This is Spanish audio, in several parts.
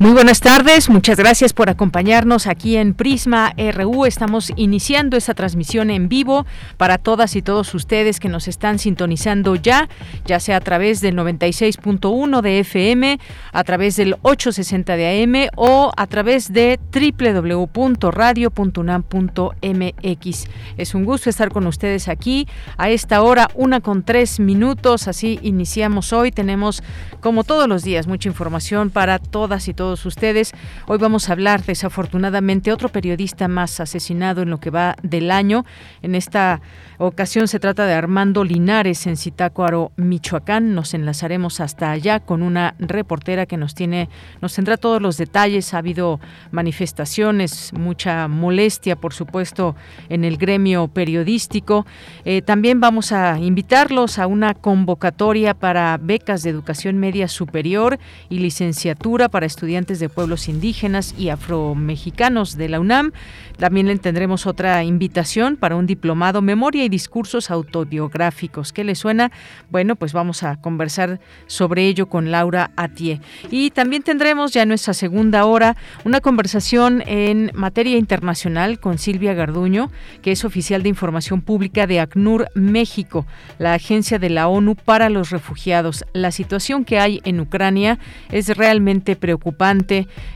Muy buenas tardes, muchas gracias por acompañarnos aquí en Prisma RU. Estamos iniciando esta transmisión en vivo para todas y todos ustedes que nos están sintonizando ya, ya sea a través del 96.1 de FM, a través del 860 de AM o a través de www.radio.unam.mx. Es un gusto estar con ustedes aquí a esta hora, una con tres minutos. Así iniciamos hoy. Tenemos, como todos los días, mucha información para todas y todos ustedes. Hoy vamos a hablar desafortunadamente otro periodista más asesinado en lo que va del año. En esta ocasión se trata de Armando Linares en Zitácuaro, Michoacán. Nos enlazaremos hasta allá con una reportera que nos tiene, nos tendrá todos los detalles. Ha habido manifestaciones, mucha molestia, por supuesto, en el gremio periodístico. Eh, también vamos a invitarlos a una convocatoria para becas de educación media superior y licenciatura para estudiantes de pueblos indígenas y afromexicanos de la UNAM. También le tendremos otra invitación para un diplomado Memoria y Discursos Autobiográficos. ¿Qué le suena? Bueno, pues vamos a conversar sobre ello con Laura Atié. Y también tendremos ya en nuestra segunda hora una conversación en materia internacional con Silvia Garduño, que es oficial de información pública de ACNUR México, la agencia de la ONU para los refugiados. La situación que hay en Ucrania es realmente preocupante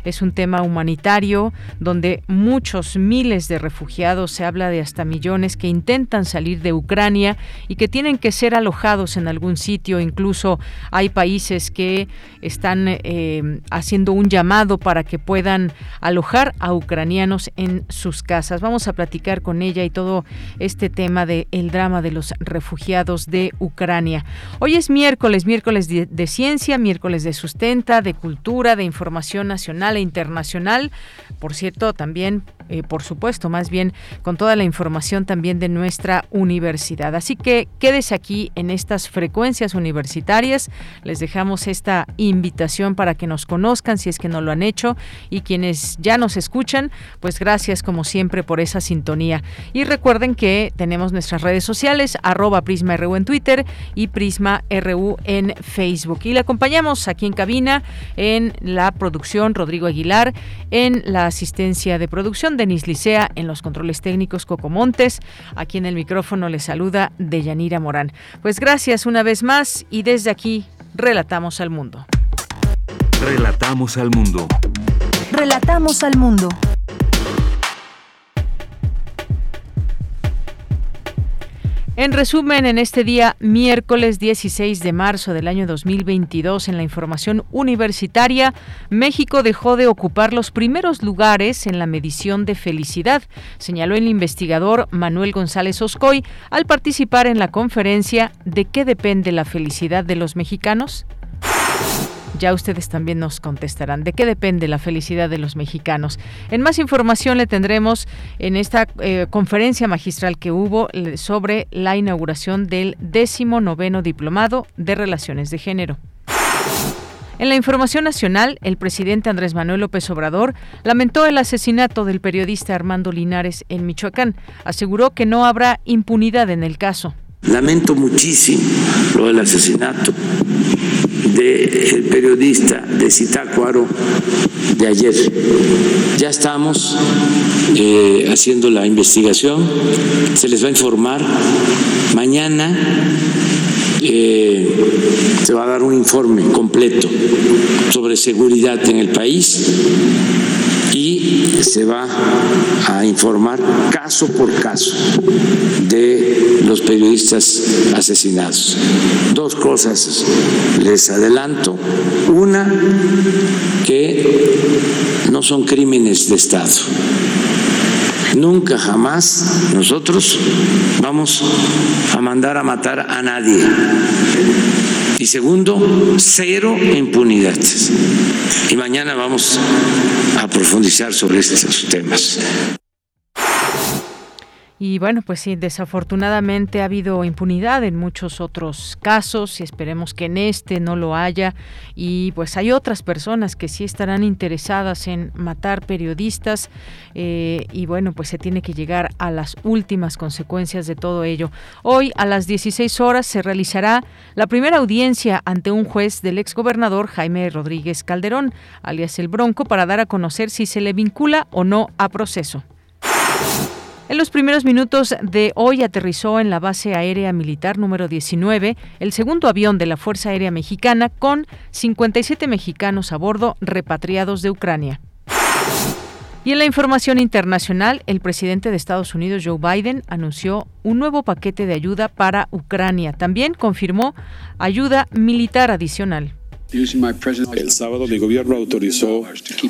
es un tema humanitario donde muchos miles de refugiados, se habla de hasta millones, que intentan salir de Ucrania y que tienen que ser alojados en algún sitio. Incluso hay países que están eh, haciendo un llamado para que puedan alojar a ucranianos en sus casas. Vamos a platicar con ella y todo este tema del el drama de los refugiados de Ucrania. Hoy es miércoles, miércoles de ciencia, miércoles de sustenta, de cultura, de información nacional e internacional. Por cierto, también, eh, por supuesto, más bien con toda la información también de nuestra universidad. Así que quédese aquí en estas frecuencias universitarias. Les dejamos esta invitación para que nos conozcan si es que no lo han hecho y quienes ya nos escuchan, pues gracias como siempre por esa sintonía. Y recuerden que tenemos nuestras redes sociales, arroba Prisma RU en Twitter y Prisma RU en Facebook. Y le acompañamos aquí en cabina en la producción Rodrigo Aguilar, en la asistencia de producción Denis Licea, en los controles técnicos Coco Montes. Aquí en el micrófono le saluda Deyanira Morán. Pues gracias una vez más y desde aquí relatamos al mundo. Relatamos al mundo. Relatamos al mundo. En resumen, en este día miércoles 16 de marzo del año 2022, en la información universitaria, México dejó de ocupar los primeros lugares en la medición de felicidad, señaló el investigador Manuel González Oscoy al participar en la conferencia ¿De qué depende la felicidad de los mexicanos? Ya ustedes también nos contestarán. ¿De qué depende la felicidad de los mexicanos? En más información le tendremos en esta eh, conferencia magistral que hubo sobre la inauguración del décimo noveno diplomado de Relaciones de Género. En la información nacional, el presidente Andrés Manuel López Obrador lamentó el asesinato del periodista Armando Linares en Michoacán. Aseguró que no habrá impunidad en el caso. Lamento muchísimo lo del asesinato del periodista de Zitácuaro de ayer. Ya estamos eh, haciendo la investigación, se les va a informar. Mañana eh, se va a dar un informe completo sobre seguridad en el país y se va a informar caso por caso de los periodistas asesinados. Dos cosas les adelanto. Una, que no son crímenes de Estado. Nunca jamás nosotros vamos a mandar a matar a nadie. Y segundo, cero impunidad. Y mañana vamos a profundizar sobre estos temas. Y bueno, pues sí, desafortunadamente ha habido impunidad en muchos otros casos y esperemos que en este no lo haya. Y pues hay otras personas que sí estarán interesadas en matar periodistas eh, y bueno, pues se tiene que llegar a las últimas consecuencias de todo ello. Hoy a las 16 horas se realizará la primera audiencia ante un juez del exgobernador Jaime Rodríguez Calderón, alias el Bronco, para dar a conocer si se le vincula o no a proceso. En los primeros minutos de hoy aterrizó en la base aérea militar número 19 el segundo avión de la Fuerza Aérea Mexicana con 57 mexicanos a bordo repatriados de Ucrania. Y en la información internacional, el presidente de Estados Unidos, Joe Biden, anunció un nuevo paquete de ayuda para Ucrania. También confirmó ayuda militar adicional. El sábado mi gobierno autorizó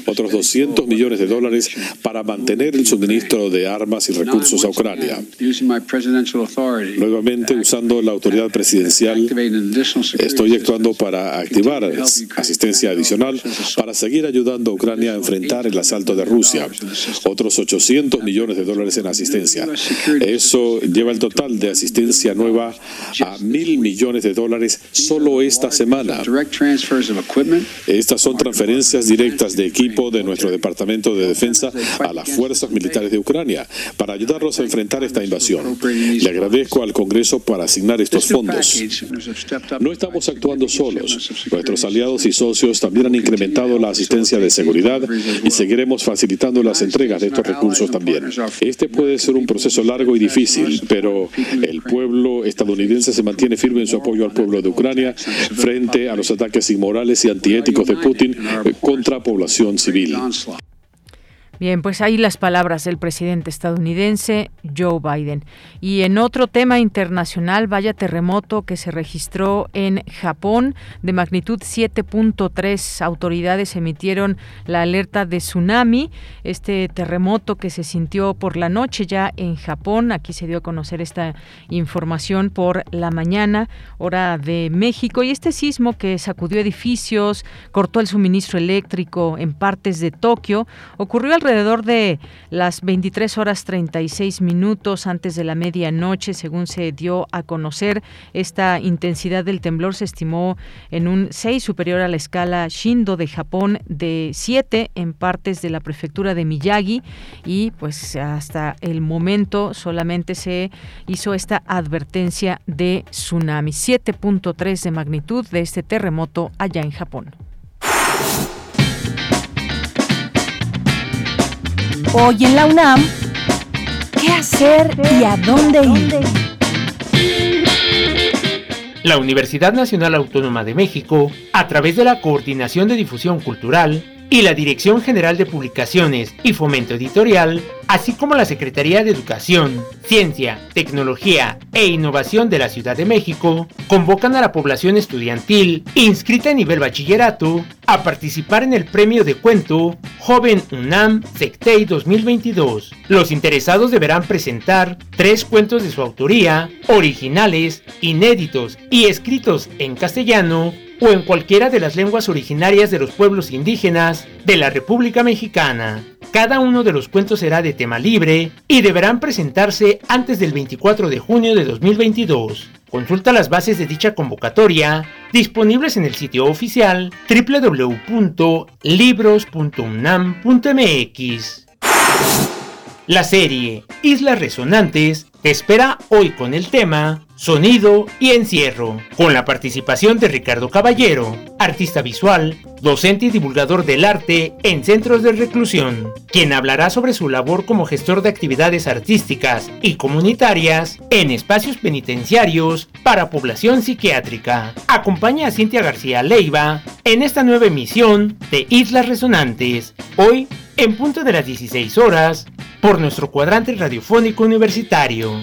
otros 200 millones de dólares para mantener el suministro de armas y recursos a Ucrania. Nuevamente, usando la autoridad presidencial, estoy actuando para activar asistencia adicional para seguir ayudando a Ucrania a enfrentar el asalto de Rusia. Otros 800 millones de dólares en asistencia. Eso lleva el total de asistencia nueva a mil millones de dólares solo esta semana. Estas son transferencias directas de equipo de nuestro Departamento de Defensa a las fuerzas militares de Ucrania para ayudarlos a enfrentar esta invasión. Le agradezco al Congreso por asignar estos fondos. No estamos actuando solos. Nuestros aliados y socios también han incrementado la asistencia de seguridad y seguiremos facilitando las entregas de estos recursos también. Este puede ser un proceso largo y difícil, pero el pueblo estadounidense se mantiene firme en su apoyo al pueblo de Ucrania frente a los ataques morales y antiéticos de Putin contra población civil. Bien, pues ahí las palabras del presidente estadounidense Joe Biden. Y en otro tema internacional, vaya terremoto que se registró en Japón de magnitud 7.3. Autoridades emitieron la alerta de tsunami. Este terremoto que se sintió por la noche ya en Japón. Aquí se dio a conocer esta información por la mañana, hora de México. Y este sismo que sacudió edificios, cortó el suministro eléctrico en partes de Tokio, ocurrió al alrededor de las 23 horas 36 minutos antes de la medianoche, según se dio a conocer. Esta intensidad del temblor se estimó en un 6 superior a la escala Shindo de Japón de 7 en partes de la prefectura de Miyagi y pues hasta el momento solamente se hizo esta advertencia de tsunami. 7.3 de magnitud de este terremoto allá en Japón. Hoy en la UNAM, ¿qué hacer y a dónde ir? La Universidad Nacional Autónoma de México, a través de la Coordinación de Difusión Cultural, y la Dirección General de Publicaciones y Fomento Editorial, así como la Secretaría de Educación, Ciencia, Tecnología e Innovación de la Ciudad de México, convocan a la población estudiantil inscrita a nivel bachillerato a participar en el premio de cuento Joven UNAM Sectei 2022. Los interesados deberán presentar tres cuentos de su autoría, originales, inéditos y escritos en castellano o en cualquiera de las lenguas originarias de los pueblos indígenas de la República Mexicana. Cada uno de los cuentos será de tema libre y deberán presentarse antes del 24 de junio de 2022. Consulta las bases de dicha convocatoria disponibles en el sitio oficial www.libros.unam.mx. La serie Islas Resonantes te espera hoy con el tema Sonido y Encierro, con la participación de Ricardo Caballero, artista visual, docente y divulgador del arte en centros de reclusión, quien hablará sobre su labor como gestor de actividades artísticas y comunitarias en espacios penitenciarios para población psiquiátrica. Acompaña a Cintia García Leiva en esta nueva emisión de Islas Resonantes, hoy en punto de las 16 horas, por nuestro cuadrante radiofónico universitario.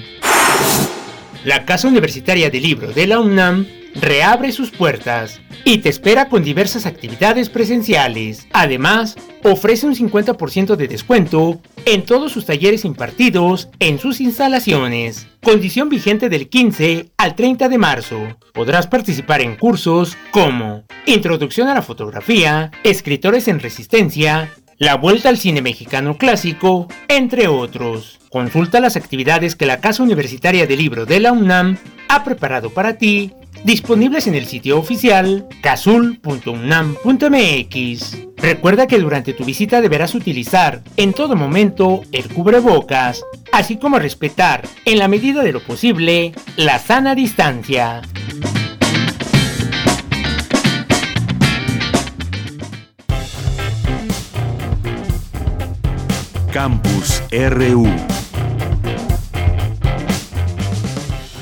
La Casa Universitaria del Libro de la UNAM reabre sus puertas y te espera con diversas actividades presenciales. Además, ofrece un 50% de descuento en todos sus talleres impartidos en sus instalaciones. Condición vigente del 15 al 30 de marzo. Podrás participar en cursos como Introducción a la fotografía, Escritores en Resistencia, La Vuelta al Cine Mexicano Clásico, entre otros. Consulta las actividades que la Casa Universitaria de Libro de la UNAM ha preparado para ti disponibles en el sitio oficial casul.unam.mx. Recuerda que durante tu visita deberás utilizar en todo momento el cubrebocas, así como respetar, en la medida de lo posible, la sana distancia. Campus RU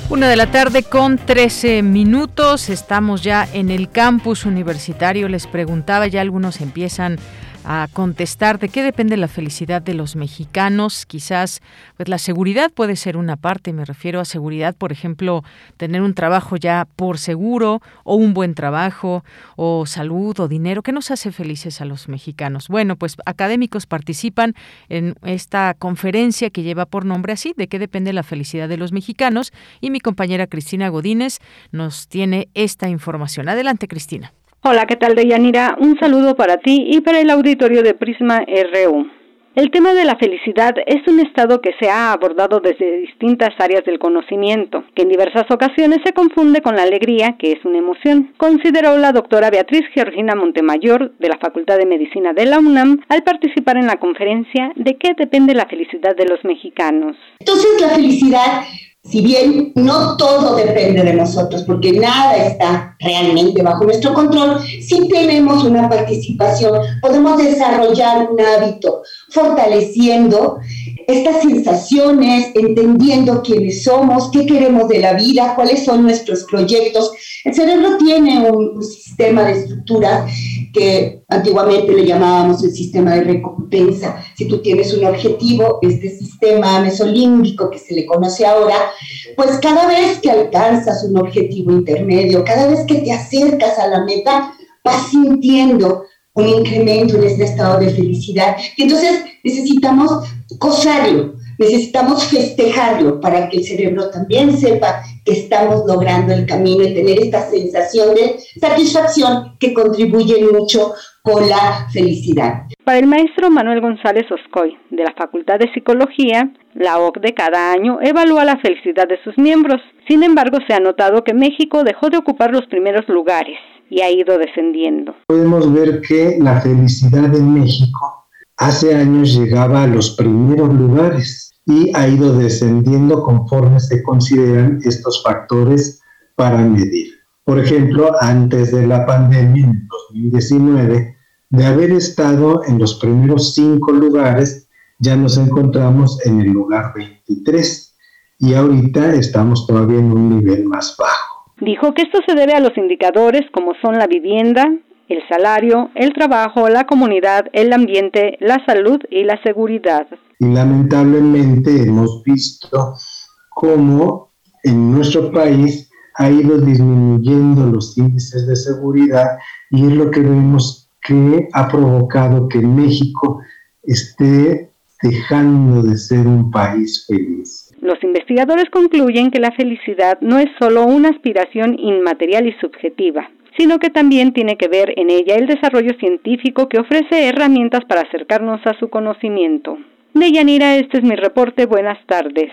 Una de la tarde con 13 minutos. Estamos ya en el campus universitario. Les preguntaba, ya algunos empiezan a contestar de qué depende la felicidad de los mexicanos. Quizás pues la seguridad puede ser una parte, me refiero a seguridad, por ejemplo, tener un trabajo ya por seguro o un buen trabajo o salud o dinero. ¿Qué nos hace felices a los mexicanos? Bueno, pues académicos participan en esta conferencia que lleva por nombre así, de qué depende la felicidad de los mexicanos y mi compañera Cristina Godínez nos tiene esta información. Adelante, Cristina. Hola, ¿qué tal, Deyanira? Un saludo para ti y para el auditorio de Prisma RU. El tema de la felicidad es un estado que se ha abordado desde distintas áreas del conocimiento, que en diversas ocasiones se confunde con la alegría, que es una emoción, consideró la doctora Beatriz Georgina Montemayor de la Facultad de Medicina de la UNAM al participar en la conferencia de qué depende la felicidad de los mexicanos. Entonces la felicidad si bien no todo depende de nosotros, porque nada está realmente bajo nuestro control, si tenemos una participación, podemos desarrollar un hábito fortaleciendo estas sensaciones, entendiendo quiénes somos, qué queremos de la vida, cuáles son nuestros proyectos. El cerebro tiene un, sistema de estructuras que antiguamente le llamábamos el sistema de recompensa. Si tú tienes un objetivo, este sistema mesolímbico que se le conoce ahora, pues cada vez que alcanzas un objetivo intermedio, cada vez que te acercas a la meta, vas sintiendo un incremento en este estado de felicidad. Y entonces necesitamos gozarlo, necesitamos festejarlo para que el cerebro también sepa que estamos logrando el camino y tener esta sensación de satisfacción que contribuye mucho con la felicidad. Para el maestro Manuel González Oscoy, de la Facultad de Psicología, la OCDE cada año evalúa la felicidad de sus miembros. Sin embargo, se ha notado que México dejó de ocupar los primeros lugares y ha ido descendiendo. Podemos ver que la felicidad en México hace años llegaba a los primeros lugares y ha ido descendiendo conforme se consideran estos factores para medir. Por ejemplo, antes de la pandemia, en 2019, de haber estado en los primeros cinco lugares, ya nos encontramos en el lugar 23 y ahorita estamos todavía en un nivel más bajo. Dijo que esto se debe a los indicadores como son la vivienda, el salario, el trabajo, la comunidad, el ambiente, la salud y la seguridad. Y lamentablemente hemos visto cómo en nuestro país ha ido disminuyendo los índices de seguridad y es lo que vemos que ha provocado que México esté dejando de ser un país feliz. Los investigadores concluyen que la felicidad no es solo una aspiración inmaterial y subjetiva, sino que también tiene que ver en ella el desarrollo científico que ofrece herramientas para acercarnos a su conocimiento. Deyanira, este es mi reporte. Buenas tardes.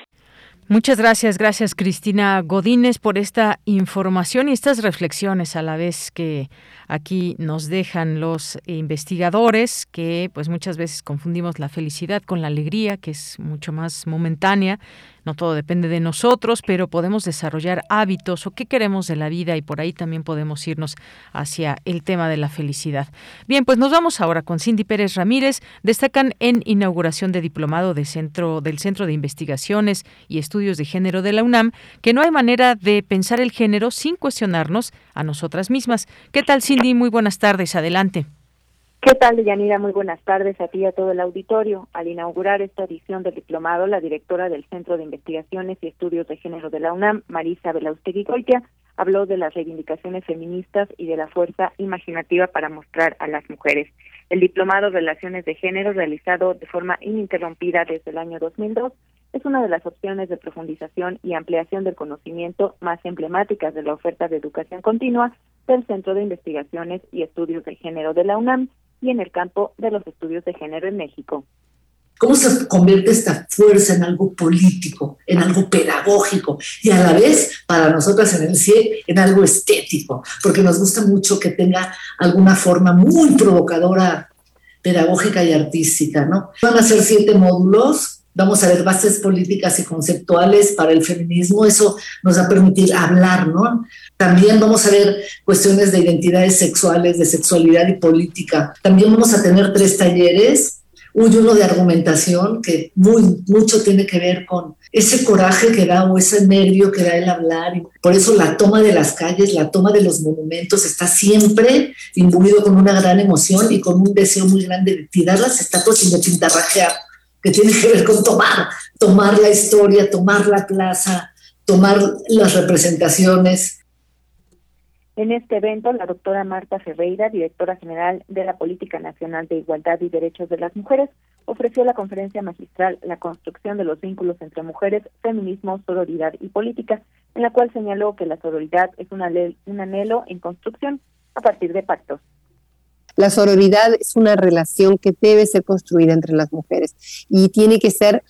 Muchas gracias, gracias Cristina Godínez por esta información y estas reflexiones a la vez que aquí nos dejan los investigadores, que pues muchas veces confundimos la felicidad con la alegría, que es mucho más momentánea no todo depende de nosotros, pero podemos desarrollar hábitos o qué queremos de la vida y por ahí también podemos irnos hacia el tema de la felicidad. Bien, pues nos vamos ahora con Cindy Pérez Ramírez. Destacan en inauguración de diplomado centro, del Centro de Investigaciones y Estudios de Género de la UNAM que no hay manera de pensar el género sin cuestionarnos a nosotras mismas. ¿Qué tal, Cindy? Muy buenas tardes. Adelante. ¿Qué tal, Yanira? Muy buenas tardes a ti y a todo el auditorio. Al inaugurar esta edición del diplomado, la directora del Centro de Investigaciones y Estudios de Género de la UNAM, Marisa Belaustegui Goitia, habló de las reivindicaciones feministas y de la fuerza imaginativa para mostrar a las mujeres. El diplomado Relaciones de Género, realizado de forma ininterrumpida desde el año 2002, es una de las opciones de profundización y ampliación del conocimiento más emblemáticas de la oferta de educación continua del Centro de Investigaciones y Estudios de Género de la UNAM y en el campo de los estudios de género en México. ¿Cómo se convierte esta fuerza en algo político, en algo pedagógico y a la vez para nosotras en el CIE en algo estético? Porque nos gusta mucho que tenga alguna forma muy provocadora, pedagógica y artística, ¿no? Van a ser siete módulos vamos a ver bases políticas y conceptuales para el feminismo, eso nos va a permitir hablar, ¿no? También vamos a ver cuestiones de identidades sexuales, de sexualidad y política. También vamos a tener tres talleres, uno de argumentación que muy, mucho tiene que ver con ese coraje que da o ese nervio que da el hablar. Por eso la toma de las calles, la toma de los monumentos está siempre imbuido con una gran emoción y con un deseo muy grande de tirar las estatuas y de pintarrajear que tiene que ver con tomar, tomar la historia, tomar la plaza, tomar las representaciones. En este evento, la doctora Marta Ferreira, directora general de la Política Nacional de Igualdad y Derechos de las Mujeres, ofreció la conferencia magistral La construcción de los vínculos entre mujeres, feminismo, sororidad y política, en la cual señaló que la sororidad es un anhelo en construcción a partir de pactos. La sororidad es una relación que debe ser construida entre las mujeres y tiene que ser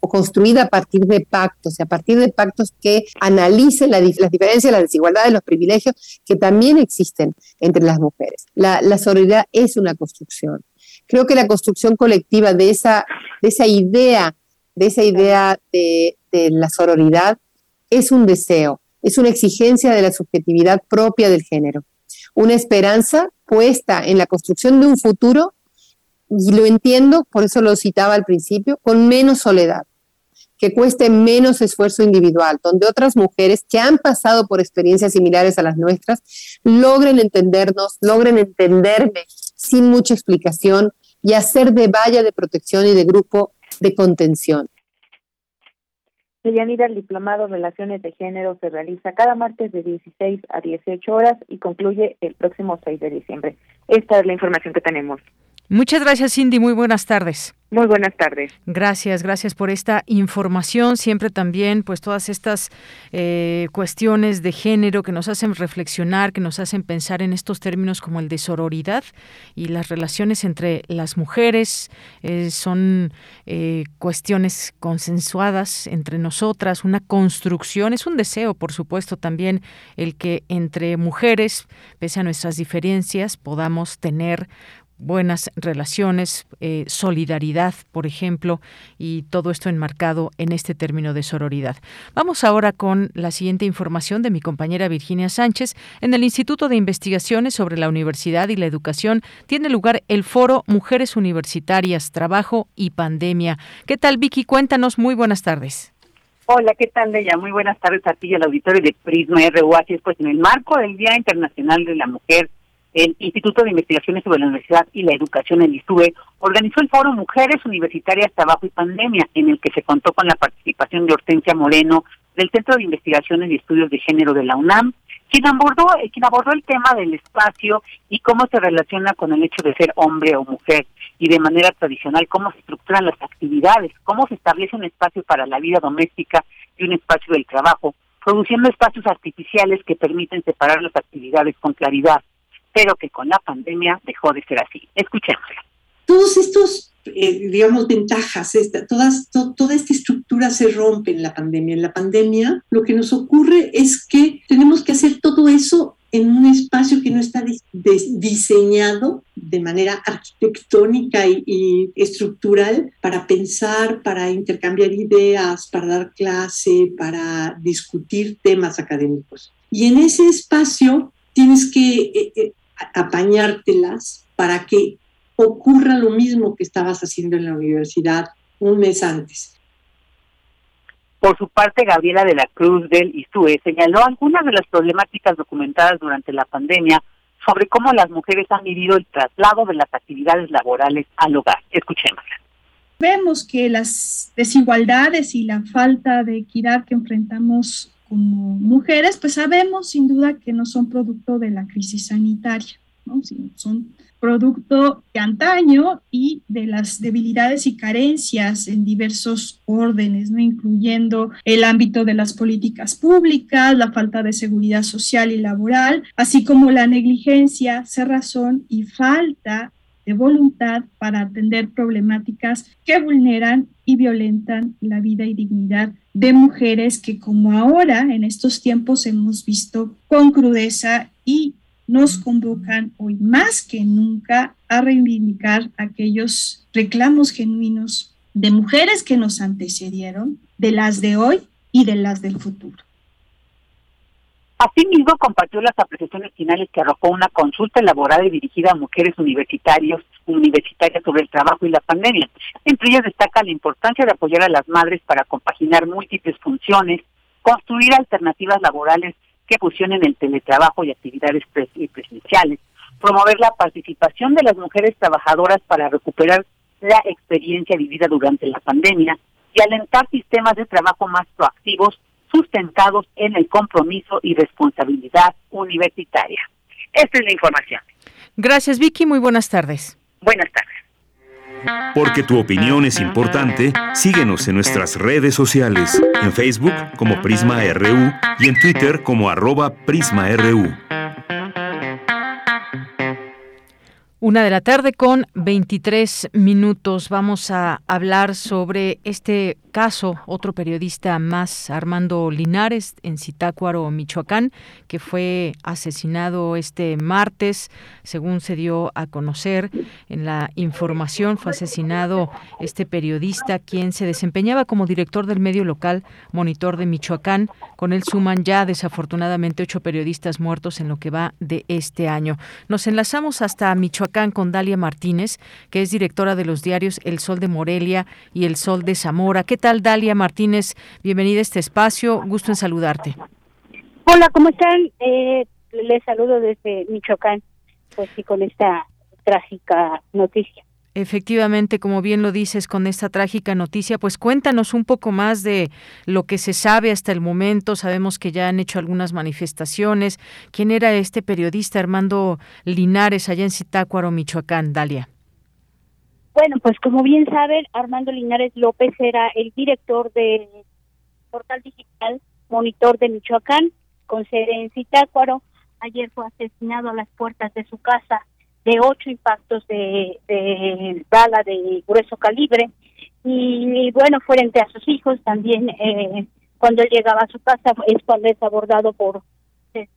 construida a partir de pactos, a partir de pactos que analicen las diferencias, las desigualdades, los privilegios que también existen entre las mujeres. La, la sororidad es una construcción. Creo que la construcción colectiva de esa, de esa idea, de esa idea de, de la sororidad, es un deseo, es una exigencia de la subjetividad propia del género, una esperanza puesta en la construcción de un futuro, y lo entiendo, por eso lo citaba al principio, con menos soledad, que cueste menos esfuerzo individual, donde otras mujeres que han pasado por experiencias similares a las nuestras logren entendernos, logren entenderme sin mucha explicación y hacer de valla de protección y de grupo de contención. Deyanira, el diplomado Relaciones de Género se realiza cada martes de 16 a 18 horas y concluye el próximo 6 de diciembre. Esta es la información que tenemos. Muchas gracias, Cindy. Muy buenas tardes. Muy buenas tardes. Gracias, gracias por esta información. Siempre también, pues todas estas eh, cuestiones de género que nos hacen reflexionar, que nos hacen pensar en estos términos como el de sororidad y las relaciones entre las mujeres eh, son eh, cuestiones consensuadas entre nosotras, una construcción, es un deseo, por supuesto, también el que entre mujeres, pese a nuestras diferencias, podamos tener buenas relaciones, eh, solidaridad, por ejemplo, y todo esto enmarcado en este término de sororidad. Vamos ahora con la siguiente información de mi compañera Virginia Sánchez. En el Instituto de Investigaciones sobre la Universidad y la Educación tiene lugar el foro Mujeres Universitarias, Trabajo y Pandemia. ¿Qué tal, Vicky? Cuéntanos. Muy buenas tardes. Hola, ¿qué tal, Leia? Muy buenas tardes a ti y al auditorio de Prisma RU. Así es, pues en el marco del Día Internacional de la Mujer el Instituto de Investigaciones sobre la Universidad y la Educación, el ISUE, organizó el foro Mujeres Universitarias, Trabajo y Pandemia, en el que se contó con la participación de Hortensia Moreno, del Centro de Investigaciones y Estudios de Género de la UNAM, quien abordó, eh, quien abordó el tema del espacio y cómo se relaciona con el hecho de ser hombre o mujer y de manera tradicional cómo se estructuran las actividades, cómo se establece un espacio para la vida doméstica y un espacio del trabajo, produciendo espacios artificiales que permiten separar las actividades con claridad pero que con la pandemia dejó de ser así. Escuchémosla. Todos estos, eh, digamos, ventajas, esta, todas, toda esta estructura se rompe en la pandemia. En la pandemia lo que nos ocurre es que tenemos que hacer todo eso en un espacio que no está diseñado de manera arquitectónica y, y, estructural para pensar, para intercambiar ideas, para dar clase, para discutir temas académicos. Y en ese espacio tienes que eh, eh, apañártelas para que ocurra lo mismo que estabas haciendo en la universidad un mes antes. Por su parte, Gabriela de la Cruz del ISUE señaló algunas de las problemáticas documentadas durante la pandemia sobre cómo las mujeres han vivido el traslado de las actividades laborales al hogar. Escuchémosla. Vemos que las desigualdades y la falta de equidad que enfrentamos como mujeres, pues sabemos sin duda que no son producto de la crisis sanitaria, ¿no? son producto de antaño y de las debilidades y carencias en diversos órdenes, ¿no? incluyendo el ámbito de las políticas públicas, la falta de seguridad social y laboral, así como la negligencia, cerrazón y falta de voluntad para atender problemáticas que vulneran y violentan la vida y dignidad de mujeres que como ahora en estos tiempos hemos visto con crudeza y nos convocan hoy más que nunca a reivindicar aquellos reclamos genuinos de mujeres que nos antecedieron, de las de hoy y de las del futuro. Asimismo, compartió las apreciaciones finales que arrojó una consulta elaborada y dirigida a mujeres universitarios, universitarias sobre el trabajo y la pandemia. Entre ellas destaca la importancia de apoyar a las madres para compaginar múltiples funciones, construir alternativas laborales que fusionen el teletrabajo y actividades presenciales, promover la participación de las mujeres trabajadoras para recuperar la experiencia vivida durante la pandemia y alentar sistemas de trabajo más proactivos sustentados en el compromiso y responsabilidad universitaria. Esta es la información. Gracias, Vicky. Muy buenas tardes. Buenas tardes. Porque tu opinión es importante, síguenos en nuestras redes sociales, en Facebook como Prisma RU y en Twitter como arroba PrismaRU. Una de la tarde con 23 minutos. Vamos a hablar sobre este caso, otro periodista más, Armando Linares, en Zitácuaro, Michoacán, que fue asesinado este martes, según se dio a conocer en la información, fue asesinado este periodista, quien se desempeñaba como director del medio local Monitor de Michoacán. Con él suman ya desafortunadamente ocho periodistas muertos en lo que va de este año. Nos enlazamos hasta Michoacán con Dalia Martínez, que es directora de los diarios El Sol de Morelia y El Sol de Zamora. ¿Qué tal? Dalia Martínez? Bienvenida a este espacio. Gusto en saludarte. Hola, ¿cómo están? Eh, les saludo desde Michoacán, pues sí, con esta trágica noticia. Efectivamente, como bien lo dices, con esta trágica noticia, pues cuéntanos un poco más de lo que se sabe hasta el momento. Sabemos que ya han hecho algunas manifestaciones. ¿Quién era este periodista Armando Linares allá en Zitácuaro, Michoacán, Dalia? Bueno, pues como bien saben, Armando Linares López era el director del portal digital Monitor de Michoacán, con sede en Zitácuaro. Ayer fue asesinado a las puertas de su casa de ocho impactos de, bala de grueso calibre. Y, bueno, frente a sus hijos también, eh, cuando él llegaba a su casa, es cuando es abordado por, se,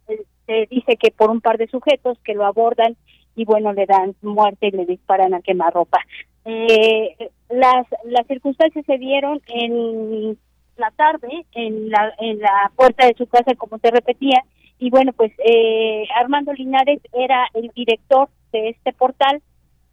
se dice que por un par de sujetos que lo abordan y bueno, le dan muerte y le disparan a quemarropa. Eh, las, las circunstancias se dieron en la tarde en la, en la puerta de su casa, como te repetía, y bueno, pues eh, Armando Linares era el director de este portal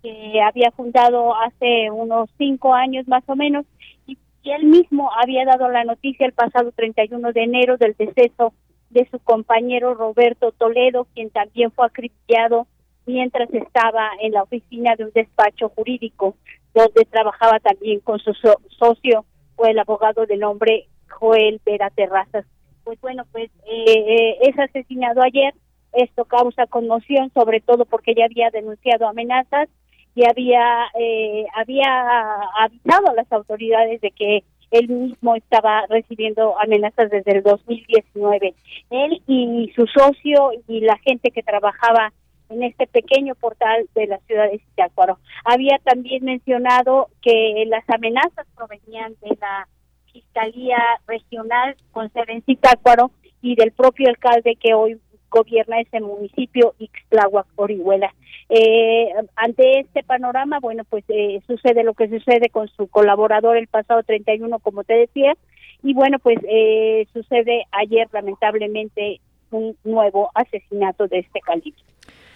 que había fundado hace unos cinco años más o menos, y, él mismo había dado la noticia el pasado 31 de enero del deceso de su compañero Roberto Toledo, quien también fue acribillado mientras estaba en la oficina de un despacho jurídico donde trabajaba también con su socio fue el abogado de nombre Joel Vera Terrazas. Pues bueno, pues eh, eh, es asesinado ayer. Esto causa conmoción, sobre todo porque ya había denunciado amenazas y había eh, había avisado a las autoridades de que él mismo estaba recibiendo amenazas desde el 2019. Él y su socio y la gente que trabajaba en este pequeño portal de la ciudad de Zitácuaro. Había también mencionado que las amenazas provenían de la Fiscalía Regional con sede en Zitácuaro y del propio alcalde que hoy gobierna ese municipio, Ixtláhuac, Orihuela. Eh, ante este panorama, bueno, pues eh, sucede lo que sucede con su colaborador el pasado 31, como te decía, y bueno, pues eh, sucede ayer lamentablemente un nuevo asesinato de este calibre.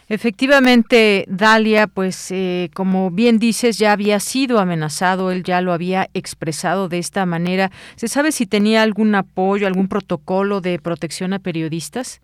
Efectivamente, Dalia, pues eh, como bien dices, ya había sido amenazado, él ya lo había expresado de esta manera. ¿Se sabe si tenía algún apoyo, algún protocolo de protección a periodistas?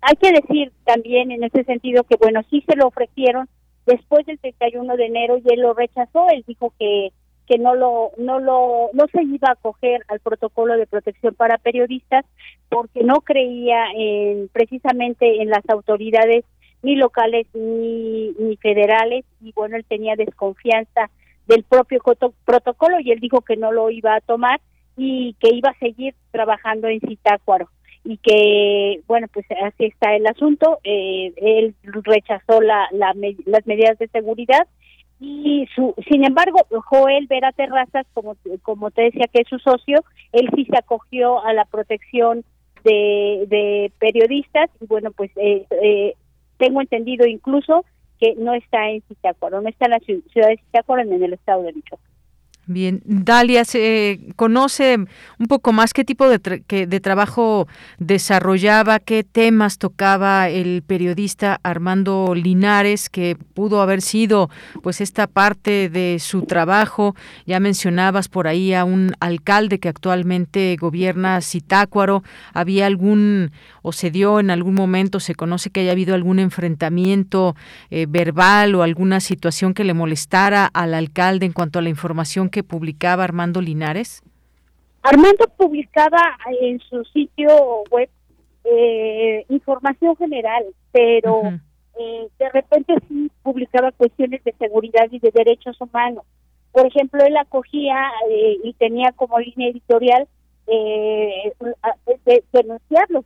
Hay que decir también en ese sentido que, bueno, sí se lo ofrecieron después del 31 de enero y él lo rechazó. Él dijo que, que no lo no lo no se iba a acoger al protocolo de protección para periodistas porque no creía en precisamente en las autoridades ni locales ni, ni federales y bueno él tenía desconfianza del propio protocolo y él dijo que no lo iba a tomar y que iba a seguir trabajando en Citácuaro y que bueno pues así está el asunto eh, él rechazó la, la, las medidas de seguridad y su, sin embargo Joel Vera Terrazas como como te decía que es su socio él sí se acogió a la protección de, de periodistas y bueno pues eh, eh, tengo entendido incluso que no está en Zitácuaro no está en la ciudad de Zitácuaro en el estado de Michoacán Bien, Dalia, ¿se conoce un poco más qué tipo de, de, trabajo desarrollaba, qué temas tocaba el periodista Armando Linares, que pudo haber sido pues esta parte de su trabajo? Ya mencionabas por ahí a un alcalde que actualmente gobierna Citácuaro. ¿Había algún o se dio en algún momento, se conoce que haya habido algún enfrentamiento eh, verbal o alguna situación que le molestara al alcalde en cuanto a la información que publicaba Armando Linares? Armando publicaba en su sitio web eh, información general, pero eh, de repente sí publicaba cuestiones de seguridad y de derechos humanos. Por ejemplo, él acogía eh, y tenía como línea editorial denunciar los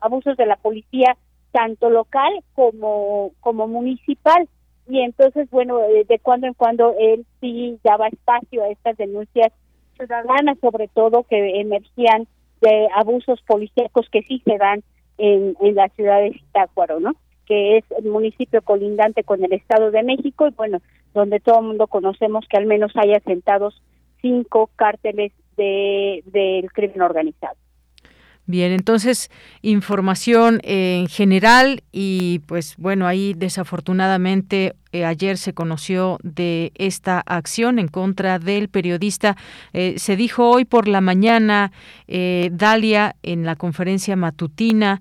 abusos de la policía, tanto local como, como municipal y entonces, bueno, eh, de cuando en cuando él sí daba espacio a estas denuncias ciudadanas, sobre todo que emergían de abusos policíacos que sí se dan en, en la ciudad de Zitácuaro, ¿no? Que es el municipio colindante con el Estado de México y, bueno, donde todo el mundo conocemos que al menos hay asentados cinco cárteles de, del crimen organizado. Bien, entonces información en general y pues bueno, ahí desafortunadamente eh, ayer se conoció de esta acción en contra del periodista. Eh, se dijo hoy por la mañana, eh, Dalia, en la conferencia matutina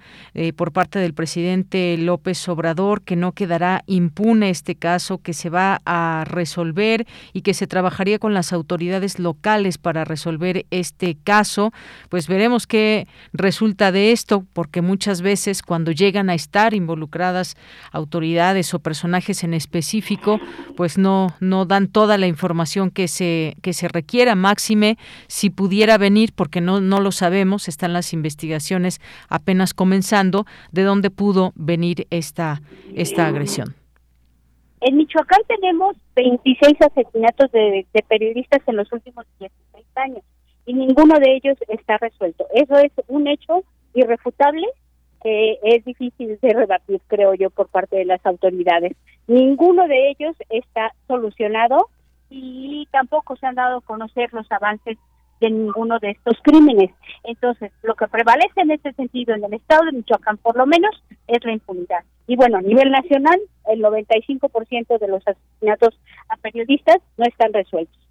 por parte del presidente López Obrador, que no quedará impune este caso, que se va a resolver y que se trabajaría con las autoridades locales para resolver este caso. Pues veremos qué resulta de esto, porque muchas veces cuando llegan a estar involucradas autoridades o personajes en específico, pues no, no dan toda la información que se, que se requiera, máxime si pudiera venir, porque no, no lo sabemos, están las investigaciones apenas comenzando, de dónde pudo venir esta, esta agresión. En Michoacán tenemos 26 asesinatos de, de periodistas en los últimos 16 años y ninguno de ellos está resuelto. Eso es un hecho irrefutable que es difícil de rebatir, creo yo, por parte de las autoridades. Ninguno de ellos está solucionado y tampoco se han dado a conocer los avances de ninguno de estos crímenes. Entonces, lo que prevalece en este sentido en el estado de Michoacán, por lo menos, es la impunidad. Y bueno, a nivel nacional, el 95% de los asesinatos a periodistas no están resueltos.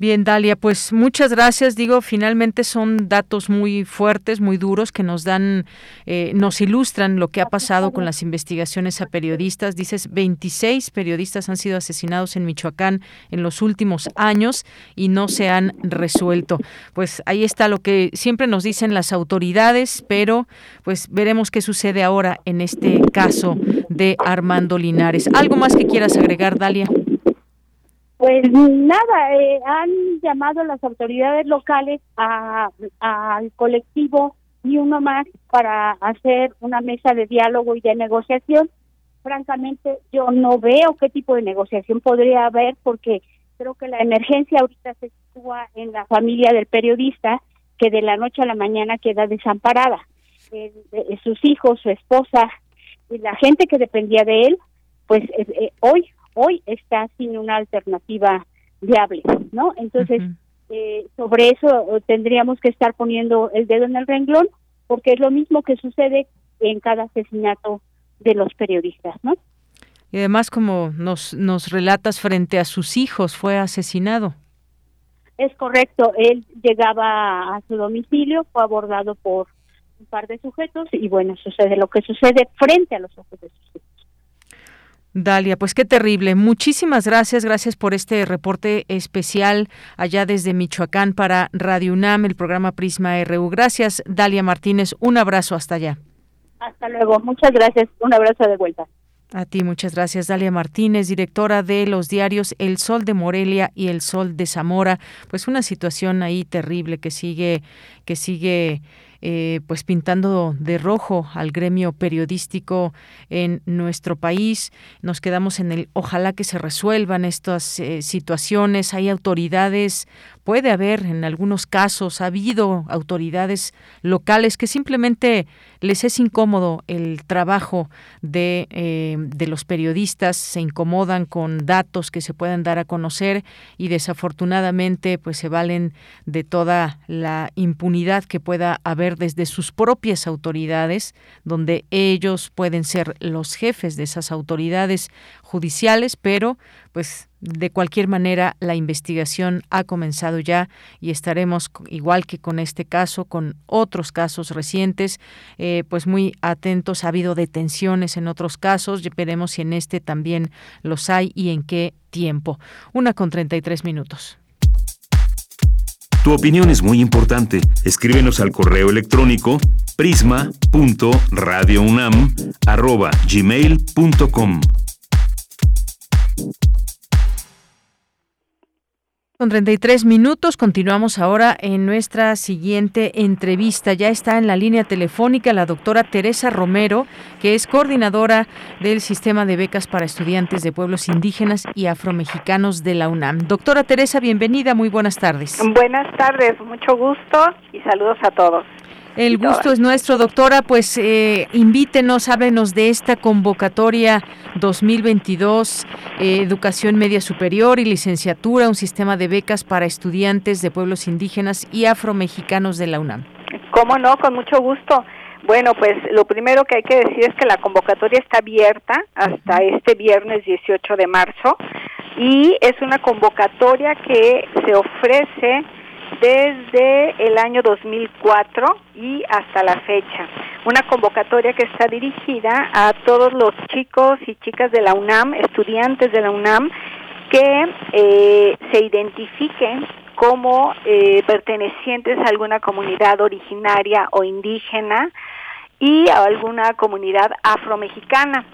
Bien, Dalia, pues muchas gracias. Digo, finalmente son datos muy fuertes, muy duros, que nos dan, eh, nos ilustran lo que ha pasado con las investigaciones a periodistas. Dices, 26 periodistas han sido asesinados en Michoacán en los últimos años y no se han resuelto. Pues ahí está lo que siempre nos dicen las autoridades, pero pues veremos qué sucede ahora en este caso de Armando Linares. ¿Algo más que quieras agregar, Dalia? Pues nada, eh, han llamado a las autoridades locales al colectivo y uno más para hacer una mesa de diálogo y de negociación. Francamente, yo no veo qué tipo de negociación podría haber porque creo que la emergencia ahorita se sitúa en la familia del periodista que de la noche a la mañana queda desamparada. sus hijos, su esposa y la gente que dependía de él, pues eh, eh, hoy hoy está sin una alternativa viable, ¿no? Entonces, eh, sobre eso tendríamos que estar poniendo el dedo en el renglón, porque es lo mismo que sucede en cada asesinato de los periodistas, ¿no? Y además, como nos, nos relatas, frente a sus hijos fue asesinado. Es correcto, él llegaba a su domicilio, fue abordado por un par de sujetos y bueno, sucede lo que sucede frente a los ojos de sus hijos. Dalia, pues qué terrible. Muchísimas gracias, gracias por este reporte especial allá desde Michoacán para Radio UNAM, el programa Prisma RU. Gracias, Dalia Martínez. Un abrazo hasta allá. Hasta luego. Muchas gracias. Un abrazo de vuelta. A ti, muchas gracias. Dalia Martínez, directora de los diarios El Sol de Morelia y El Sol de Zamora. Pues una situación ahí terrible que sigue, que sigue eh, pues pintando de rojo al gremio periodístico en nuestro país. Nos quedamos en el ojalá que se resuelvan estas eh, situaciones. Hay autoridades, puede haber en algunos casos, ha habido autoridades locales que simplemente les es incómodo el trabajo de, eh, de los periodistas, se incomodan con datos que se puedan dar a conocer y desafortunadamente pues se valen de toda la impunidad que pueda haber desde sus propias autoridades, donde ellos pueden ser los jefes de esas autoridades judiciales, pero pues de cualquier manera la investigación ha comenzado ya y estaremos igual que con este caso, con otros casos recientes, eh, pues muy atentos. Ha habido detenciones en otros casos, veremos si en este también los hay y en qué tiempo. Una con 33 minutos. Tu opinión es muy importante. Escríbenos al correo electrónico prisma.radiounam@gmail.com. Con 33 minutos, continuamos ahora en nuestra siguiente entrevista. Ya está en la línea telefónica la doctora Teresa Romero, que es coordinadora del Sistema de Becas para Estudiantes de Pueblos Indígenas y Afromexicanos de la UNAM. Doctora Teresa, bienvenida, muy buenas tardes. Buenas tardes, mucho gusto y saludos a todos. El gusto es nuestro, doctora. Pues eh, invítenos, háblenos de esta convocatoria 2022, eh, Educación Media Superior y Licenciatura, un sistema de becas para estudiantes de pueblos indígenas y afromexicanos de la UNAM. ¿Cómo no? Con mucho gusto. Bueno, pues lo primero que hay que decir es que la convocatoria está abierta hasta este viernes 18 de marzo y es una convocatoria que se ofrece desde el año 2004 y hasta la fecha. Una convocatoria que está dirigida a todos los chicos y chicas de la UNAM, estudiantes de la UNAM, que eh, se identifiquen como eh, pertenecientes a alguna comunidad originaria o indígena y a alguna comunidad afromexicana.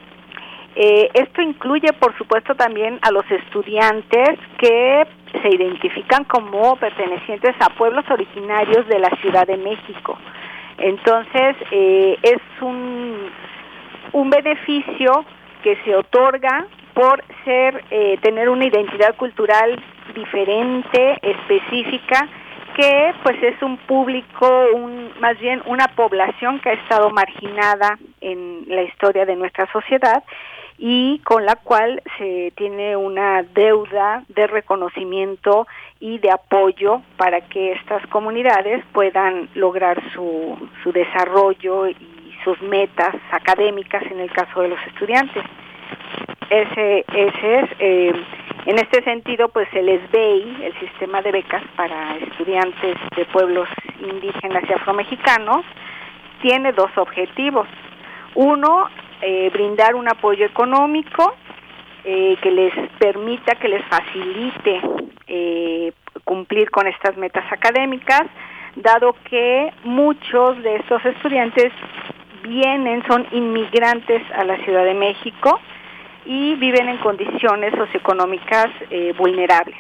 Eh, esto incluye, por supuesto, también a los estudiantes que se identifican como pertenecientes a pueblos originarios de la Ciudad de México. Entonces, eh, es un, un beneficio que se otorga por ser eh, tener una identidad cultural diferente, específica, que pues es un público, un, más bien una población que ha estado marginada en la historia de nuestra sociedad y con la cual se tiene una deuda de reconocimiento y de apoyo para que estas comunidades puedan lograr su, su desarrollo y sus metas académicas en el caso de los estudiantes. Ese, ese es, eh, en este sentido, pues el SBEI, el sistema de becas para estudiantes de pueblos indígenas y afromexicanos, tiene dos objetivos. Uno, eh, brindar un apoyo económico eh, que les permita, que les facilite eh, cumplir con estas metas académicas, dado que muchos de estos estudiantes vienen, son inmigrantes a la Ciudad de México y viven en condiciones socioeconómicas vulnerables.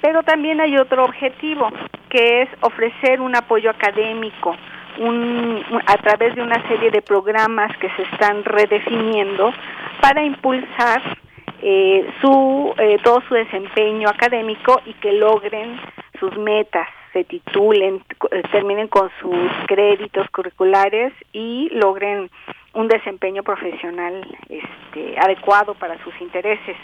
Pero también hay otro objetivo, que es ofrecer un apoyo académico, un, a través de una serie de programas que se están redefiniendo para impulsar eh, su eh, todo su desempeño académico y que logren sus metas, se titulen, eh, terminen con sus créditos curriculares y logren un desempeño profesional este, adecuado para sus intereses.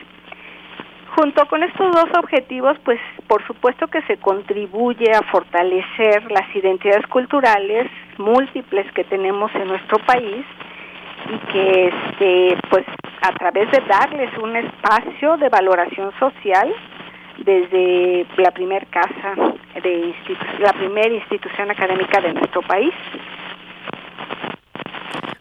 Junto con estos dos objetivos, pues por supuesto que se contribuye a fortalecer las identidades culturales múltiples que tenemos en nuestro país y que este pues a través de darles un espacio de valoración social desde la primer casa de la primera institución académica de nuestro país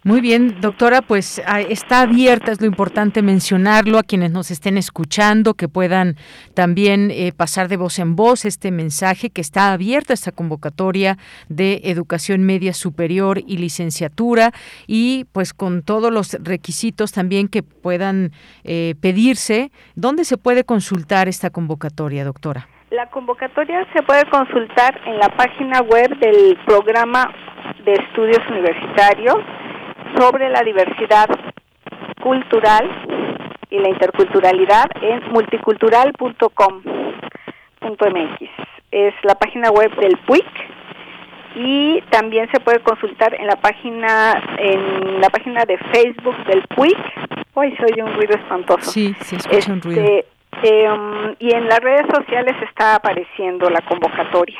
Muy bien, doctora, pues ah, está abierta, es lo importante mencionarlo a quienes nos estén escuchando, que puedan también eh, pasar de voz en voz este mensaje, que está abierta esta convocatoria de educación media superior y licenciatura y pues con todos los requisitos también que puedan eh, pedirse. ¿Dónde se puede consultar esta convocatoria, doctora? La convocatoria se puede consultar en la página web del programa de estudios universitarios sobre la diversidad cultural y la interculturalidad en multicultural.com.mx. Es la página web del PUIC y también se puede consultar en la página en la página de Facebook del PUIC. Hoy se oye un ruido espantoso. Sí, se escucha un ruido. Este, em, y en las redes sociales está apareciendo la convocatoria,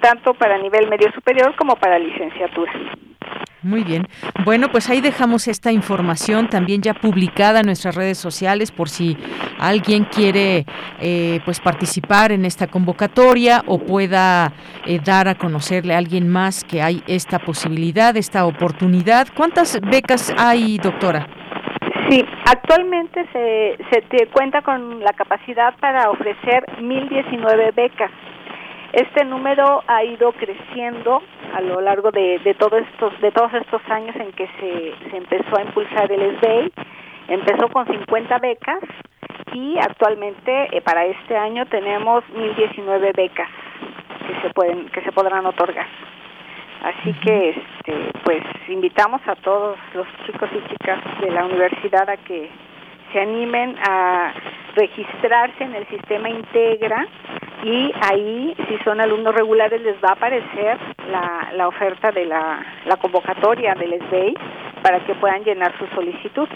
tanto para nivel medio superior como para licenciatura. Muy bien. Bueno, pues ahí dejamos esta información también ya publicada en nuestras redes sociales por si alguien quiere eh, pues participar en esta convocatoria o pueda eh, dar a conocerle a alguien más que hay esta posibilidad, esta oportunidad. ¿Cuántas becas hay, doctora? Sí, actualmente se, se te cuenta con la capacidad para ofrecer 1.019 becas. Este número ha ido creciendo a lo largo de, de, todos estos de todos estos años en que se, se empezó a impulsar el SBA. Empezó con 50 becas y actualmente eh, para este año tenemos 1019 becas que se pueden que se podrán otorgar. Así que este pues invitamos a todos los chicos y chicas de la universidad a que se animen a registrarse en el sistema Integra y ahí si son alumnos regulares les va a aparecer la, la oferta de la, la convocatoria del SBI para que puedan llenar su solicitud.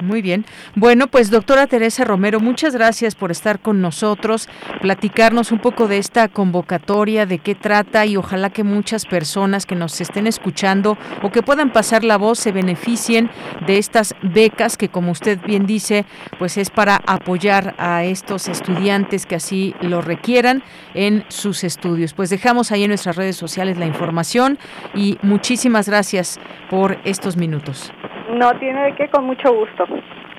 Muy bien. Bueno, pues doctora Teresa Romero, muchas gracias por estar con nosotros, platicarnos un poco de esta convocatoria, de qué trata y ojalá que muchas personas que nos estén escuchando o que puedan pasar la voz se beneficien de estas becas que como usted bien dice, pues es para apoyar a estos estudiantes que así lo requieran en sus estudios. Pues dejamos ahí en nuestras redes sociales la información y muchísimas gracias por estos minutos. No tiene de qué, con mucho gusto.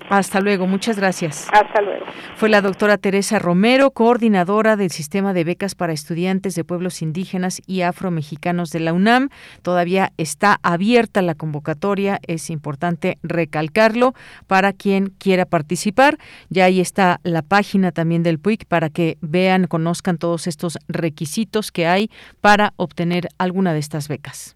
Hasta luego, muchas gracias. Hasta luego. Fue la doctora Teresa Romero, coordinadora del sistema de becas para estudiantes de pueblos indígenas y afromexicanos de la UNAM. Todavía está abierta la convocatoria, es importante recalcarlo para quien quiera participar. Ya ahí está la página también del PUIC para que vean, conozcan todos estos requisitos que hay para obtener alguna de estas becas.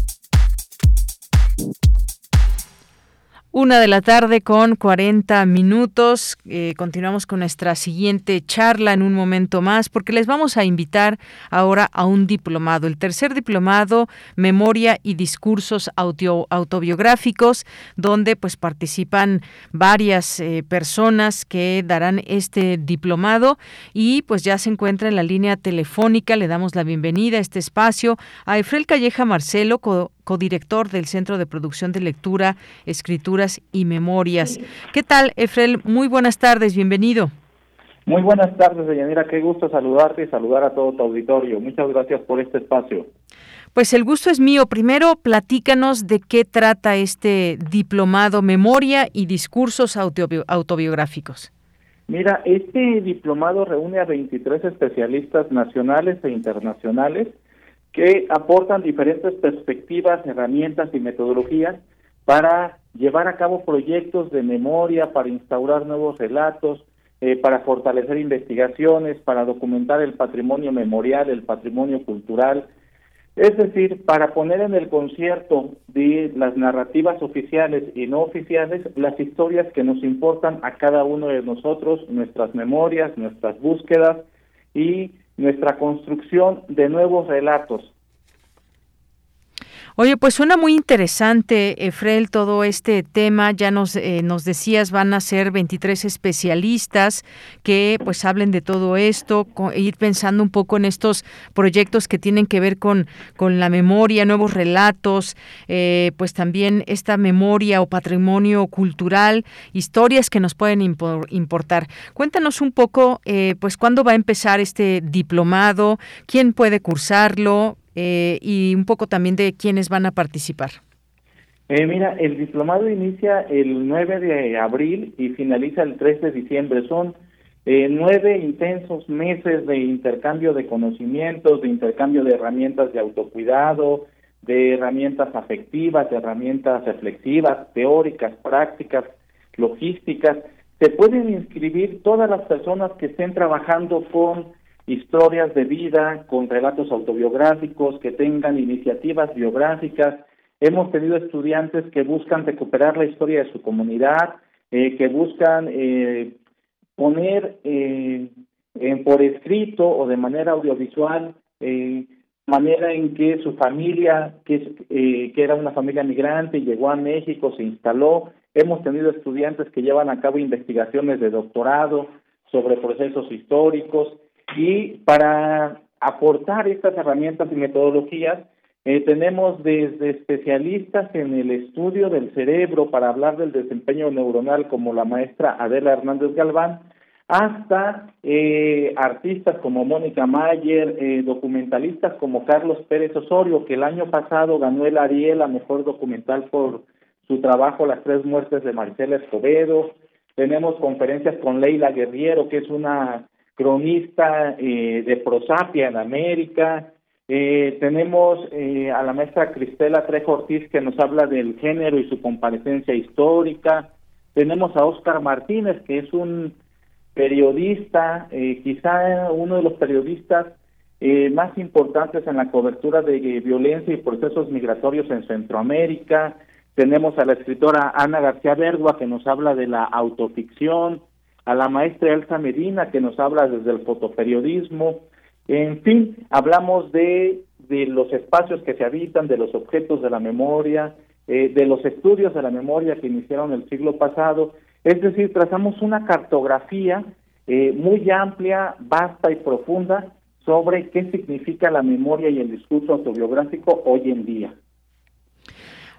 Una de la tarde con 40 minutos. Eh, continuamos con nuestra siguiente charla en un momento más porque les vamos a invitar ahora a un diplomado, el tercer diplomado Memoria y Discursos Autobiográficos, donde pues participan varias eh, personas que darán este diplomado y pues ya se encuentra en la línea telefónica. Le damos la bienvenida a este espacio a Efrel Calleja Marcelo, codirector del Centro de Producción de Lectura, Escrituras y Memorias. ¿Qué tal, Efrel? Muy buenas tardes, bienvenido. Muy buenas tardes, Deyanira. Qué gusto saludarte y saludar a todo tu auditorio. Muchas gracias por este espacio. Pues el gusto es mío. Primero, platícanos de qué trata este diplomado Memoria y Discursos Autobiográficos. Mira, este diplomado reúne a 23 especialistas nacionales e internacionales que aportan diferentes perspectivas, herramientas y metodologías para llevar a cabo proyectos de memoria, para instaurar nuevos relatos, eh, para fortalecer investigaciones, para documentar el patrimonio memorial, el patrimonio cultural, es decir, para poner en el concierto de las narrativas oficiales y no oficiales las historias que nos importan a cada uno de nosotros, nuestras memorias, nuestras búsquedas y nuestra construcción de nuevos relatos. Oye, pues suena muy interesante, Efrel, todo este tema. Ya nos, eh, nos decías, van a ser 23 especialistas que pues hablen de todo esto, ir pensando un poco en estos proyectos que tienen que ver con, con la memoria, nuevos relatos, eh, pues también esta memoria o patrimonio cultural, historias que nos pueden importar. Cuéntanos un poco, eh, pues, cuándo va a empezar este diplomado, quién puede cursarlo, eh, y un poco también de quiénes van a participar. Eh, mira, el diplomado inicia el 9 de abril y finaliza el 3 de diciembre. Son eh, nueve intensos meses de intercambio de conocimientos, de intercambio de herramientas de autocuidado, de herramientas afectivas, de herramientas reflexivas, teóricas, prácticas, logísticas. Se pueden inscribir todas las personas que estén trabajando con historias de vida con relatos autobiográficos, que tengan iniciativas biográficas. Hemos tenido estudiantes que buscan recuperar la historia de su comunidad, eh, que buscan eh, poner eh, en, por escrito o de manera audiovisual manera en que su familia, que, que era una familia migrante, llegó a México, se instaló. Hemos tenido estudiantes que llevan a cabo investigaciones de doctorado sobre procesos históricos. Y para aportar estas herramientas y metodologías, eh, tenemos desde especialistas en el estudio del cerebro para hablar del desempeño neuronal, como la maestra Adela Hernández Galván, hasta eh, artistas como Mónica Mayer, eh, documentalistas como Carlos Pérez Osorio, que el año pasado ganó el Ariel a Mejor Documental por su trabajo Las Tres Muertes de Marcela Escobedo. Tenemos conferencias con Leila Guerriero, que es una cronista eh, de Prosapia en América. Eh, tenemos eh, a la maestra Cristela Trejo Ortiz que nos habla del género y su comparecencia histórica. Tenemos a Óscar Martínez, que es un periodista, quizá uno de los periodistas más importantes en la cobertura de violencia y procesos migratorios en Centroamérica. Tenemos a la escritora Ana García Bergua, que nos habla de la autoficción a la maestra Elsa Medina que nos habla desde el fotoperiodismo, en fin, hablamos de, de los espacios que se habitan, de los objetos de la memoria, eh, de los estudios de la memoria que iniciaron el siglo pasado, es decir, trazamos una cartografía eh, muy amplia, vasta y profunda sobre qué significa la memoria y el discurso autobiográfico hoy en día.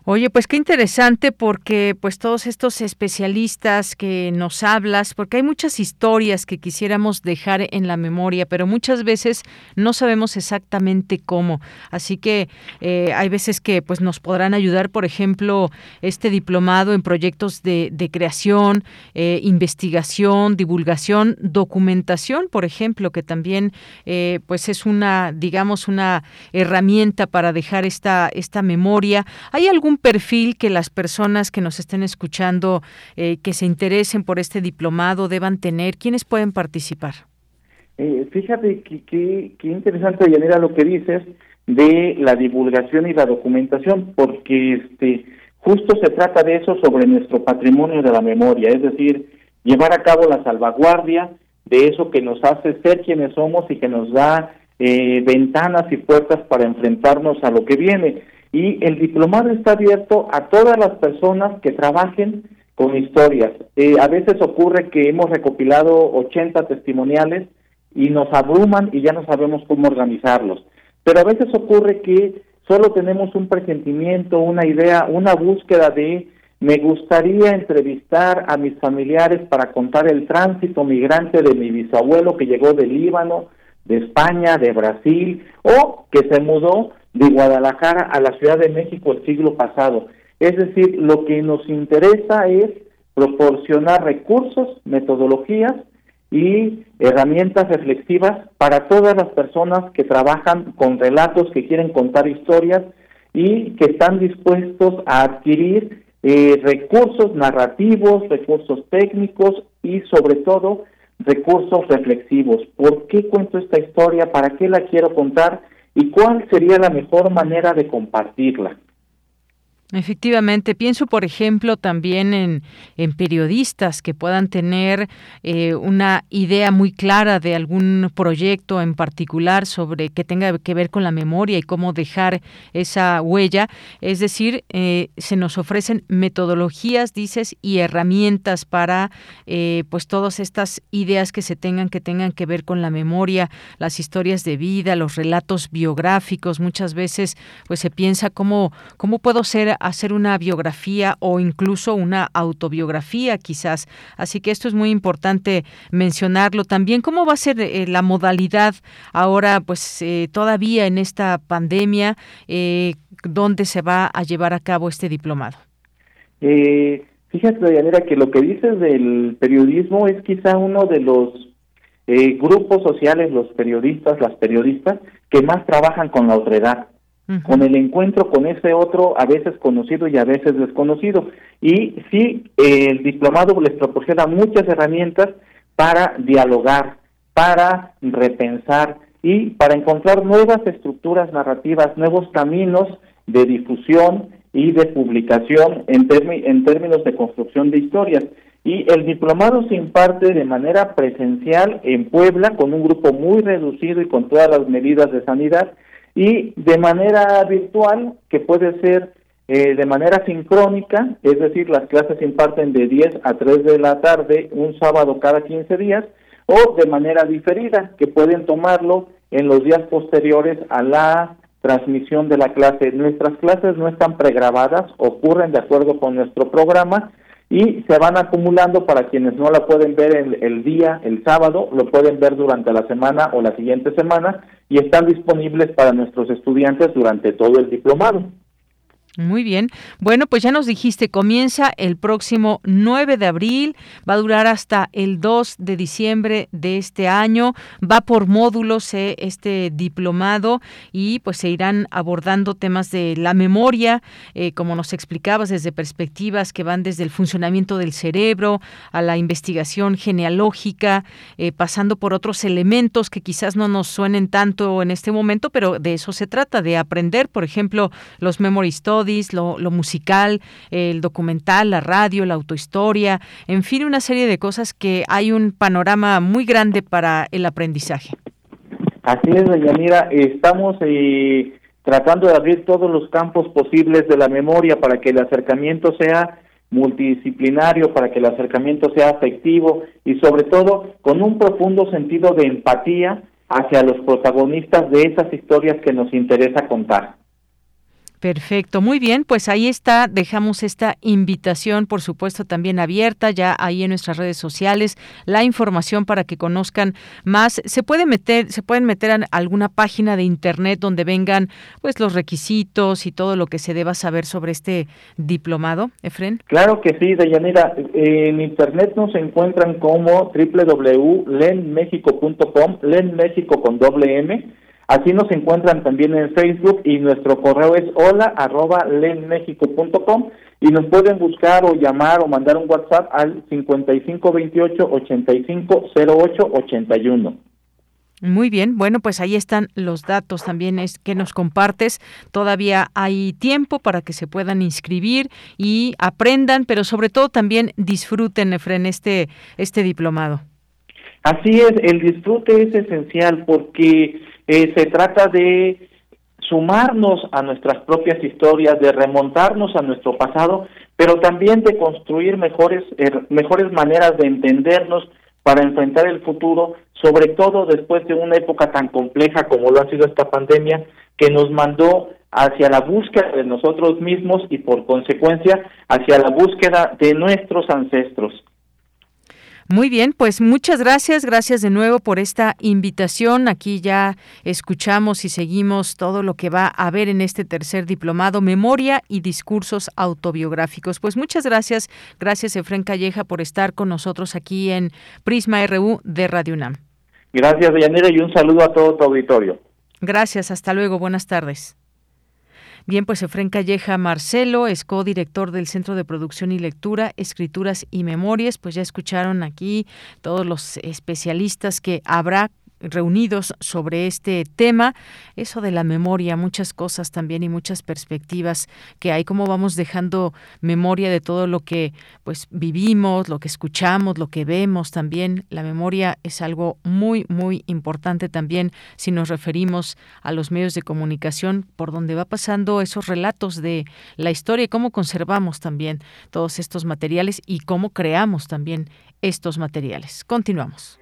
Oye, pues qué interesante porque pues todos estos especialistas que nos hablas, porque hay muchas historias que quisiéramos dejar en la memoria, pero muchas veces no sabemos exactamente cómo. Así que eh, hay veces que pues nos podrán ayudar, por ejemplo, este diplomado en proyectos de, creación, eh, investigación, divulgación, documentación, por ejemplo, que también eh, pues es una, digamos, una herramienta para dejar esta, esta memoria. ¿Hay algún perfil que las personas que nos estén escuchando, eh, que se interesen por este diplomado, deban tener? ¿Quiénes pueden participar? Eh, fíjate que, que, interesante, Yanira, lo que dices de la divulgación y la documentación, porque este justo se trata de eso sobre nuestro patrimonio de la memoria, es decir, llevar a cabo la salvaguardia de eso que nos hace ser quienes somos y que nos da eh, ventanas y puertas para enfrentarnos a lo que viene. Y el diplomado está abierto a todas las personas que trabajen con historias. Eh, a veces ocurre que hemos recopilado 80 testimoniales y nos abruman y ya no sabemos cómo organizarlos. Pero a veces ocurre que solo tenemos un presentimiento, una idea, una búsqueda de me gustaría entrevistar a mis familiares para contar el tránsito migrante de mi bisabuelo que llegó de Líbano, de España, de Brasil, o que se mudó de Guadalajara a la Ciudad de México el siglo pasado. Es decir, lo que nos interesa es proporcionar recursos, metodologías y herramientas reflexivas para todas las personas que trabajan con relatos, que quieren contar historias y que están dispuestos a adquirir eh, recursos narrativos, recursos técnicos y sobre todo recursos reflexivos. ¿Por qué cuento esta historia? ¿Para qué la quiero contar? Y cuál sería la mejor manera de compartirla. Efectivamente, pienso, por ejemplo, también en, periodistas que puedan tener eh, una idea muy clara de algún proyecto en particular sobre que tenga que ver con la memoria y cómo dejar esa huella. Es decir, eh, se nos ofrecen metodologías, dices, y herramientas para, eh, pues, todas estas ideas que se tengan que tengan que ver con la memoria, las historias de vida, los relatos biográficos. Muchas veces, pues, se piensa cómo cómo puedo ser hacer una biografía o incluso una autobiografía quizás. Así que esto es muy importante mencionarlo. También cómo va a ser eh, la modalidad ahora, pues eh, todavía en esta pandemia, eh, dónde se va a llevar a cabo este diplomado. Eh, fíjate, Dayanera, que lo que dices del periodismo es quizá uno de los grupos sociales, los periodistas, las periodistas, que más trabajan con la otredad con el encuentro con ese otro, a veces conocido y a veces desconocido. Y sí, el diplomado les proporciona muchas herramientas para dialogar, para repensar y para encontrar nuevas estructuras narrativas, nuevos caminos de difusión y de publicación en, en términos de construcción de historias. Y el diplomado se imparte de manera presencial en Puebla con un grupo muy reducido y con todas las medidas de sanidad y de manera virtual, que puede ser eh, de manera sincrónica, es decir, las clases se imparten de 10 a 3 de la tarde, un sábado cada 15 días, o de manera diferida, que pueden tomarlo en los días posteriores a la transmisión de la clase. Nuestras clases no están pregrabadas, ocurren de acuerdo con nuestro programa y se van acumulando para quienes no la pueden ver el, el, día, el sábado, lo pueden ver durante la semana o la siguiente semana y están disponibles para nuestros estudiantes durante todo el diplomado. Muy bien. Bueno, pues ya nos dijiste, comienza el próximo 9 de abril, va a durar hasta el 2 de diciembre de este año, va por módulos eh, este diplomado y pues se irán abordando temas de la memoria, eh, como nos explicabas, desde perspectivas que van desde el funcionamiento del cerebro a la investigación genealógica, eh, pasando por otros elementos que quizás no nos suenen tanto en este momento, pero de eso se trata, de aprender, por ejemplo, los memory lo, musical, el documental, la radio, la autohistoria, en fin, una serie de cosas que hay un panorama muy grande para el aprendizaje. Así es, Mira, estamos eh, tratando de abrir todos los campos posibles de la memoria para que el acercamiento sea multidisciplinario, para que el acercamiento sea afectivo y sobre todo con un profundo sentido de empatía hacia los protagonistas de esas historias que nos interesa contar. Perfecto, muy bien, pues ahí está, dejamos esta invitación, por supuesto, también abierta ya ahí en nuestras redes sociales, la información para que conozcan más. Se puede meter, se pueden meter en alguna página de internet donde vengan pues los requisitos y todo lo que se deba saber sobre este diplomado, Efren. Claro que sí, Dayanira, en internet nos encuentran como www.lenmexico.com, lenmexico con doble M Así nos encuentran también en Facebook y nuestro correo es hola arroba lenmexico.com y nos pueden buscar o llamar o mandar un WhatsApp al 5528 8508 81. Muy bien, bueno, pues ahí están los datos también es que nos compartes. Todavía hay tiempo para que se puedan inscribir y aprendan, pero sobre todo también disfruten, Efren, este, este diplomado. Así es, el disfrute es esencial porque eh, se trata de sumarnos a nuestras propias historias, de remontarnos a nuestro pasado, pero también de construir mejores, er, mejores maneras de entendernos para enfrentar el futuro, sobre todo después de una época tan compleja como lo ha sido esta pandemia, que nos mandó hacia la búsqueda de nosotros mismos y por consecuencia hacia la búsqueda de nuestros ancestros. Muy bien, pues muchas gracias, gracias de nuevo por esta invitación. Aquí ya escuchamos y seguimos todo lo que va a haber en este tercer diplomado, Memoria y Discursos Autobiográficos. Pues muchas gracias, gracias Efren Calleja por estar con nosotros aquí en Prisma RU de Radio UNAM. Gracias, Deyanira, y un saludo a todo tu auditorio. Gracias, hasta luego, buenas tardes. Bien, pues Efren Calleja Marcelo es co-director del Centro de Producción y Lectura, Escrituras y Memorias. Pues ya escucharon aquí todos los especialistas que habrá reunidos sobre este tema, eso de la memoria, muchas cosas también y muchas perspectivas que hay, cómo vamos dejando memoria de todo lo que pues vivimos, lo que escuchamos, lo que vemos también. La memoria es algo muy, muy importante también si nos referimos a los medios de comunicación, por donde va pasando esos relatos de la historia y cómo conservamos también todos estos materiales y cómo creamos también estos materiales. Continuamos.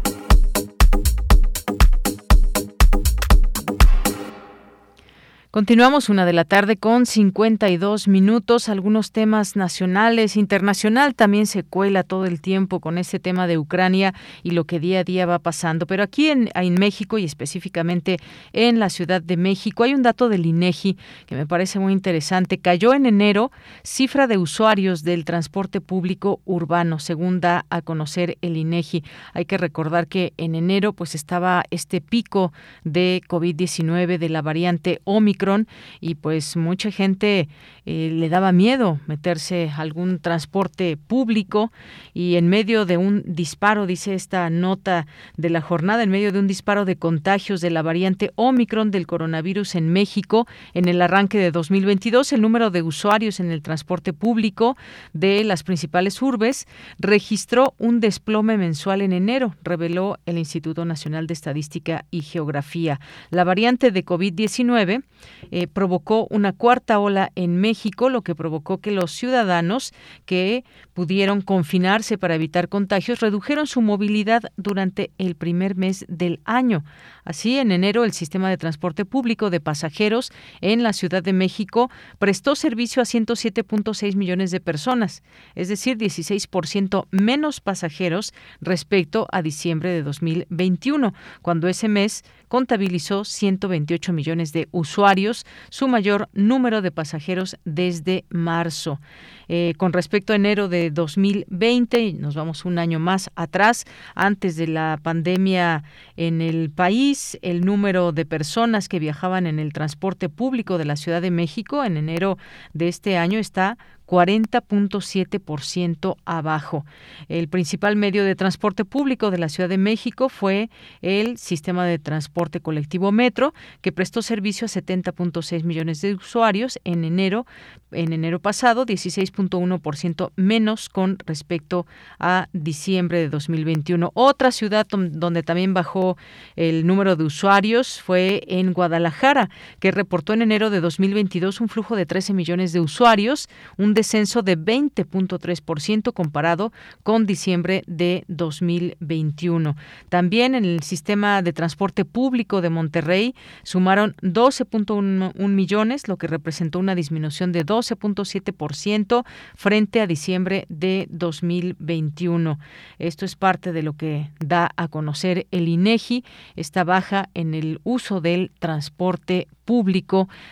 Continuamos una de la tarde con 52 minutos. Algunos temas nacionales, internacional también se cuela todo el tiempo con este tema de Ucrania y lo que día a día va pasando. Pero aquí en, México y específicamente en la Ciudad de México hay un dato del INEGI que me parece muy interesante. Cayó en enero cifra de usuarios del transporte público urbano, según da a conocer el INEGI. Hay que recordar que en enero pues estaba este pico de COVID-19 de la variante Omicron y pues mucha gente eh, le daba miedo meterse a algún transporte público y en medio de un disparo, dice esta nota de la jornada, en medio de un disparo de contagios de la variante Omicron del coronavirus en México en el arranque de 2022, el número de usuarios en el transporte público de las principales urbes registró un desplome mensual en enero, reveló el Instituto Nacional de Estadística y Geografía. La variante de COVID-19 eh, provocó una cuarta ola en México, lo que provocó que los ciudadanos que pudieron confinarse para evitar contagios redujeron su movilidad durante el primer mes del año. Así, en enero, el sistema de transporte público de pasajeros en la Ciudad de México prestó servicio a 107.6 millones de personas, es decir, 16% menos pasajeros respecto a diciembre de 2021, cuando ese mes contabilizó 128 millones de usuarios, su mayor número de pasajeros desde marzo. Eh, con respecto a enero de 2020, nos vamos un año más atrás, antes de la pandemia en el país, el número de personas que viajaban en el transporte público de la Ciudad de México en enero de este año está 40.7% abajo. El principal medio de transporte público de la Ciudad de México fue el sistema de transporte colectivo Metro, que prestó servicio a 70.6 millones de usuarios en enero, en enero pasado, 16.1% menos con respecto a diciembre de 2021. Otra ciudad donde también bajó el número de usuarios fue en Guadalajara, que reportó en enero de 2022 un flujo de 13 millones de usuarios, un descenso de 20.3% comparado con diciembre de 2021. También en el sistema de transporte público de Monterrey sumaron 12.1 millones, lo que representó una disminución de 12.7% frente a diciembre de 2021. Esto es parte de lo que da a conocer el INEGI, esta baja en el uso del transporte público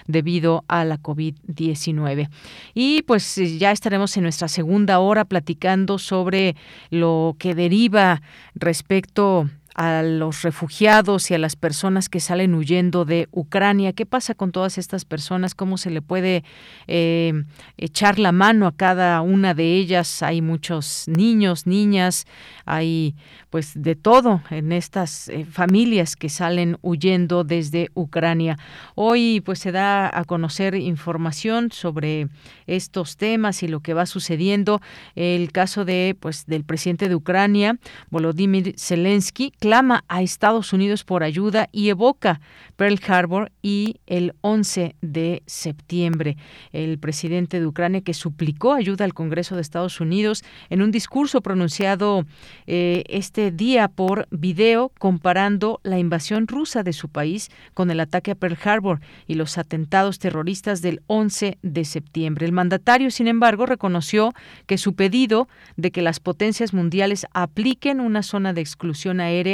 debido a la COVID-19. Y pues ya estaremos en nuestra segunda hora platicando sobre lo que deriva respecto a los refugiados y a las personas que salen huyendo de Ucrania. ¿Qué pasa con todas estas personas? ¿Cómo se le puede eh, echar la mano a cada una de ellas? Hay muchos niños, niñas, hay pues de todo en estas eh, familias que salen huyendo desde Ucrania. Hoy pues se da a conocer información sobre estos temas y lo que va sucediendo. El caso de pues del presidente de Ucrania, Volodymyr Zelensky, clama a Estados Unidos por ayuda y evoca Pearl Harbor y el 11 de septiembre. El presidente de Ucrania que suplicó ayuda al Congreso de Estados Unidos en un discurso pronunciado eh, este día por video comparando la invasión rusa de su país con el ataque a Pearl Harbor y los atentados terroristas del 11 de septiembre. El mandatario, sin embargo, reconoció que su pedido de que las potencias mundiales apliquen una zona de exclusión aérea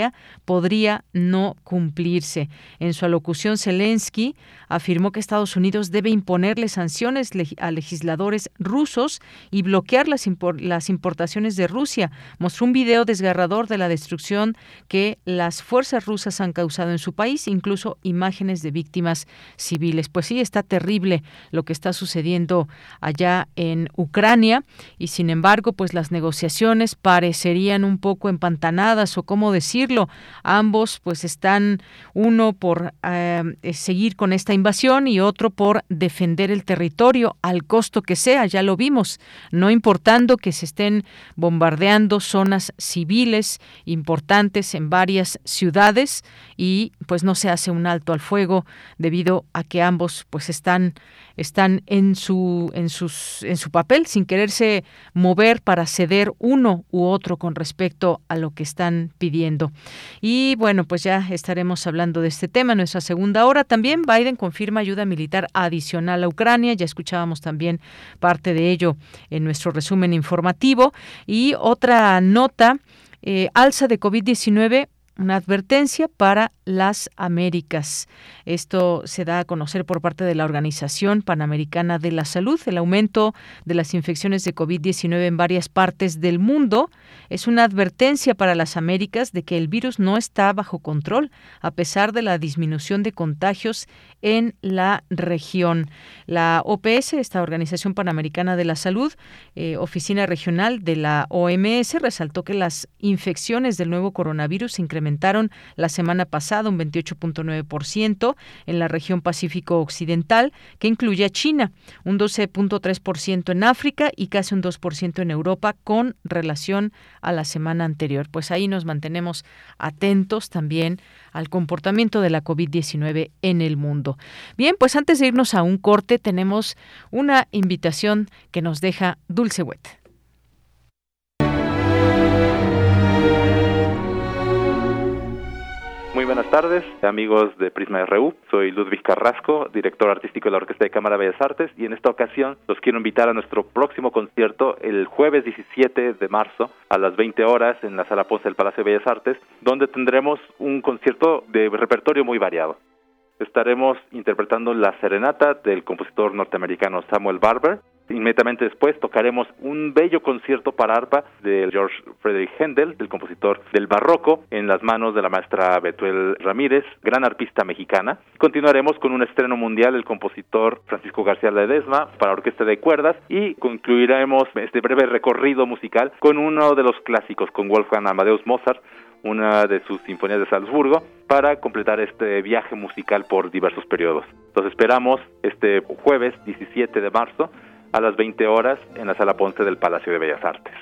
podría no cumplirse. En su alocución, Zelensky afirmó que Estados Unidos debe imponerle sanciones a legisladores rusos y bloquear las, importaciones de Rusia. Mostró un video desgarrador de la destrucción que las fuerzas rusas han causado en su país, incluso imágenes de víctimas civiles. Pues sí, está terrible lo que está sucediendo allá en Ucrania y sin embargo, pues las negociaciones parecerían un poco empantanadas o cómo Ambos pues están uno por eh, seguir con esta invasión y otro por defender el territorio al costo que sea, ya lo vimos, no importando que se estén bombardeando zonas civiles importantes en varias ciudades y pues no se hace un alto al fuego debido a que ambos pues están están en su en sus en su papel sin quererse mover para ceder uno u otro con respecto a lo que están pidiendo. Y bueno, pues ya estaremos hablando de este tema en nuestra segunda hora. También Biden confirma ayuda militar adicional a Ucrania. Ya escuchábamos también parte de ello en nuestro resumen informativo. Y otra nota, eh, alza de COVID-19 una advertencia para las Américas. Esto se da a conocer por parte de la Organización Panamericana de la Salud. El aumento de las infecciones de COVID-19 en varias partes del mundo es una advertencia para las Américas de que el virus no está bajo control, a pesar de la disminución de contagios en la región. La OPS, esta Organización Panamericana de la Salud, eh, oficina regional de la OMS, resaltó que las infecciones del nuevo coronavirus se la semana pasada un 28.9% en la región Pacífico Occidental, que incluye a China, un 12.3% en África y casi un 2% en Europa con relación a la semana anterior. Pues ahí nos mantenemos atentos también al comportamiento de la COVID-19 en el mundo. Bien, pues antes de irnos a un corte tenemos una invitación que nos deja Dulce Wet. Muy buenas tardes, amigos de Prisma RU. Soy Ludwig Carrasco, director artístico de la Orquesta de Cámara Bellas Artes, y en esta ocasión los quiero invitar a nuestro próximo concierto el jueves 17 de marzo a las 20 horas en la Sala Ponce del Palacio de Bellas Artes, donde tendremos un concierto de repertorio muy variado. Estaremos interpretando la serenata del compositor norteamericano Samuel Barber, Inmediatamente después tocaremos un bello concierto para arpa de George Frederick Händel, del compositor del barroco, en las manos de la maestra Betuel Ramírez, gran arpista mexicana. Continuaremos con un estreno mundial del compositor Francisco García Ledesma para orquesta de cuerdas y concluiremos este breve recorrido musical con uno de los clásicos, con Wolfgang Amadeus Mozart, una de sus sinfonías de Salzburgo, para completar este viaje musical por diversos periodos. Los esperamos este jueves 17 de marzo a las 20 horas en la Sala Ponce del Palacio de Bellas Artes.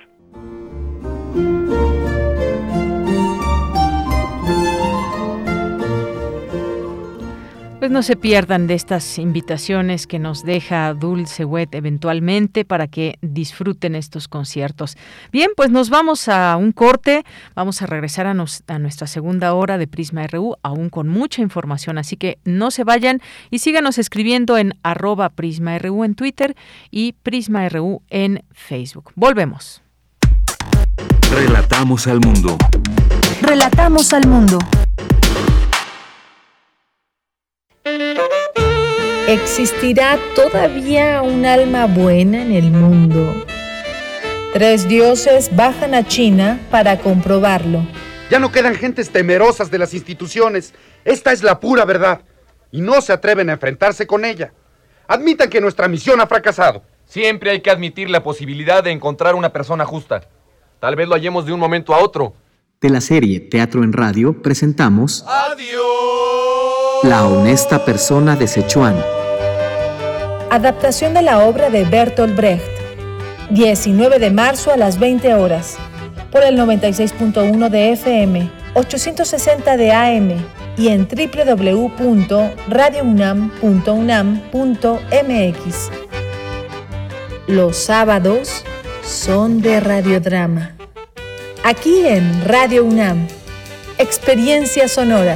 Pues no se pierdan de estas invitaciones que nos deja Dulce Wet eventualmente para que disfruten estos conciertos. Bien, pues nos vamos a un corte, vamos a regresar a, a nuestra segunda hora de Prisma RU, aún con mucha información, así que no se vayan y síganos escribiendo en arroba Prisma RU en Twitter y Prisma RU en Facebook. Volvemos. Relatamos al mundo. Relatamos al mundo. ¿Existirá todavía un alma buena en el mundo? Tres dioses bajan a China para comprobarlo. Ya no quedan gentes temerosas de las instituciones. Esta es la pura verdad. Y no se atreven a enfrentarse con ella. Admitan que nuestra misión ha fracasado. Siempre hay que admitir la posibilidad de encontrar una persona justa. Tal vez lo hallemos de un momento a otro. De la serie Teatro en Radio presentamos... ¡Adiós! La honesta persona de Sichuan. Adaptación de la obra de Bertolt Brecht. 19 de marzo a las 20 horas. Por el 96.1 de FM, 860 de AM y en www.radiounam.unam.mx. Los sábados son de radiodrama. Aquí en Radio UNAM. Experiencia sonora.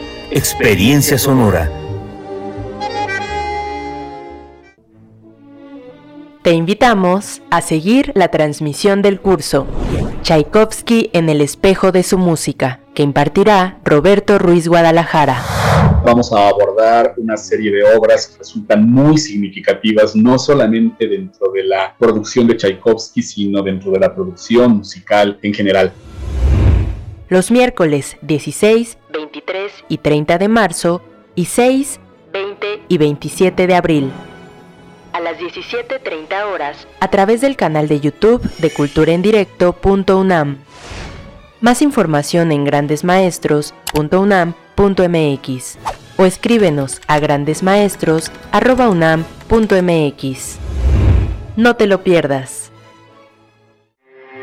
Experiencia Sonora. Te invitamos a seguir la transmisión del curso Tchaikovsky en el espejo de su música, que impartirá Roberto Ruiz Guadalajara. Vamos a abordar una serie de obras que resultan muy significativas, no solamente dentro de la producción de Tchaikovsky, sino dentro de la producción musical en general los miércoles 16, 23 y 30 de marzo y 6, 20 y 27 de abril. A las 17.30 horas a través del canal de YouTube de culturaendirecto.unam. Más información en grandesmaestros.unam.mx o escríbenos a grandesmaestros.unam.mx. No te lo pierdas.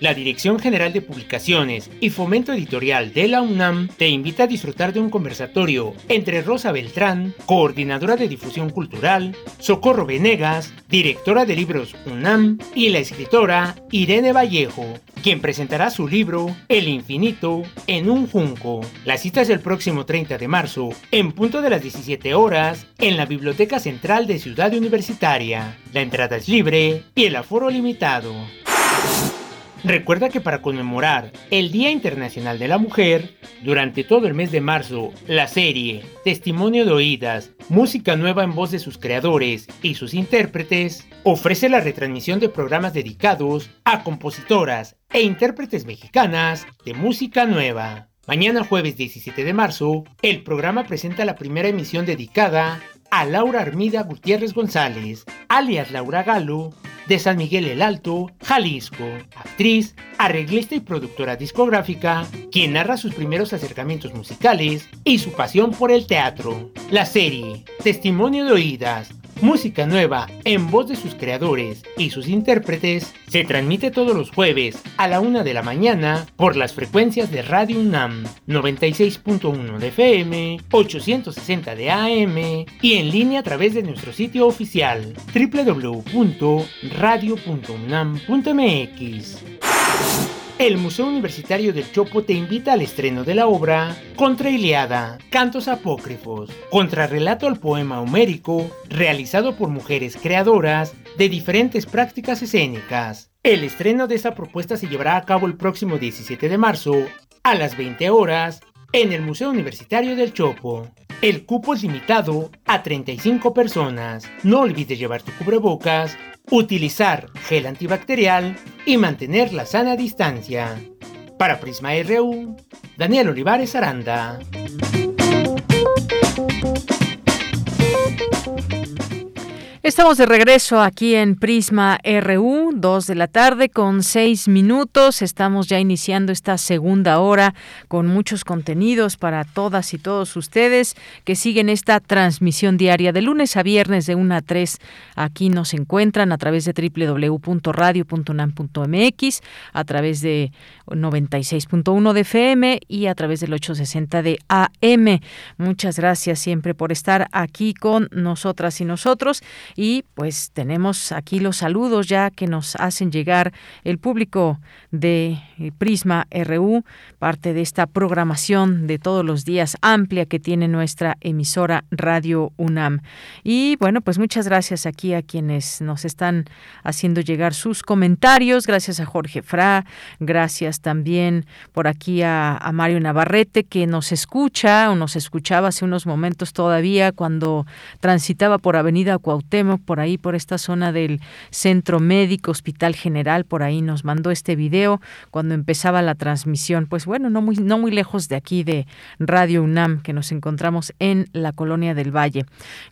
La Dirección General de Publicaciones y Fomento Editorial de la UNAM te invita a disfrutar de un conversatorio entre Rosa Beltrán, coordinadora de difusión cultural, Socorro Venegas, directora de libros UNAM, y la escritora Irene Vallejo, quien presentará su libro El infinito en un junco. La cita es el próximo 30 de marzo, en punto de las 17 horas, en la Biblioteca Central de Ciudad Universitaria. La entrada es libre y el aforo limitado. Recuerda que para conmemorar el Día Internacional de la Mujer, durante todo el mes de marzo, la serie Testimonio de Oídas, música nueva en voz de sus creadores y sus intérpretes, ofrece la retransmisión de programas dedicados a compositoras e intérpretes mexicanas de música nueva. Mañana jueves 17 de marzo, el programa presenta la primera emisión dedicada a Laura Armida Gutiérrez González, alias Laura Galo, de San Miguel el Alto, Jalisco, actriz, arreglista y productora discográfica, quien narra sus primeros acercamientos musicales y su pasión por el teatro. La serie, Testimonio de Oídas, Música nueva en voz de sus creadores y sus intérpretes se transmite todos los jueves a la una de la mañana por las frecuencias de Radio UNAM 96.1 de FM, 860 de AM y en línea a través de nuestro sitio oficial www.radio.unam.mx. El Museo Universitario del Chopo te invita al estreno de la obra Contra Iliada, Cantos Apócrifos, contrarrelato al poema homérico, realizado por mujeres creadoras de diferentes prácticas escénicas. El estreno de esta propuesta se llevará a cabo el próximo 17 de marzo a las 20 horas en el Museo Universitario del Chopo. El cupo es limitado a 35 personas. No olvides llevar tu cubrebocas, utilizar gel antibacterial y mantener la sana distancia. Para Prisma RU, Daniel Olivares Aranda. Estamos de regreso aquí en Prisma RU, 2 de la tarde con 6 minutos. Estamos ya iniciando esta segunda hora con muchos contenidos para todas y todos ustedes que siguen esta transmisión diaria de lunes a viernes de 1 a 3. Aquí nos encuentran a través de www.radio.unam.mx, a través de 96.1 de FM y a través del 860 de AM. Muchas gracias siempre por estar aquí con nosotras y nosotros y pues tenemos aquí los saludos ya que nos hacen llegar el público de eh, Prisma RU, parte de esta programación de todos los días amplia que tiene nuestra emisora Radio UNAM. Y bueno, pues muchas gracias aquí a quienes nos están haciendo llegar sus comentarios. Gracias a Jorge Fra, gracias también por aquí a, Mario Navarrete que nos escucha o nos escuchaba hace unos momentos todavía cuando transitaba por Avenida Cuauhtémoc por ahí, por esta zona del Centro Médico, Hospital General, por ahí nos mandó este video cuando empezaba la transmisión. Pues bueno, no muy, no muy lejos de aquí de Radio UNAM, que nos encontramos en la Colonia del Valle.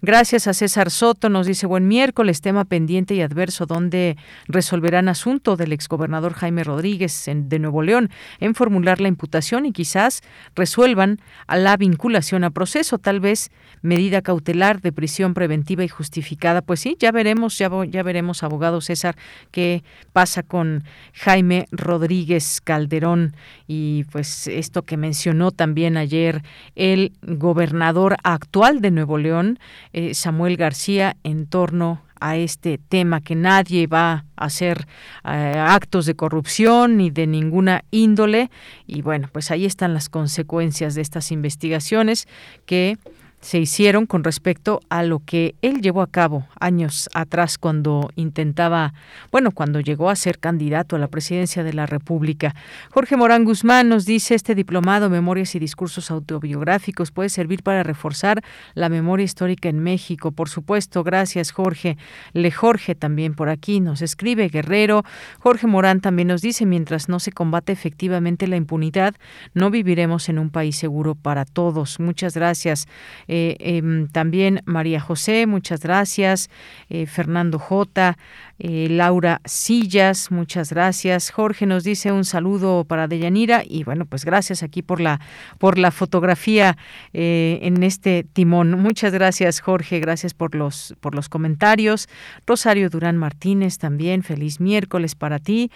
Gracias a César Soto, nos dice buen miércoles, tema pendiente y adverso, donde resolverán asunto del exgobernador Jaime Rodríguez de Nuevo León en formular la imputación y quizás resuelvan a la vinculación a proceso, tal vez medida cautelar de prisión preventiva y justificada. Pues sí, ya veremos, ya, ya veremos, abogado César, qué pasa con Jaime Rodríguez Calderón y pues esto que mencionó también ayer el gobernador actual de Nuevo León, eh, Samuel García, en torno a este tema, que nadie va a hacer eh, actos de corrupción ni de ninguna índole. Y bueno, pues ahí están las consecuencias de estas investigaciones que se hicieron con respecto a lo que él llevó a cabo años atrás cuando intentaba, bueno, cuando llegó a ser candidato a la presidencia de la República. Jorge Morán Guzmán nos dice, este diplomado Memorias y Discursos Autobiográficos puede servir para reforzar la memoria histórica en México. Por supuesto, gracias Jorge. Le Jorge también por aquí nos escribe, Guerrero. Jorge Morán también nos dice, mientras no se combate efectivamente la impunidad, no viviremos en un país seguro para todos. Muchas gracias. Eh, em, también María José, muchas gracias. Eh, Fernando J. Eh, Laura Sillas, muchas gracias. Jorge nos dice un saludo para Deyanira y bueno, pues gracias aquí por la por la fotografía en este timón. Muchas gracias, Jorge, gracias por los por los comentarios. Rosario Durán Martínez también, feliz miércoles para ti.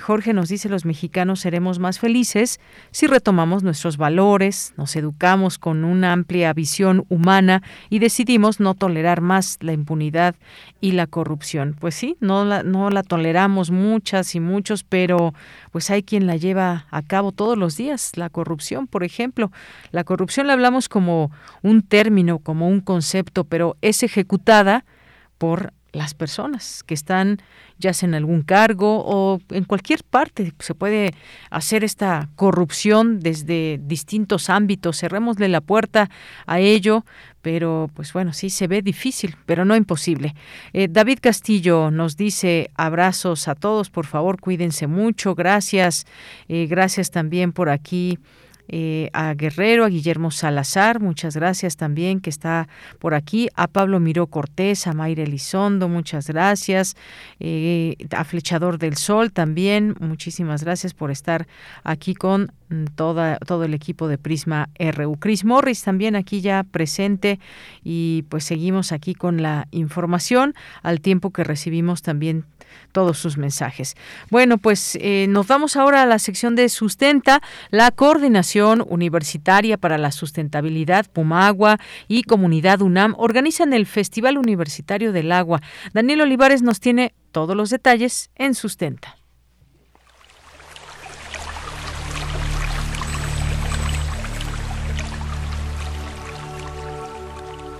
Jorge nos dice los mexicanos seremos más felices si retomamos nuestros valores, nos educamos con una amplia visión humana y decidimos no tolerar más la impunidad y la corrupción. Pues no la, no la toleramos muchas y muchos, pero pues hay quien la lleva a cabo todos los días. La corrupción, por ejemplo. La corrupción la hablamos como un término, como un concepto, pero es ejecutada por las personas que están ya sea en algún cargo o en cualquier parte. Se puede hacer esta corrupción desde distintos ámbitos. Cerrémosle la puerta a ello, pero pues bueno, sí se ve difícil, pero no imposible. Eh, David Castillo nos dice abrazos a todos, por favor, cuídense mucho, gracias, eh, gracias también por aquí. Eh, a Guerrero, a Guillermo Salazar, muchas gracias también que está por aquí, a Pablo Miró Cortés, a Mayra Elizondo, muchas gracias, eh, a Flechador del Sol también, muchísimas gracias por estar aquí con mm, toda, todo el equipo de Prisma RU. Chris Morris también aquí ya presente y pues seguimos aquí con la información al tiempo que recibimos también todos sus mensajes. Bueno, pues eh, nos vamos ahora a la sección de sustenta, la coordinación universitaria para la sustentabilidad, Pumagua y Comunidad UNAM organizan el Festival Universitario del Agua. Daniel Olivares nos tiene todos los detalles en sustenta.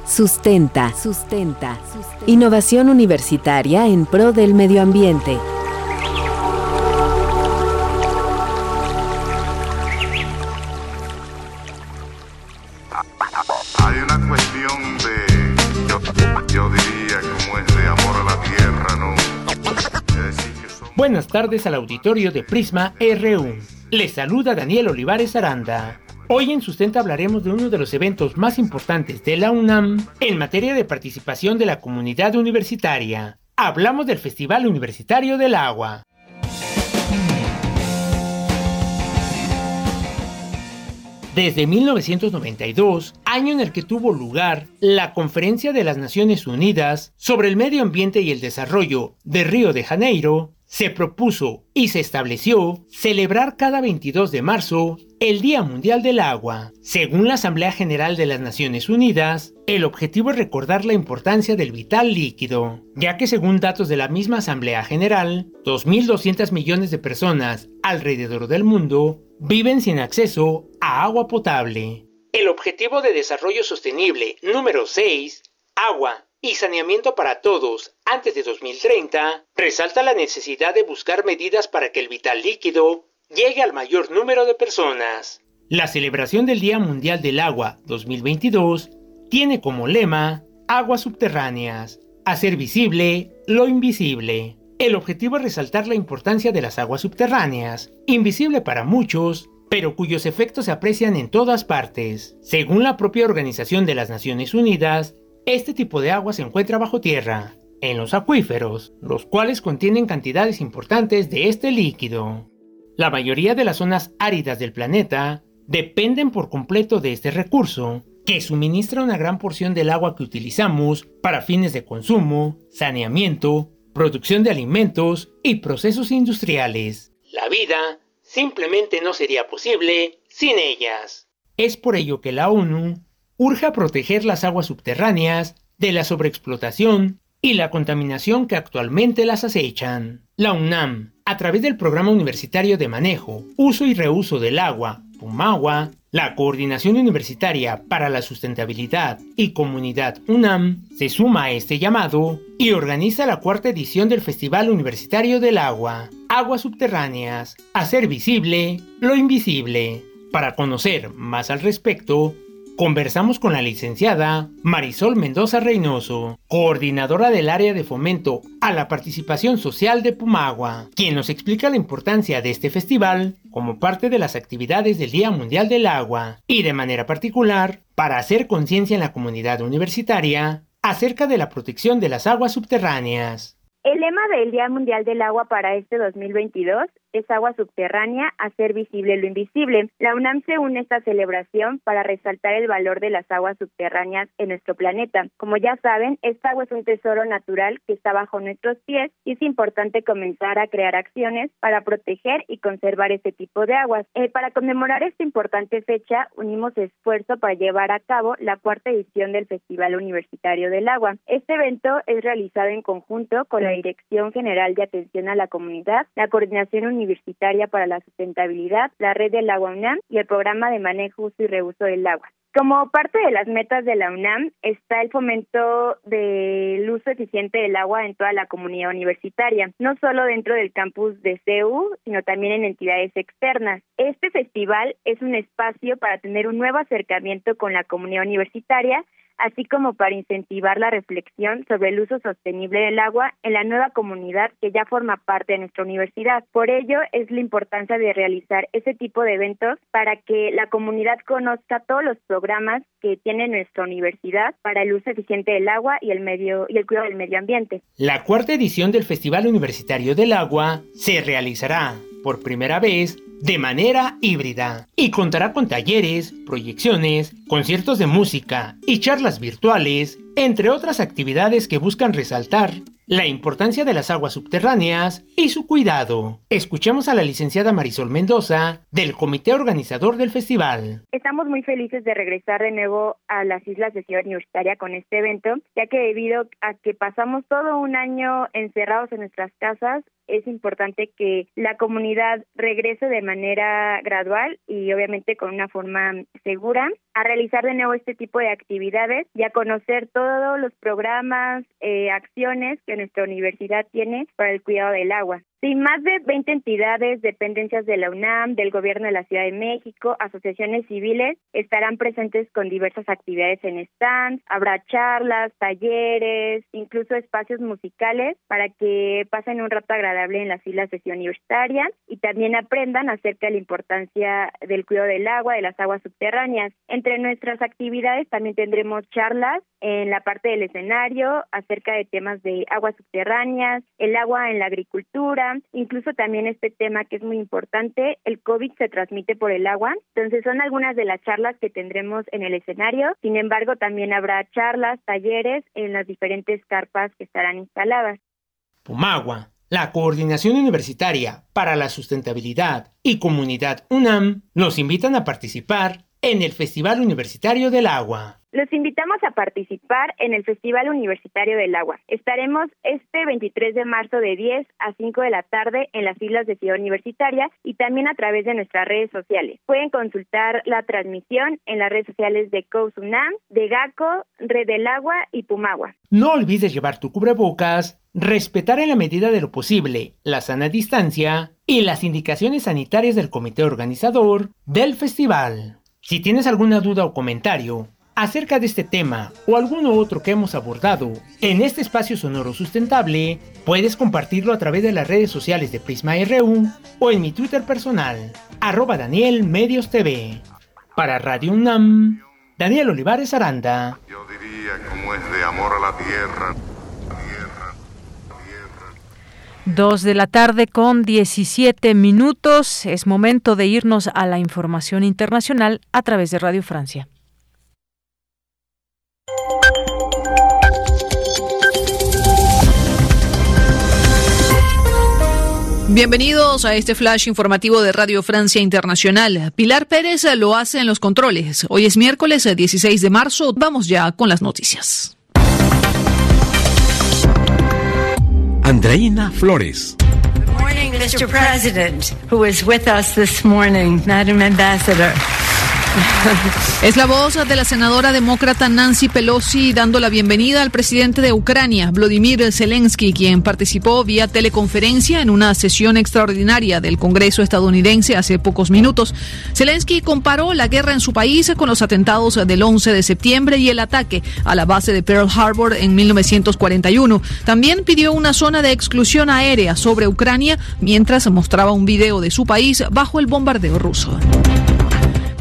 Sustenta. Sustenta. Innovación universitaria en pro del medio ambiente. Hay una cuestión de, yo, diría, como es de amor a la tierra, ¿no? Buenas tardes al auditorio de Prisma RU. Les saluda Daniel Olivares Aranda. Hoy en Sustenta hablaremos de uno de los eventos más importantes de la UNAM en materia de participación de la comunidad universitaria. Hablamos del Festival Universitario del Agua. Desde 1992, año en el que tuvo lugar la Conferencia de las Naciones Unidas sobre el Medio Ambiente y el Desarrollo de Río de Janeiro, se propuso y se estableció celebrar cada 22 de marzo el Día Mundial del Agua. Según la Asamblea General de las Naciones Unidas, el objetivo es recordar la importancia del vital líquido, ya que según datos de la misma Asamblea General, 2.200 millones de personas alrededor del mundo viven sin acceso a agua potable. El Objetivo de Desarrollo Sostenible número 6, agua y saneamiento para todos antes de 2030, resalta la necesidad de buscar medidas para que el vital líquido llegue al mayor número de personas. La celebración del Día Mundial del Agua 2022 tiene como lema Aguas subterráneas, hacer visible lo invisible. El objetivo es resaltar la importancia de las aguas subterráneas, invisible para muchos, pero cuyos efectos se aprecian en todas partes. Según la propia Organización de las Naciones Unidas, este tipo de agua se encuentra bajo tierra, en los acuíferos, los cuales contienen cantidades importantes de este líquido. La mayoría de las zonas áridas del planeta dependen por completo de este recurso, que suministra una gran porción del agua que utilizamos para fines de consumo, saneamiento, producción de alimentos y procesos industriales. La vida simplemente no sería posible sin ellas. Es por ello que la ONU urge a proteger las aguas subterráneas de la sobreexplotación y la contaminación que actualmente las acechan. La UNAM, a través del Programa Universitario de Manejo, Uso y Reuso del Agua, PUMAGUA, la Coordinación Universitaria para la Sustentabilidad y Comunidad UNAM se suma a este llamado y organiza la cuarta edición del Festival Universitario del Agua, Aguas Subterráneas, hacer visible lo invisible. Para conocer más al respecto, Conversamos con la licenciada Marisol Mendoza Reynoso, coordinadora del área de fomento a la participación social de Pumagua, quien nos explica la importancia de este festival como parte de las actividades del Día Mundial del Agua y de manera particular para hacer conciencia en la comunidad universitaria acerca de la protección de las aguas subterráneas. El lema del Día Mundial del Agua para este 2022 es agua subterránea, hacer visible lo invisible. La UNAM se une a esta celebración para resaltar el valor de las aguas subterráneas en nuestro planeta. Como ya saben, esta agua es un tesoro natural que está bajo nuestros pies y es importante comenzar a crear acciones para proteger y conservar este tipo de aguas. Eh, para conmemorar esta importante fecha, unimos esfuerzo para llevar a cabo la cuarta edición del Festival Universitario del Agua. Este evento es realizado en conjunto con la Dirección General de Atención a la Comunidad, la Coordinación Universitaria para la Sustentabilidad, la Red del Agua UNAM y el Programa de Manejo, Uso y Reuso del Agua. Como parte de las metas de la UNAM está el fomento del uso eficiente del agua en toda la comunidad universitaria, no solo dentro del campus de CEU, sino también en entidades externas. Este festival es un espacio para tener un nuevo acercamiento con la comunidad universitaria así como para incentivar la reflexión sobre el uso sostenible del agua en la nueva comunidad que ya forma parte de nuestra universidad. Por ello es la importancia de realizar ese tipo de eventos para que la comunidad conozca todos los programas que tiene nuestra universidad para el uso eficiente del agua y el medio y el cuidado del medio ambiente. La cuarta edición del Festival Universitario del Agua se realizará por primera vez de manera híbrida y contará con talleres, proyecciones, conciertos de música y charlas virtuales, entre otras actividades que buscan resaltar la importancia de las aguas subterráneas y su cuidado. Escuchemos a la licenciada Marisol Mendoza del comité organizador del festival. Estamos muy felices de regresar de nuevo a las Islas de Ciudad Universitaria con este evento, ya que debido a que pasamos todo un año encerrados en nuestras casas, es importante que la comunidad regrese de manera gradual y obviamente con una forma segura a realizar de nuevo este tipo de actividades y a conocer todos los programas, eh, acciones que nuestra universidad tiene para el cuidado del agua. Sí, más de 20 entidades, dependencias de la UNAM, del Gobierno de la Ciudad de México, asociaciones civiles estarán presentes con diversas actividades en stands, habrá charlas, talleres, incluso espacios musicales para que pasen un rato agradable en las filas de Ciudad Universitaria y también aprendan acerca de la importancia del cuidado del agua, de las aguas subterráneas. Entre nuestras actividades también tendremos charlas en la parte del escenario acerca de temas de aguas subterráneas, el agua en la agricultura, incluso también este tema que es muy importante, el COVID se transmite por el agua, entonces son algunas de las charlas que tendremos en el escenario, sin embargo también habrá charlas, talleres en las diferentes carpas que estarán instaladas. Pumagua, la Coordinación Universitaria para la Sustentabilidad y Comunidad UNAM los invitan a participar en el Festival Universitario del Agua. Los invitamos a participar en el Festival Universitario del Agua. Estaremos este 23 de marzo de 10 a 5 de la tarde en las islas de Ciudad Universitaria y también a través de nuestras redes sociales. Pueden consultar la transmisión en las redes sociales de COUSUNAM, de GACO, Red del Agua y Pumagua. No olvides llevar tu cubrebocas, respetar en la medida de lo posible la sana distancia y las indicaciones sanitarias del comité organizador del festival. Si tienes alguna duda o comentario, acerca de este tema o alguno otro que hemos abordado en este espacio sonoro sustentable, puedes compartirlo a través de las redes sociales de Prisma RU o en mi Twitter personal, arroba Daniel Medios TV. Para Radio UNAM, Daniel Olivares Aranda. Yo diría como es de amor a la tierra. Dos de la tarde con 17 minutos. Es momento de irnos a la información internacional a través de Radio Francia. Bienvenidos a este flash informativo de Radio Francia Internacional. Pilar Pérez lo hace en los controles. Hoy es miércoles 16 de marzo. Vamos ya con las noticias. Andreina Flores. Good morning, Mr. President, who is with us this morning, Madam Ambassador. Es la voz de la senadora demócrata Nancy Pelosi dando la bienvenida al presidente de Ucrania, Vladimir Zelensky, quien participó vía teleconferencia en una sesión extraordinaria del Congreso estadounidense hace pocos minutos. Zelensky comparó la guerra en su país con los atentados del 11 de septiembre y el ataque a la base de Pearl Harbor en 1941. También pidió una zona de exclusión aérea sobre Ucrania mientras mostraba un video de su país bajo el bombardeo ruso.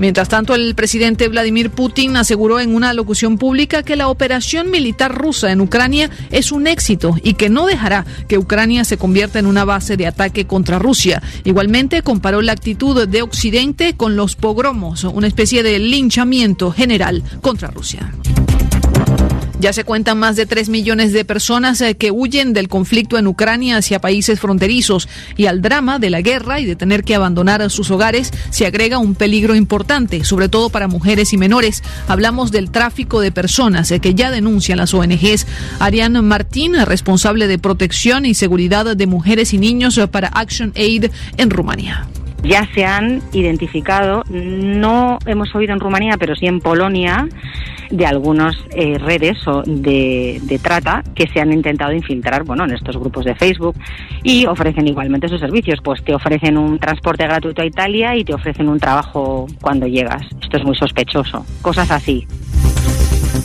Mientras tanto, el presidente Vladimir Putin aseguró en una locución pública que la operación militar rusa en Ucrania es un éxito y que no dejará que Ucrania se convierta en una base de ataque contra Rusia. Igualmente comparó la actitud de Occidente con los pogromos, una especie de linchamiento general contra Rusia. Ya se cuentan más de 3 millones de personas eh, que huyen del conflicto en Ucrania hacia países fronterizos y al drama de la guerra y de tener que abandonar sus hogares se agrega un peligro importante, sobre todo para mujeres y menores. Hablamos del tráfico de personas eh, que ya denuncian las ONGs. Ariane Martín, responsable de protección y seguridad de mujeres y niños eh, para Action Aid en Rumania ya se han identificado, no hemos oído en Rumanía, pero sí en Polonia, de algunas eh, redes de, de, trata que se han intentado infiltrar bueno, en estos grupos de Facebook y ofrecen igualmente sus servicios. Pues te ofrecen un transporte gratuito a Italia y te ofrecen un trabajo cuando llegas. Esto es muy sospechoso. Cosas así.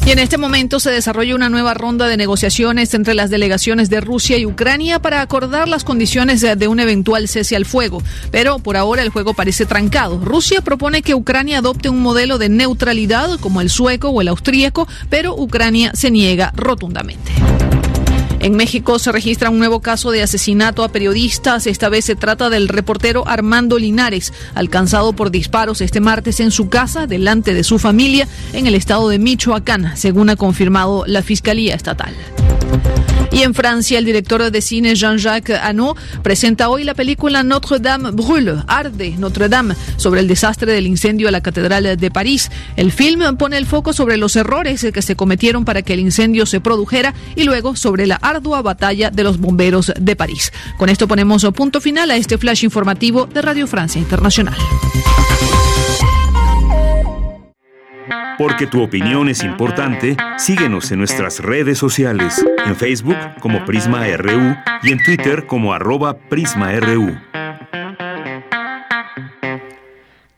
Y en este momento se desarrolla una nueva ronda de negociaciones entre las delegaciones de Rusia y Ucrania para acordar las condiciones de un eventual cese al fuego. Pero por ahora el juego parece trancado. Rusia propone que Ucrania adopte un modelo de neutralidad como el sueco o el austríaco, pero Ucrania se niega rotundamente. En México se registra un nuevo caso de asesinato a periodistas. Esta vez se trata del reportero Armando Linares, alcanzado por disparos este martes en su casa delante de su familia en el estado de Michoacán, según ha confirmado la Fiscalía Estatal. Y en Francia, el director de cine Jean-Jacques Hano presenta hoy la película Notre-Dame brûle, Arde Notre Dame, sobre el desastre del incendio a la Catedral de París. El film pone el foco sobre los errores que se cometieron para que el incendio se produjera y luego sobre la ardua batalla de los bomberos de París. Con esto ponemos punto final a este flash informativo de Radio Francia Internacional. Porque tu opinión es importante, síguenos en nuestras redes sociales, en Facebook como Prisma RU y en Twitter como arroba PrismaRU.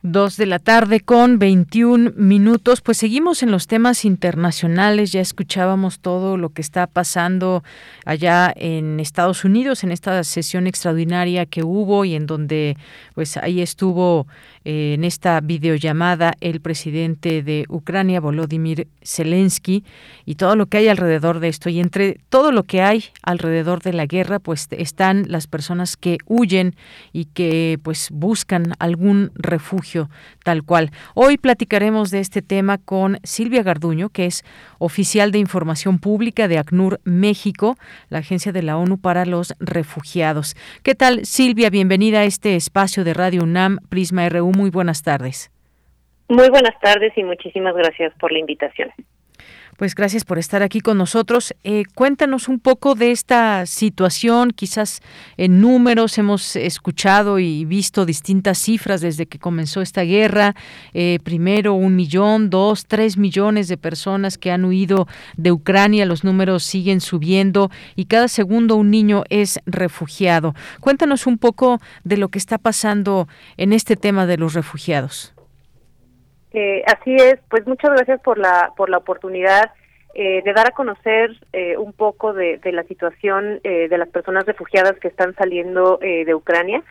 Dos de la tarde con 21 minutos. Pues seguimos en los temas internacionales. Ya escuchábamos todo lo que está pasando allá en Estados Unidos en esta sesión extraordinaria que hubo y en donde pues ahí estuvo eh, en esta videollamada el presidente de Ucrania, Volodymyr Zelensky, y todo lo que hay alrededor de esto. Y entre todo lo que hay alrededor de la guerra, pues están las personas que huyen y que pues buscan algún refugio tal cual. Hoy platicaremos de este tema con Silvia Garduño, que es oficial de información pública de ACNUR México, la agencia de la ONU para los refugiados. ¿Qué tal, Silvia? Bienvenida a este espacio de Radio UNAM Prisma RU muy buenas tardes. Muy buenas tardes y muchísimas gracias por la invitación. Pues gracias por estar aquí con nosotros. Eh, cuéntanos un poco de esta situación, quizás en números hemos escuchado y visto distintas cifras desde que comenzó esta guerra. Eh, primero un millón, dos, tres millones de personas que han huido de Ucrania, los números siguen subiendo y cada segundo un niño es refugiado. Cuéntanos un poco de lo que está pasando en este tema de los refugiados. Eh, así es, pues muchas gracias por la por la oportunidad eh, de dar a conocer eh, un poco de, de la situación eh, de las personas refugiadas que están saliendo eh, de Ucrania.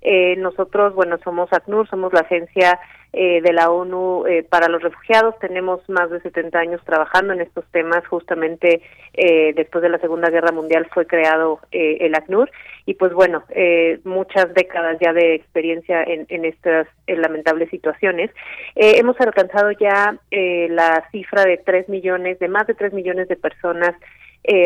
Eh, nosotros, bueno, somos ACNUR, somos la agencia eh, de la ONU eh, para los refugiados. Tenemos más de 70 años trabajando en estos temas. Justamente eh, después de la Segunda Guerra Mundial fue creado eh, el ACNUR y pues bueno, eh, muchas décadas ya de experiencia en, estas en lamentables situaciones. Hemos alcanzado ya la cifra de 3 millones, de más de 3 millones de personas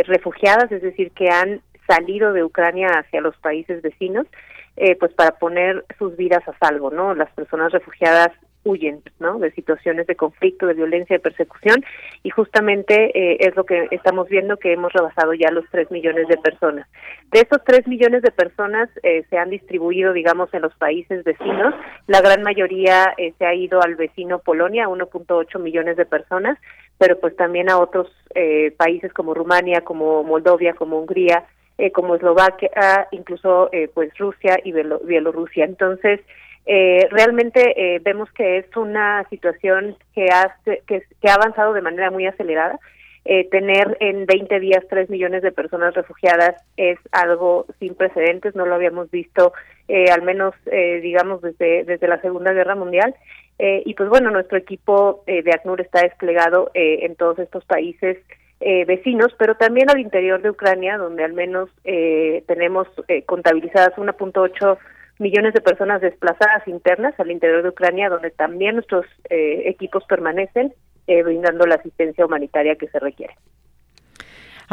refugiadas, es decir, que han salido de Ucrania hacia los países vecinos eh, pues para poner sus vidas a salvo, ¿no? Las personas refugiadas huyen, ¿no? De situaciones de conflicto, de violencia, de persecución y justamente eh, es lo que estamos viendo que hemos rebasado ya los tres millones de personas. De esos tres millones de personas eh, se han distribuido, digamos, en los países vecinos. La gran mayoría eh, se ha ido al vecino Polonia, 1.8 millones de personas, pero pues también a otros eh, países como Rumania, como Moldovia, como Hungría, eh, como Eslovaquia, incluso eh, pues Rusia y Bielorrusia. Entonces, eh, realmente eh, vemos que es una situación que, hace, que, ha avanzado de manera muy acelerada. Eh, tener en 20 días 3 millones de personas refugiadas es algo sin precedentes, no lo habíamos visto eh, al menos, eh, digamos, desde, desde la Segunda Guerra Mundial. Eh, y pues bueno, nuestro equipo de ACNUR está desplegado en todos estos países eh, vecinos, pero también al interior de Ucrania, donde al menos eh, tenemos eh, contabilizadas 1.8 millones de personas desplazadas internas al interior de Ucrania, donde también nuestros eh, equipos permanecen eh, brindando la asistencia humanitaria que se requiere.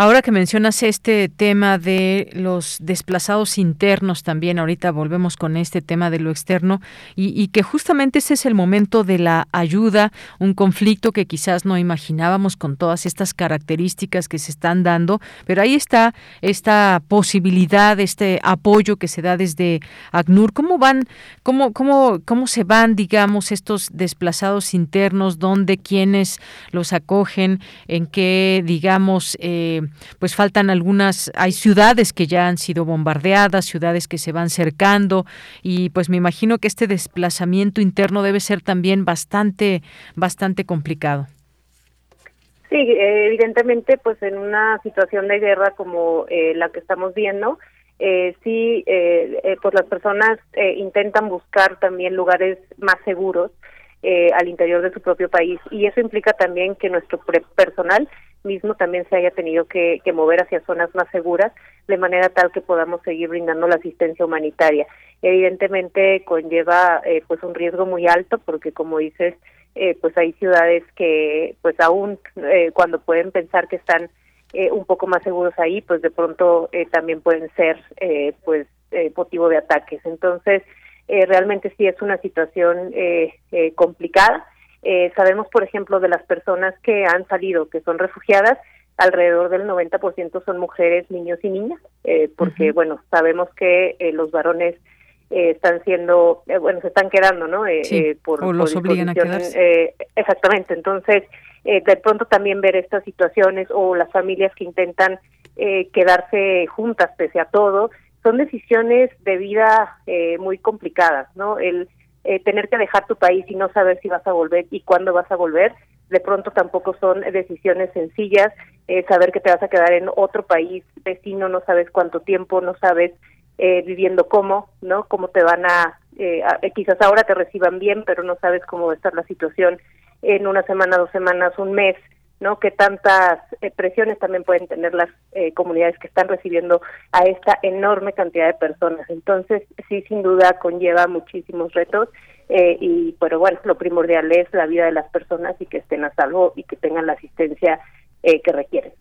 Ahora que mencionas este tema de los desplazados internos también, ahorita volvemos con este tema de lo externo y, que justamente ese es el momento de la ayuda, un conflicto que quizás no imaginábamos con todas estas características que se están dando, pero ahí está esta posibilidad, este apoyo que se da desde ACNUR. ¿Cómo van, cómo, cómo, cómo se van, digamos, estos desplazados internos, dónde, quiénes los acogen, en qué, digamos, eh, pues faltan algunas, hay ciudades que ya han sido bombardeadas, ciudades que se van cercando y pues me imagino que este desplazamiento interno debe ser también bastante, bastante complicado. Sí, evidentemente, pues en una situación de guerra como eh, la que estamos viendo, eh, sí, eh, eh, pues las personas eh, intentan buscar también lugares más seguros eh, al interior de su propio país y eso implica también que nuestro personal mismo también se haya tenido que, que, mover hacia zonas más seguras de manera tal que podamos seguir brindando la asistencia humanitaria. Evidentemente conlleva eh, pues un riesgo muy alto porque como dices eh, pues hay ciudades que pues aún eh, cuando pueden pensar que están eh, un poco más seguros ahí pues de pronto eh, también pueden ser eh, pues motivo de ataques. Entonces realmente sí es una situación complicada. Eh, sabemos, por ejemplo, de las personas que han salido, que son refugiadas, alrededor del 90% son mujeres, niños y niñas, eh, porque, uh -huh. bueno, sabemos que eh, los varones están siendo, bueno, se están quedando, ¿no? por, o los obligan a quedarse. exactamente, entonces de pronto también ver estas situaciones o las familias que intentan quedarse juntas pese a todo, son decisiones de vida muy complicadas, ¿no? El tener que dejar tu país y no saber si vas a volver y cuándo vas a volver, de pronto tampoco son decisiones sencillas, eh, saber que te vas a quedar en otro país vecino, no sabes cuánto tiempo, no sabes eh, viviendo cómo, ¿no? Cómo te van a, eh, quizás ahora te reciban bien, pero no sabes cómo va a estar la situación en una semana, dos semanas, un mes, ¿no? Que tantas presiones también pueden tener las comunidades que están recibiendo a esta enorme cantidad de personas. Entonces, sí, sin duda conlleva muchísimos retos eh, y pero bueno, lo primordial es la vida de las personas y que estén a salvo y que tengan la asistencia eh, que requieren.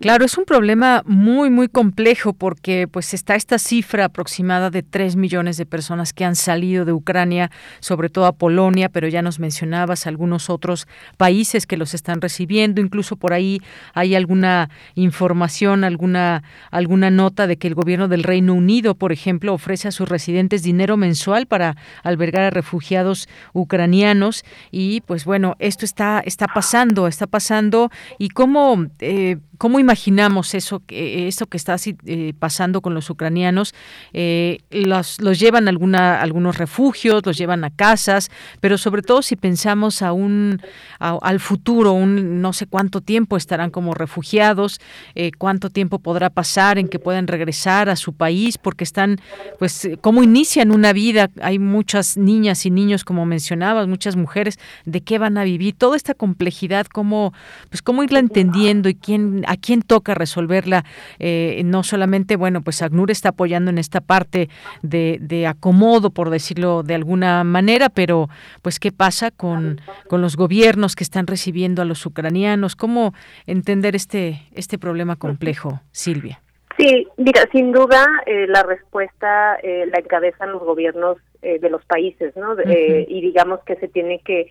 Claro, es un problema muy, muy complejo porque pues está esta cifra aproximada de 3 millones de personas que han salido de Ucrania, sobre todo a Polonia, pero ya nos mencionabas algunos otros países que los están recibiendo, incluso por ahí hay alguna información, alguna, alguna nota de que el gobierno del Reino Unido, por ejemplo, ofrece a sus residentes dinero mensual para albergar a refugiados ucranianos. Y pues bueno, esto está, está pasando, está pasando. Y cómo, eh, cómo imaginamos eso, eso que está eh, pasando con los ucranianos? Eh, los, llevan a alguna, algunos refugios, los llevan a casas, pero sobre todo si pensamos a un, al futuro, un no sé cuánto tiempo estarán como refugiados, eh, cuánto tiempo podrá pasar en que puedan regresar a su país, porque están, pues, cómo inician una vida. Hay muchas niñas y niños, como mencionabas, muchas mujeres, de qué van a vivir, toda esta complejidad, cómo, pues, cómo irla entendiendo y quién, a quién toca resolverla. Eh, no solamente, bueno, pues ACNUR está apoyando en esta parte de, de, acomodo, por decirlo de alguna manera, pero pues qué pasa con, con los gobiernos que están recibiendo a los ucranianos, cómo entender este, este problema complejo, Silvia. Sí, mira, sin duda eh, la respuesta eh, la encabezan los gobiernos de los países, ¿no? y digamos que se tiene que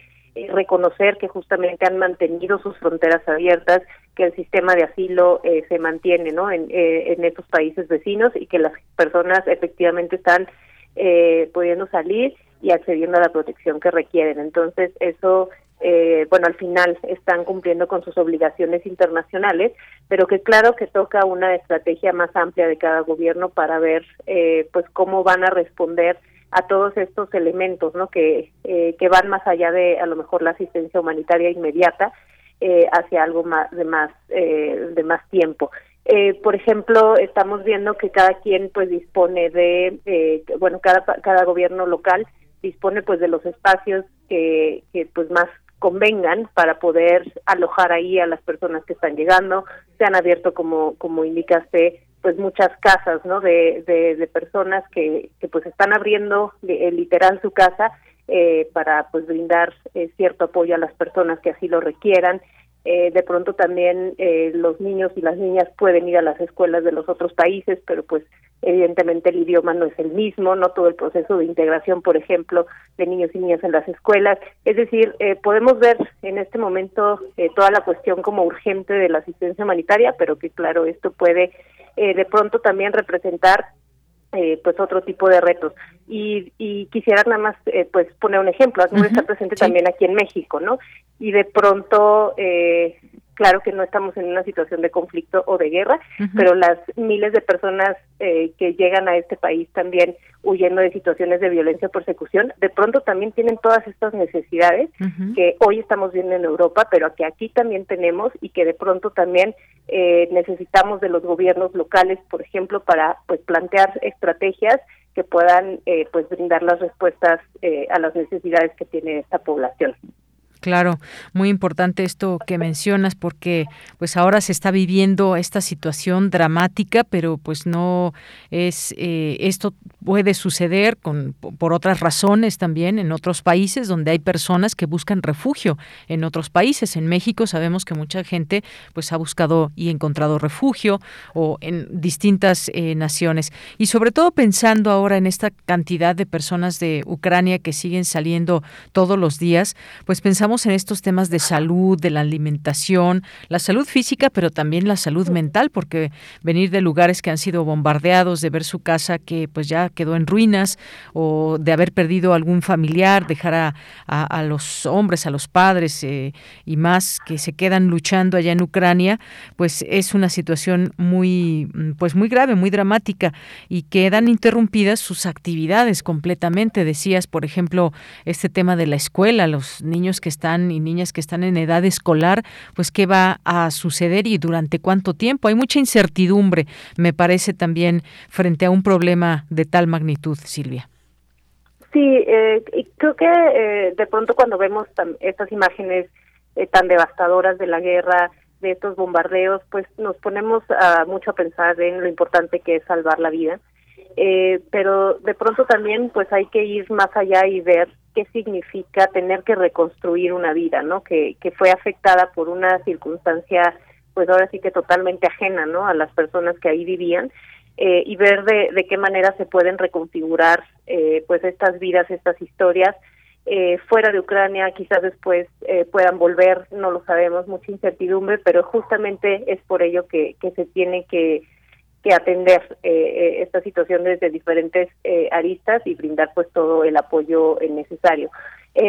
reconocer que justamente han mantenido sus fronteras abiertas, que el sistema de asilo eh, se mantiene ¿no? en, eh, en estos países vecinos y que las personas efectivamente están eh, pudiendo salir y accediendo a la protección que requieren. Entonces, eso, eh, bueno, al final están cumpliendo con sus obligaciones internacionales, pero que claro que toca una estrategia más amplia de cada gobierno para ver, eh, pues, cómo van a responder a todos estos elementos, ¿no? Que, eh, que van más allá de a lo mejor la asistencia humanitaria inmediata eh, hacia algo más de más eh, de más tiempo. Eh, por ejemplo, estamos viendo que cada quien pues dispone de eh, bueno cada cada gobierno local dispone pues de los espacios que, que pues más convengan para poder alojar ahí a las personas que están llegando. Se han abierto, como, como indicaste, pues muchas casas, ¿no? De, de, personas que, que pues están abriendo eh, literal su casa eh, para pues brindar eh, cierto apoyo a las personas que así lo requieran. Eh, de pronto también eh, los niños y las niñas pueden ir a las escuelas de los otros países, pero pues evidentemente el idioma no es el mismo, no todo el proceso de integración, por ejemplo, de niños y niñas en las escuelas. Es decir, eh, podemos ver en este momento toda la cuestión como urgente de la asistencia humanitaria, pero que claro, esto puede de pronto también representar eh, pues otro tipo de retos. Y, y quisiera nada más eh, pues poner un ejemplo. ACNUR está presente también aquí en México no y de pronto eh, Claro que no estamos en una situación de conflicto o de guerra, pero las miles de personas eh, que llegan a este país también huyendo de situaciones de violencia o persecución, de pronto también tienen todas estas necesidades que hoy estamos viendo en Europa, pero que aquí también tenemos y que de pronto también eh, necesitamos de los gobiernos locales, por ejemplo, para pues plantear estrategias que puedan eh, pues brindar las respuestas a las necesidades que tiene esta población. Claro, muy importante esto que mencionas porque pues ahora se está viviendo esta situación dramática, pero pues no es eh, esto puede suceder con por otras razones también en otros países donde hay personas que buscan refugio en otros países. En México sabemos que mucha gente pues ha buscado y encontrado refugio o en distintas eh, naciones y sobre todo pensando ahora en esta cantidad de personas de Ucrania que siguen saliendo todos los días, pues pensamos en estos temas de salud, de la alimentación, la salud física, pero también la salud mental, porque venir de lugares que han sido bombardeados, de ver su casa que pues ya quedó en ruinas o de haber perdido algún familiar, dejar a, a, los hombres, a los padres eh, y más que se quedan luchando allá en Ucrania, pues es una situación muy pues muy grave, muy dramática y quedan interrumpidas sus actividades completamente. Decías, por ejemplo, este tema de la escuela, los niños que están y niñas que están en edad escolar, pues qué va a suceder y durante cuánto tiempo. Hay mucha incertidumbre, me parece también, frente a un problema de tal magnitud, Silvia. Sí, eh, creo que eh, de pronto cuando vemos estas imágenes eh, tan devastadoras de la guerra, de estos bombardeos, pues nos ponemos a, mucho a pensar en lo importante que es salvar la vida. Eh, pero de pronto también pues hay que ir más allá y ver qué significa tener que reconstruir una vida, ¿no? Que, que fue afectada por una circunstancia pues ahora sí que totalmente ajena, ¿no? A las personas que ahí vivían eh, y ver de, de qué manera se pueden reconfigurar eh, pues estas vidas, estas historias eh, fuera de Ucrania, quizás después eh, puedan volver, no lo sabemos, mucha incertidumbre, pero justamente es por ello que, que se tiene que, que atender eh, eh esta situación desde diferentes eh, aristas y brindar pues todo el apoyo necesario.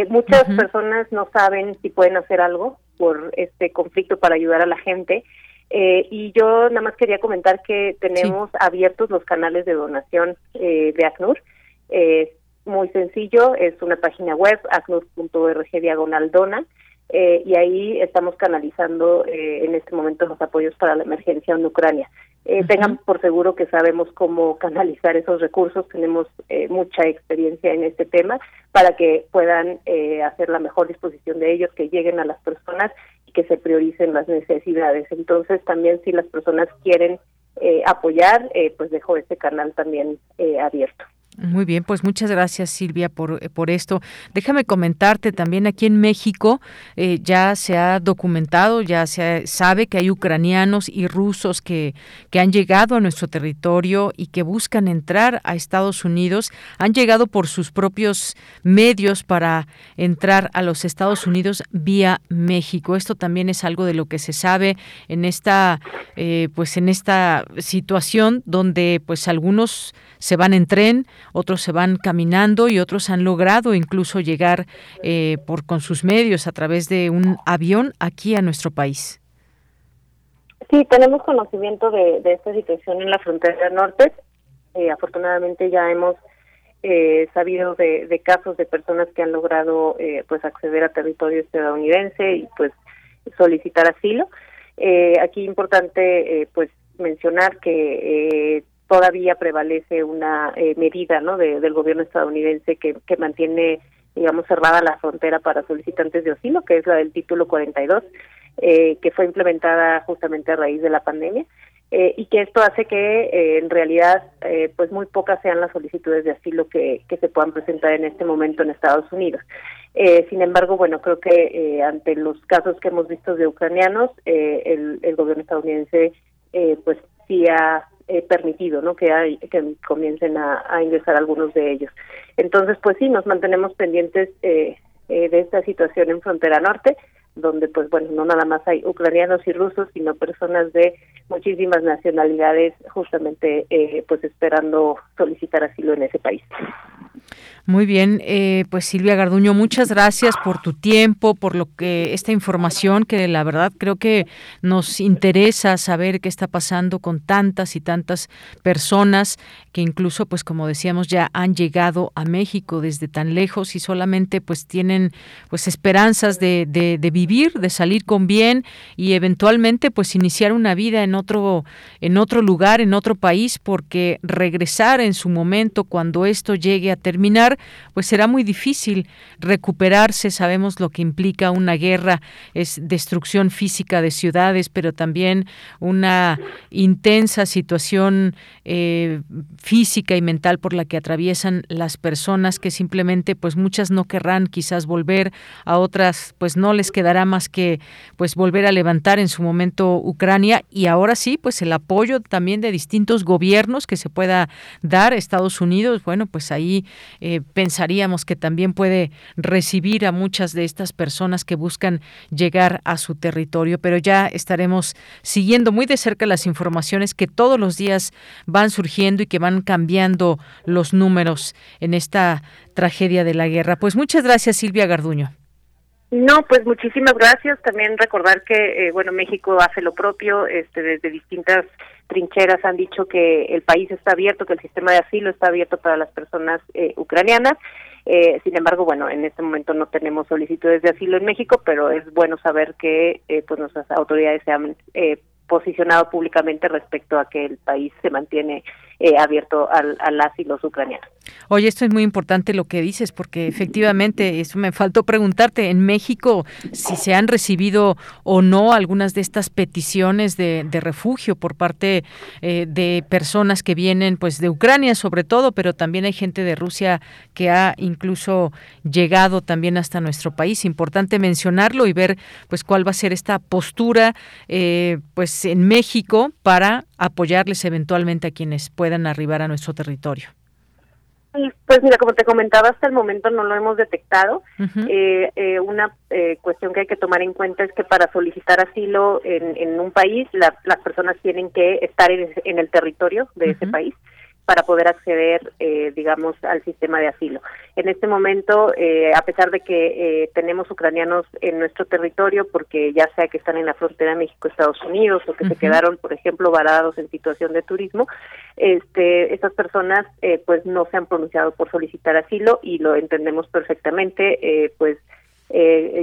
muchas personas no saben si pueden hacer algo por este conflicto para ayudar a la gente. y yo nada más quería comentar que tenemos abiertos los canales de donación de ACNUR. Eh, muy sencillo, es una página web, acnur.org diagonal dona, eh, y ahí estamos canalizando eh, en este momento los apoyos para la emergencia en Ucrania. Eh, Tengan por seguro que sabemos cómo canalizar esos recursos, tenemos eh, mucha experiencia en este tema para que puedan hacer la mejor disposición de ellos, que lleguen a las personas y que se prioricen las necesidades. Entonces, también si las personas quieren apoyar, pues dejo este canal también abierto. Muy bien, pues muchas gracias Silvia por, eh, por esto. Déjame comentarte también aquí en México eh, ya se ha documentado, ya se sabe que hay ucranianos y rusos que, que han llegado a nuestro territorio y que buscan entrar a Estados Unidos. Han llegado por sus propios medios para entrar a los Estados Unidos vía México. Esto también es algo de lo que se sabe en esta, eh, pues en esta situación donde pues algunos se van en tren, otros se van caminando y otros han logrado incluso llegar eh, por con sus medios a través de un avión aquí a nuestro país. Sí, tenemos conocimiento de, esta situación en la frontera norte. Eh, afortunadamente ya hemos eh, sabido de, casos de personas que han logrado pues acceder a territorio estadounidense y pues solicitar asilo. aquí importante pues mencionar que todavía prevalece una eh, medida ¿no? del gobierno estadounidense que, que mantiene digamos cerrada la frontera para solicitantes de asilo que es la del título 42 eh, que fue implementada justamente a raíz de la pandemia eh, y que esto hace que eh, en realidad eh, pues muy pocas sean las solicitudes de asilo que, que se puedan presentar en este momento en Estados Unidos. Eh, sin embargo, bueno, creo que ante los casos que hemos visto de ucranianos, el, el gobierno estadounidense pues sí ha eh, permitido, ¿no? Que, hay, que comiencen a, ingresar algunos de ellos. Entonces, pues sí, nos mantenemos pendientes eh, eh, de esta situación en frontera norte, donde, pues bueno, no nada más hay ucranianos y rusos, sino personas de muchísimas nacionalidades, justamente, pues esperando solicitar asilo en ese país. Muy bien, eh, pues Silvia Garduño, muchas gracias por tu tiempo, por lo que esta información que la verdad creo que nos interesa saber qué está pasando con tantas y tantas personas que incluso, pues como decíamos, ya han llegado a México desde tan lejos y solamente pues tienen pues esperanzas de, de, de vivir, de salir con bien y eventualmente pues iniciar una vida en otro en otro lugar, en otro país, porque regresar en su momento cuando esto llegue a terminar pues será muy difícil recuperarse. Sabemos lo que implica una guerra, es destrucción física de ciudades, pero también una intensa situación eh, física y mental por la que atraviesan las personas que simplemente, pues muchas no querrán quizás volver, a otras pues no les quedará más que pues volver a levantar en su momento Ucrania y ahora sí, pues el apoyo también de distintos gobiernos que se pueda dar Estados Unidos, bueno, pues ahí eh, pensaríamos que también puede recibir a muchas de estas personas que buscan llegar a su territorio, pero ya estaremos siguiendo muy de cerca las informaciones que todos los días van surgiendo y que van cambiando los números en esta tragedia de la guerra. Pues muchas gracias, Silvia Garduño. No, pues muchísimas gracias. También recordar que, eh, bueno, México hace lo propio, este, desde distintas trincheras han dicho que el país está abierto, que el sistema de asilo está abierto para las personas eh, ucranianas. Eh, sin embargo, bueno, en este momento no tenemos solicitudes de asilo en México, pero es bueno saber que pues nuestras autoridades se han posicionado públicamente respecto a que el país se mantiene eh, abierto al, asilo ucraniano. Oye, esto es muy importante lo que dices, porque efectivamente, eso me faltó preguntarte, en México, si se han recibido o no algunas de estas peticiones de, refugio por parte eh, de personas que vienen pues de Ucrania sobre todo, pero también hay gente de Rusia que ha incluso llegado también hasta nuestro país. Importante mencionarlo y ver pues cuál va a ser esta postura eh, pues en México para apoyarles eventualmente a quienes puedan arribar a nuestro territorio. Pues mira, como te comentaba, hasta el momento no lo hemos detectado. Eh, eh, una eh, cuestión que hay que tomar en cuenta es que para solicitar asilo en, un país, las personas tienen que estar en, el territorio de ese país para poder acceder, eh, digamos, al sistema de asilo. En este momento, eh, a pesar de que eh, tenemos ucranianos en nuestro territorio, porque ya sea que están en la frontera México-Estados Unidos o que se quedaron, por ejemplo, varados en situación de turismo, este, estas personas, pues, no se han pronunciado por solicitar asilo y lo entendemos perfectamente. pues,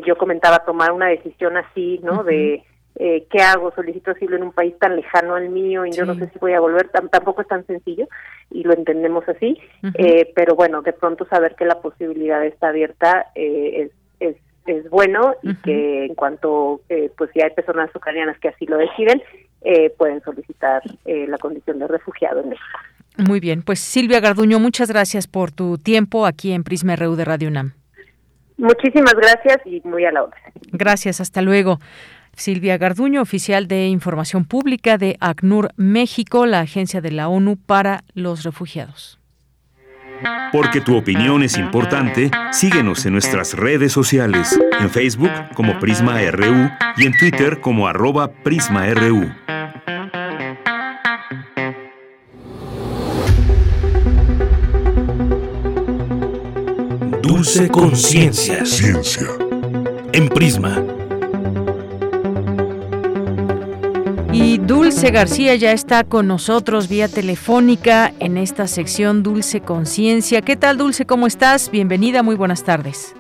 yo comentaba tomar una decisión así, ¿no? De eh, ¿qué hago? Solicito asilo en un país tan lejano al mío y yo no sé si voy a volver, tampoco es tan sencillo y lo entendemos así, eh, pero bueno, de pronto saber que la posibilidad está abierta eh, es, es, bueno y que en cuanto, eh, pues si hay personas ucranianas que así lo deciden, pueden solicitar la condición de refugiado en México. Muy bien, pues Silvia Garduño, muchas gracias por tu tiempo aquí en Prisma RU de Radio UNAM. Muchísimas gracias y muy a la hora. Gracias, hasta luego. Silvia Garduño, oficial de Información Pública de ACNUR México, la agencia de la ONU para los refugiados. Porque tu opinión es importante, síguenos en nuestras redes sociales, en Facebook como Prisma RU y en Twitter como arroba PrismaRU. Dulce Conciencia. Ciencia. En Prisma. Dulce García ya está con nosotros vía telefónica en esta sección Dulce Conciencia. ¿Qué tal, Dulce? ¿Cómo estás? Bienvenida, muy buenas tardes.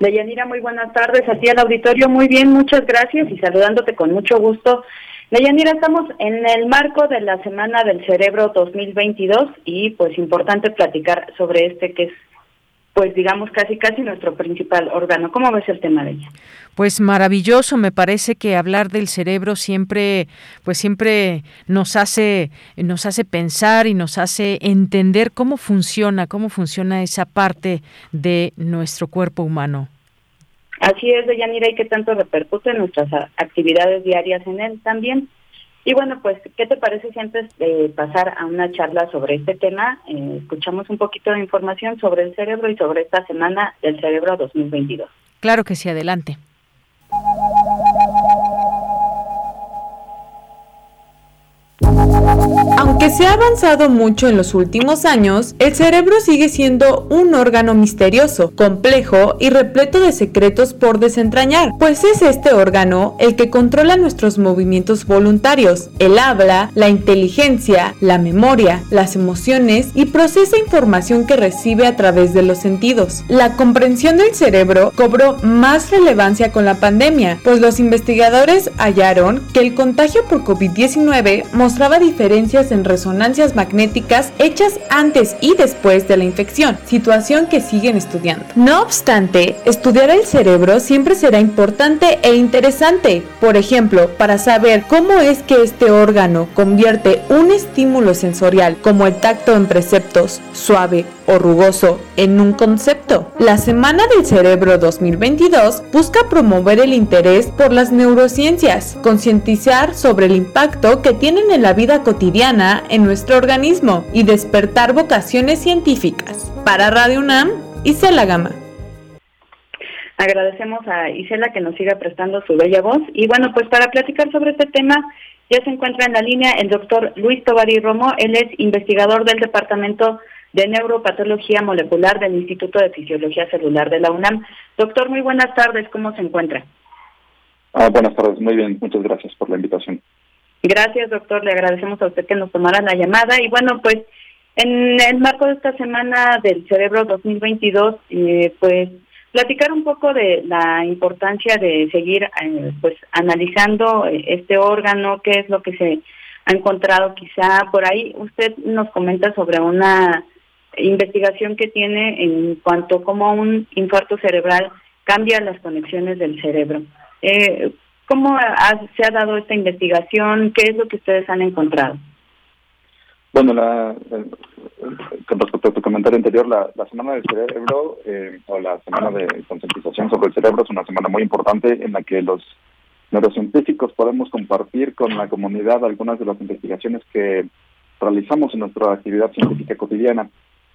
Deyanira, muy buenas tardes. A ti al auditorio, muy bien, muchas gracias y saludándote con mucho gusto. Deyanira, estamos en el marco de la Semana del Cerebro 2022 y pues importante platicar sobre este que es pues digamos casi casi nuestro principal órgano. ¿Cómo ves el tema de ella? Pues maravilloso, me parece que hablar del cerebro siempre pues siempre nos hace nos hace pensar y nos hace entender cómo funciona, cómo funciona esa parte de nuestro cuerpo humano. Así es, Deyanira, y qué tanto repercute en nuestras actividades diarias en él también. Y bueno, pues, ¿qué te parece si antes de pasar a una charla sobre este tema, eh, escuchamos un poquito de información sobre el cerebro y sobre esta semana del cerebro 2022? Claro que sí, adelante. Aunque se ha avanzado mucho en los últimos años, el cerebro sigue siendo un órgano misterioso, complejo y repleto de secretos por desentrañar, pues es este órgano el que controla nuestros movimientos voluntarios, el habla, la inteligencia, la memoria, las emociones y procesa información que recibe a través de los sentidos. La comprensión del cerebro cobró más relevancia con la pandemia, pues los investigadores hallaron que el contagio por COVID-19 mostraba diferencias en resonancias magnéticas hechas antes y después de la infección, situación que siguen estudiando. No obstante, estudiar el cerebro siempre será importante e interesante, por ejemplo, para saber cómo es que este órgano convierte un estímulo sensorial como el tacto en preceptos suave o rugoso en un concepto. La Semana del Cerebro 2022 busca promover el interés por las neurociencias, concientizar sobre el impacto que tienen en la vida cotidiana en nuestro organismo y despertar vocaciones científicas. Para Radio UNAM, Isela Gama. Agradecemos a Isela que nos siga prestando su bella voz. Y bueno, pues para platicar sobre este tema, ya se encuentra en la línea el doctor Luis Tovari Romo. Él es investigador del Departamento de Neuropatología Molecular del Instituto de Fisiología Celular de la UNAM. Doctor, muy buenas tardes. ¿Cómo se encuentra? Ah, buenas tardes. Muy bien. Muchas gracias por la invitación. Gracias, doctor. Le agradecemos a usted que nos tomara la llamada. Y bueno, pues en el marco de esta semana del Cerebro 2022, eh, pues platicar un poco de la importancia de seguir eh, pues analizando eh, este órgano, qué es lo que se ha encontrado quizá por ahí. Usted nos comenta sobre una investigación que tiene en cuanto a cómo un infarto cerebral cambia las conexiones del cerebro. Eh, ¿Cómo se ha dado esta investigación? ¿Qué es lo que ustedes han encontrado? Bueno, la, con respecto a tu comentario anterior, la, Semana del Cerebro eh, o la Semana de Concientización sobre el Cerebro es una semana muy importante en la que los neurocientíficos podemos compartir con la comunidad algunas de las investigaciones que realizamos en nuestra actividad científica cotidiana.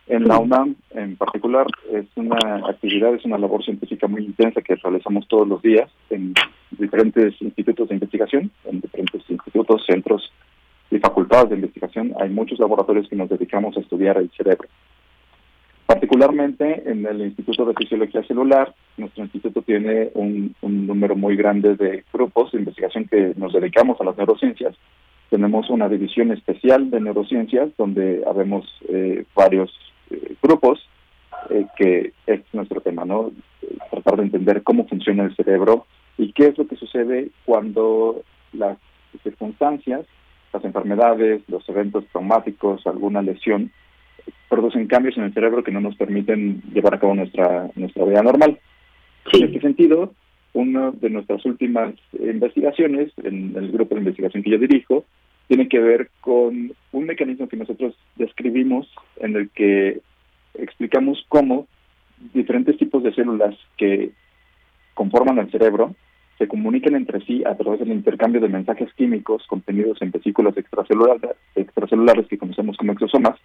En la UNAM, en particular, es una actividad, es una labor científica muy intensa que realizamos todos los días en diferentes institutos de investigación, en diferentes institutos, centros y facultades de investigación, hay muchos laboratorios que nos dedicamos a estudiar el cerebro. Particularmente en el Instituto de Fisiología Celular, nuestro instituto tiene un, número muy grande de grupos de investigación que nos dedicamos a las neurociencias. Tenemos una división especial de neurociencias donde habemos eh, varios eh, grupos eh, que es nuestro tema, ¿no? Tratar de entender cómo funciona el cerebro y qué es lo que sucede cuando las circunstancias las enfermedades, los eventos traumáticos, alguna lesión, producen cambios en el cerebro que no nos permiten llevar a cabo nuestra, nuestra vida normal. En este sentido, una de nuestras últimas investigaciones, en el grupo de investigación que yo dirijo, tiene que ver con un mecanismo que nosotros describimos en el que explicamos cómo diferentes tipos de células que conforman el cerebro se comunican entre sí a través del intercambio de mensajes químicos contenidos en vesículas extracelulares, extracelulares que conocemos como exosomas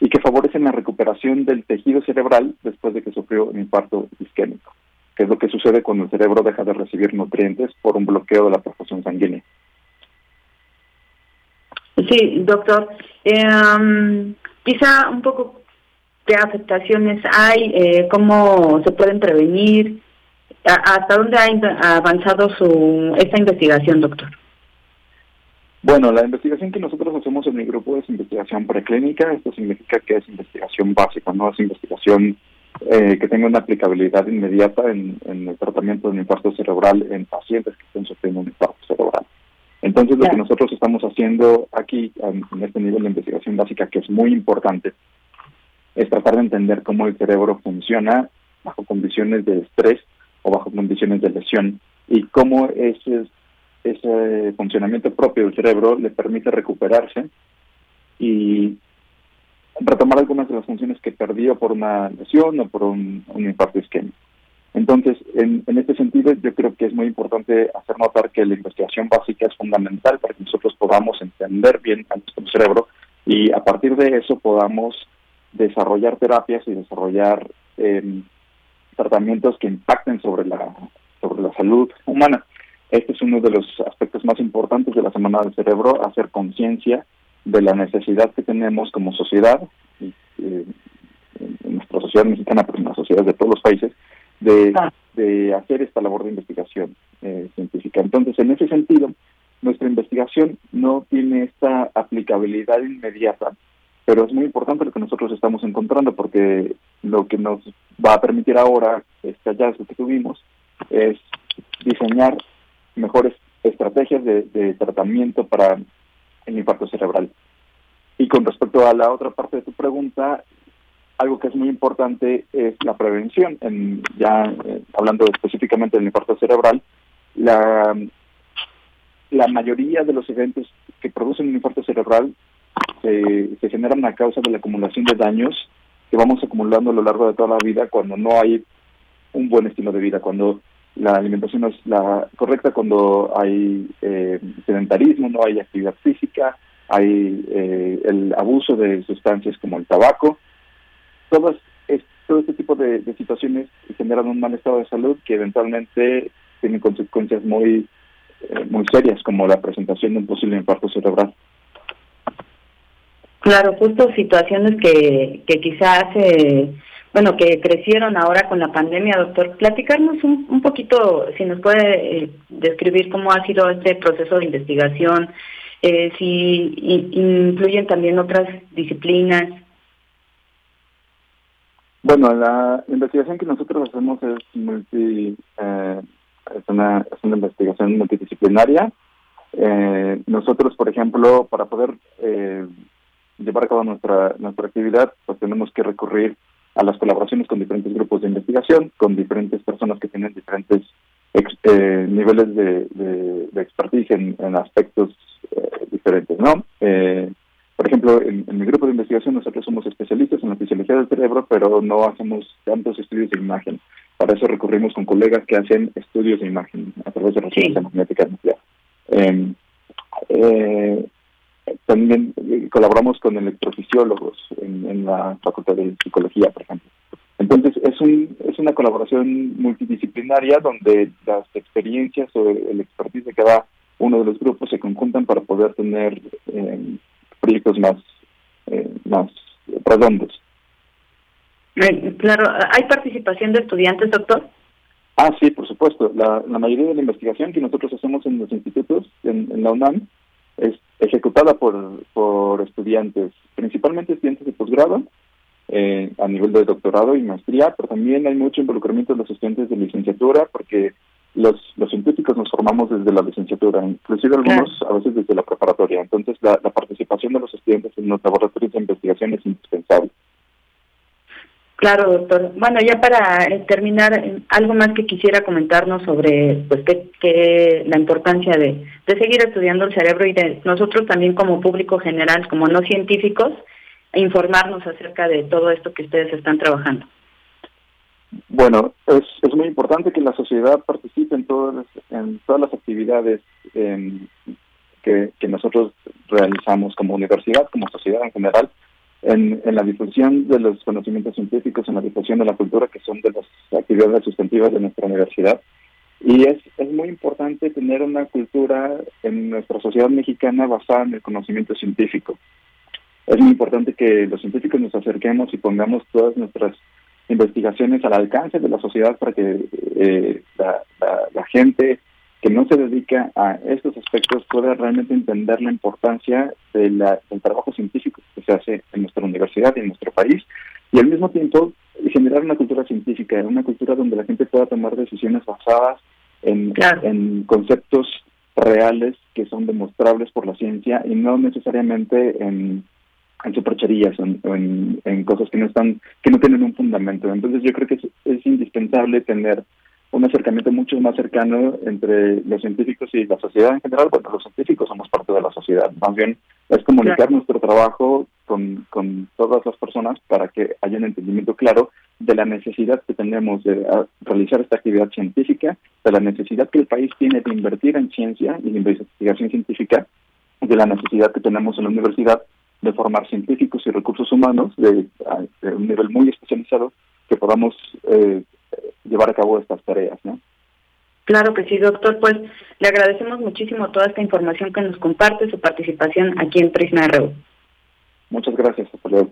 y que favorecen la recuperación del tejido cerebral después de que sufrió un infarto isquémico, que es lo que sucede cuando el cerebro deja de recibir nutrientes por un bloqueo de la perfusión sanguínea. Sí, doctor. Eh, quizá un poco qué afectaciones hay, eh, cómo se pueden prevenir, ¿Hasta dónde ha avanzado su esta investigación, doctor? Bueno, la investigación que nosotros hacemos en mi grupo es investigación preclínica. Esto significa que es investigación básica, no es investigación eh, que tenga una aplicabilidad inmediata en, el tratamiento de un infarto cerebral en pacientes que estén sufriendo un infarto cerebral. Entonces, lo que nosotros estamos haciendo aquí, en, este nivel de investigación básica, que es muy importante, es tratar de entender cómo el cerebro funciona bajo condiciones de estrés o bajo condiciones de lesión y cómo ese, ese funcionamiento propio del cerebro le permite recuperarse y retomar algunas de las funciones que perdió por una lesión o por un, infarto isquémico. Entonces, en, en, este sentido, yo creo que es muy importante hacer notar que la investigación básica es fundamental para que nosotros podamos entender bien a nuestro cerebro y a partir de eso podamos desarrollar terapias y desarrollar eh, tratamientos que impacten sobre la, sobre la salud humana. Este es uno de los aspectos más importantes de la Semana del Cerebro, hacer conciencia de la necesidad que tenemos como sociedad, eh, en nuestra sociedad mexicana, pero en las sociedades de todos los países, de, de hacer esta labor de investigación eh, científica. Entonces, en ese sentido, nuestra investigación no tiene esta aplicabilidad inmediata pero es muy importante lo que nosotros estamos encontrando porque lo que nos va a permitir ahora, este hallazgo que tuvimos, es diseñar mejores estrategias de, tratamiento para el infarto cerebral. Y con respecto a la otra parte de tu pregunta, algo que es muy importante es la prevención. En, ya eh, hablando específicamente del infarto cerebral, la, la mayoría de los eventos que producen un infarto cerebral se, se generan a causa de la acumulación de daños que vamos acumulando a lo largo de toda la vida cuando no hay un buen estilo de vida, cuando la alimentación no es la correcta, cuando hay eh, sedentarismo, no hay actividad física, hay eh, el abuso de sustancias como el tabaco. Todas todo este tipo de, situaciones generan un mal estado de salud que eventualmente tienen consecuencias muy, eh, muy serias, como la presentación de un posible infarto cerebral. Claro, justo situaciones que, que quizás, eh, bueno, que crecieron ahora con la pandemia, doctor. Platicarnos un, un poquito, si nos puede eh, describir cómo ha sido este proceso de investigación, eh, si incluyen también otras disciplinas. Bueno, la investigación que nosotros hacemos es multi, eh, es, una, es una investigación multidisciplinaria. Eh, nosotros, por ejemplo, para poder eh, llevar a cabo nuestra nuestra actividad, pues tenemos que recurrir a las colaboraciones con diferentes grupos de investigación, con diferentes personas que tienen diferentes eh, niveles de, de, expertise en, en aspectos diferentes, ¿no? Por ejemplo, en, mi grupo de investigación nosotros somos especialistas en la fisiología del cerebro, pero no hacemos tantos estudios de imagen. Para eso recurrimos con colegas que hacen estudios de imagen a través de resonancia magnética nuclear. Em, eh, también eh, colaboramos con electrofisiólogos en, la Facultad de Psicología, por ejemplo. Entonces, es, un, es una colaboración multidisciplinaria donde las experiencias o el expertise de cada uno de los grupos se conjuntan para poder tener eh, proyectos más, eh, más redondos. Claro, ¿hay participación de estudiantes, doctor? Ah, sí, por supuesto. La, la mayoría de la investigación que nosotros hacemos en los institutos, en, la UNAM, es ejecutada por, por estudiantes, principalmente estudiantes de posgrado, eh, a nivel de doctorado y maestría, pero también hay mucho involucramiento de los estudiantes de licenciatura, porque los, los científicos nos formamos desde la licenciatura, inclusive algunos a veces desde la preparatoria. Entonces, la, participación de los estudiantes en los laboratorios de investigación es indispensable. Claro, doctor. Bueno, ya para eh, terminar, eh, algo más que quisiera comentarnos sobre pues que, la importancia de, de seguir estudiando el cerebro y de nosotros también como público general, como no científicos, informarnos acerca de todo esto que ustedes están trabajando. Bueno, es, es muy importante que la sociedad participe en todas, en todas las actividades em, que, que nosotros realizamos como universidad, como sociedad en general, en, en la difusión de los conocimientos científicos, en la difusión de la cultura, que son de las actividades sustantivas de nuestra universidad. Y es, es muy importante tener una cultura en nuestra sociedad mexicana basada en el conocimiento científico. Es muy importante que los científicos nos acerquemos y pongamos todas nuestras investigaciones al alcance de la sociedad para que eh, la, la, gente que no se dedica a estos aspectos pueda realmente entender la importancia de la, del trabajo científico que se hace en nuestra universidad y en nuestro país y al mismo tiempo generar una cultura científica, una cultura donde la gente pueda tomar decisiones basadas en, en conceptos reales que son demostrables por la ciencia y no necesariamente en en supercherías o en, en, cosas que no están que no tienen un fundamento. Entonces yo creo que es, indispensable tener un acercamiento mucho más cercano entre los científicos y la sociedad en general. Bueno los científicos somos parte de la sociedad. Más bien es comunicar nuestro trabajo con, con todas las personas para que haya un entendimiento claro de la necesidad que tenemos de realizar esta actividad científica de la necesidad que el país tiene de invertir en ciencia y en investigación científica de la necesidad que tenemos en la universidad de formar científicos y recursos humanos de, un nivel muy especializado que podamos eh, llevar a cabo estas tareas, ¿no? Claro que sí, doctor. Pues le agradecemos muchísimo toda esta información que nos comparte, su participación aquí en Prisma RU. Muchas gracias. Hasta luego.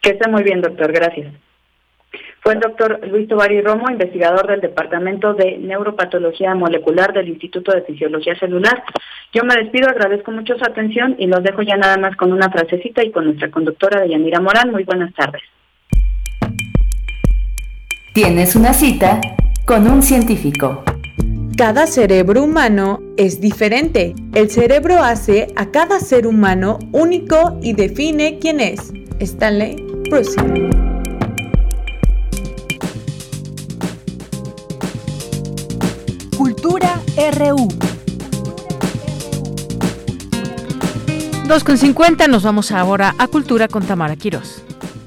Que esté muy bien, doctor. Gracias. Fue el doctor Luis Tovari Romo, investigador del Departamento de Neuropatología Molecular del Instituto de Fisiología Celular. Yo me despido, agradezco mucho su atención y los dejo ya nada más con una frasecita y con nuestra conductora Yanira Morán. Muy buenas tardes. Tienes una cita con un científico. Cada cerebro humano es diferente. El cerebro hace a cada ser humano único y define quién es. Stanley Bruce. RU. 2.50, nos vamos ahora a Cultura con Tamara Quiroz.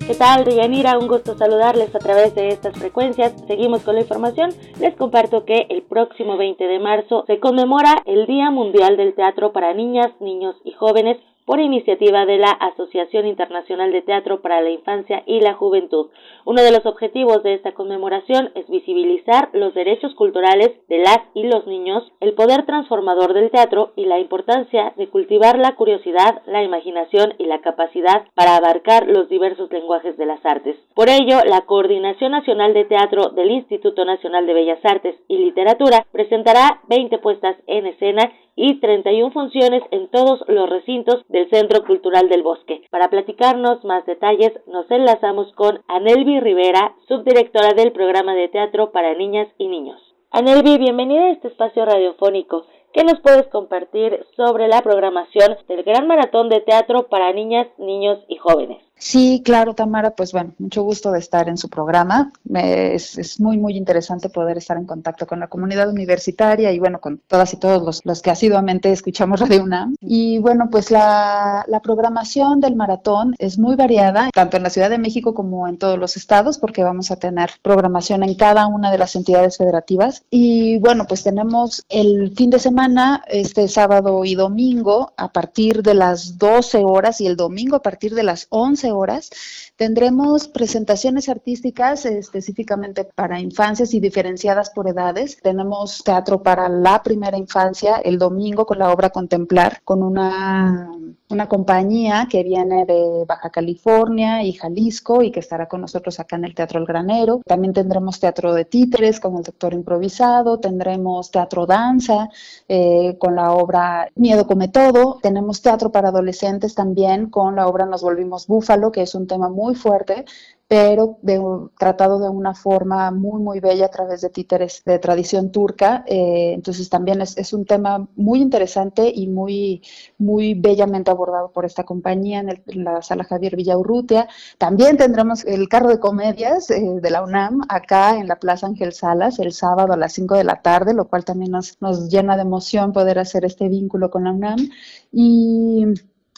¿Qué tal, Deyanira? Un gusto saludarles a través de estas frecuencias. Seguimos con la información. Les comparto que el próximo 20 de marzo se conmemora el Día Mundial del Teatro para Niñas, Niños y Jóvenes por iniciativa de la Asociación Internacional de Teatro para la Infancia y la Juventud. Uno de los objetivos de esta conmemoración es visibilizar los derechos culturales de las y los niños, el poder transformador del teatro y la importancia de cultivar la curiosidad, la imaginación y la capacidad para abarcar los diversos lenguajes de las artes. Por ello, la Coordinación Nacional de Teatro del Instituto Nacional de Bellas Artes y Literatura presentará 20 puestas en escena y 31 funciones en todos los recintos del Centro Cultural del Bosque. Para platicarnos más detalles, nos enlazamos con Anelvi Rivera, subdirectora del programa de teatro para niñas y niños. Anelvi, bienvenida a este espacio radiofónico. ¿Qué nos puedes compartir sobre la programación del Gran Maratón de Teatro para Niñas, Niños y Jóvenes? Sí, claro, Tamara, pues bueno, mucho gusto de estar en su programa. es, es, muy, muy interesante poder estar en contacto con la comunidad universitaria y bueno, con todas y todos los, los que asiduamente escuchamos Radio UNAM. Y bueno, pues la, la, programación del maratón es muy variada, tanto en la Ciudad de México como en todos los estados, porque vamos a tener programación en cada una de las entidades federativas. Y bueno, pues tenemos el fin de semana, este sábado y domingo, a partir de las 12 horas y el domingo a partir de las 11 horas. Tendremos presentaciones artísticas específicamente para infancias y diferenciadas por edades. Tenemos teatro para la primera infancia el domingo con la obra Contemplar, con una, una compañía que viene de Baja California y Jalisco y que estará con nosotros acá en el Teatro El Granero. También tendremos teatro de títeres con el doctor improvisado, tendremos teatro danza eh, con la obra Miedo come todo, tenemos teatro para adolescentes también con la obra Nos volvimos búfalo, que es un tema muy muy fuerte, pero de, tratado de una forma muy, muy bella a través de títeres de tradición turca. Eh, entonces también es, es, un tema muy interesante y muy, muy bellamente abordado por esta compañía en, la sala Javier Villaurrutia. También tendremos el carro de comedias eh, de la UNAM acá en la Plaza Ángel Salas el sábado a las 5 de la tarde, lo cual también nos, nos llena de emoción poder hacer este vínculo con la UNAM. Y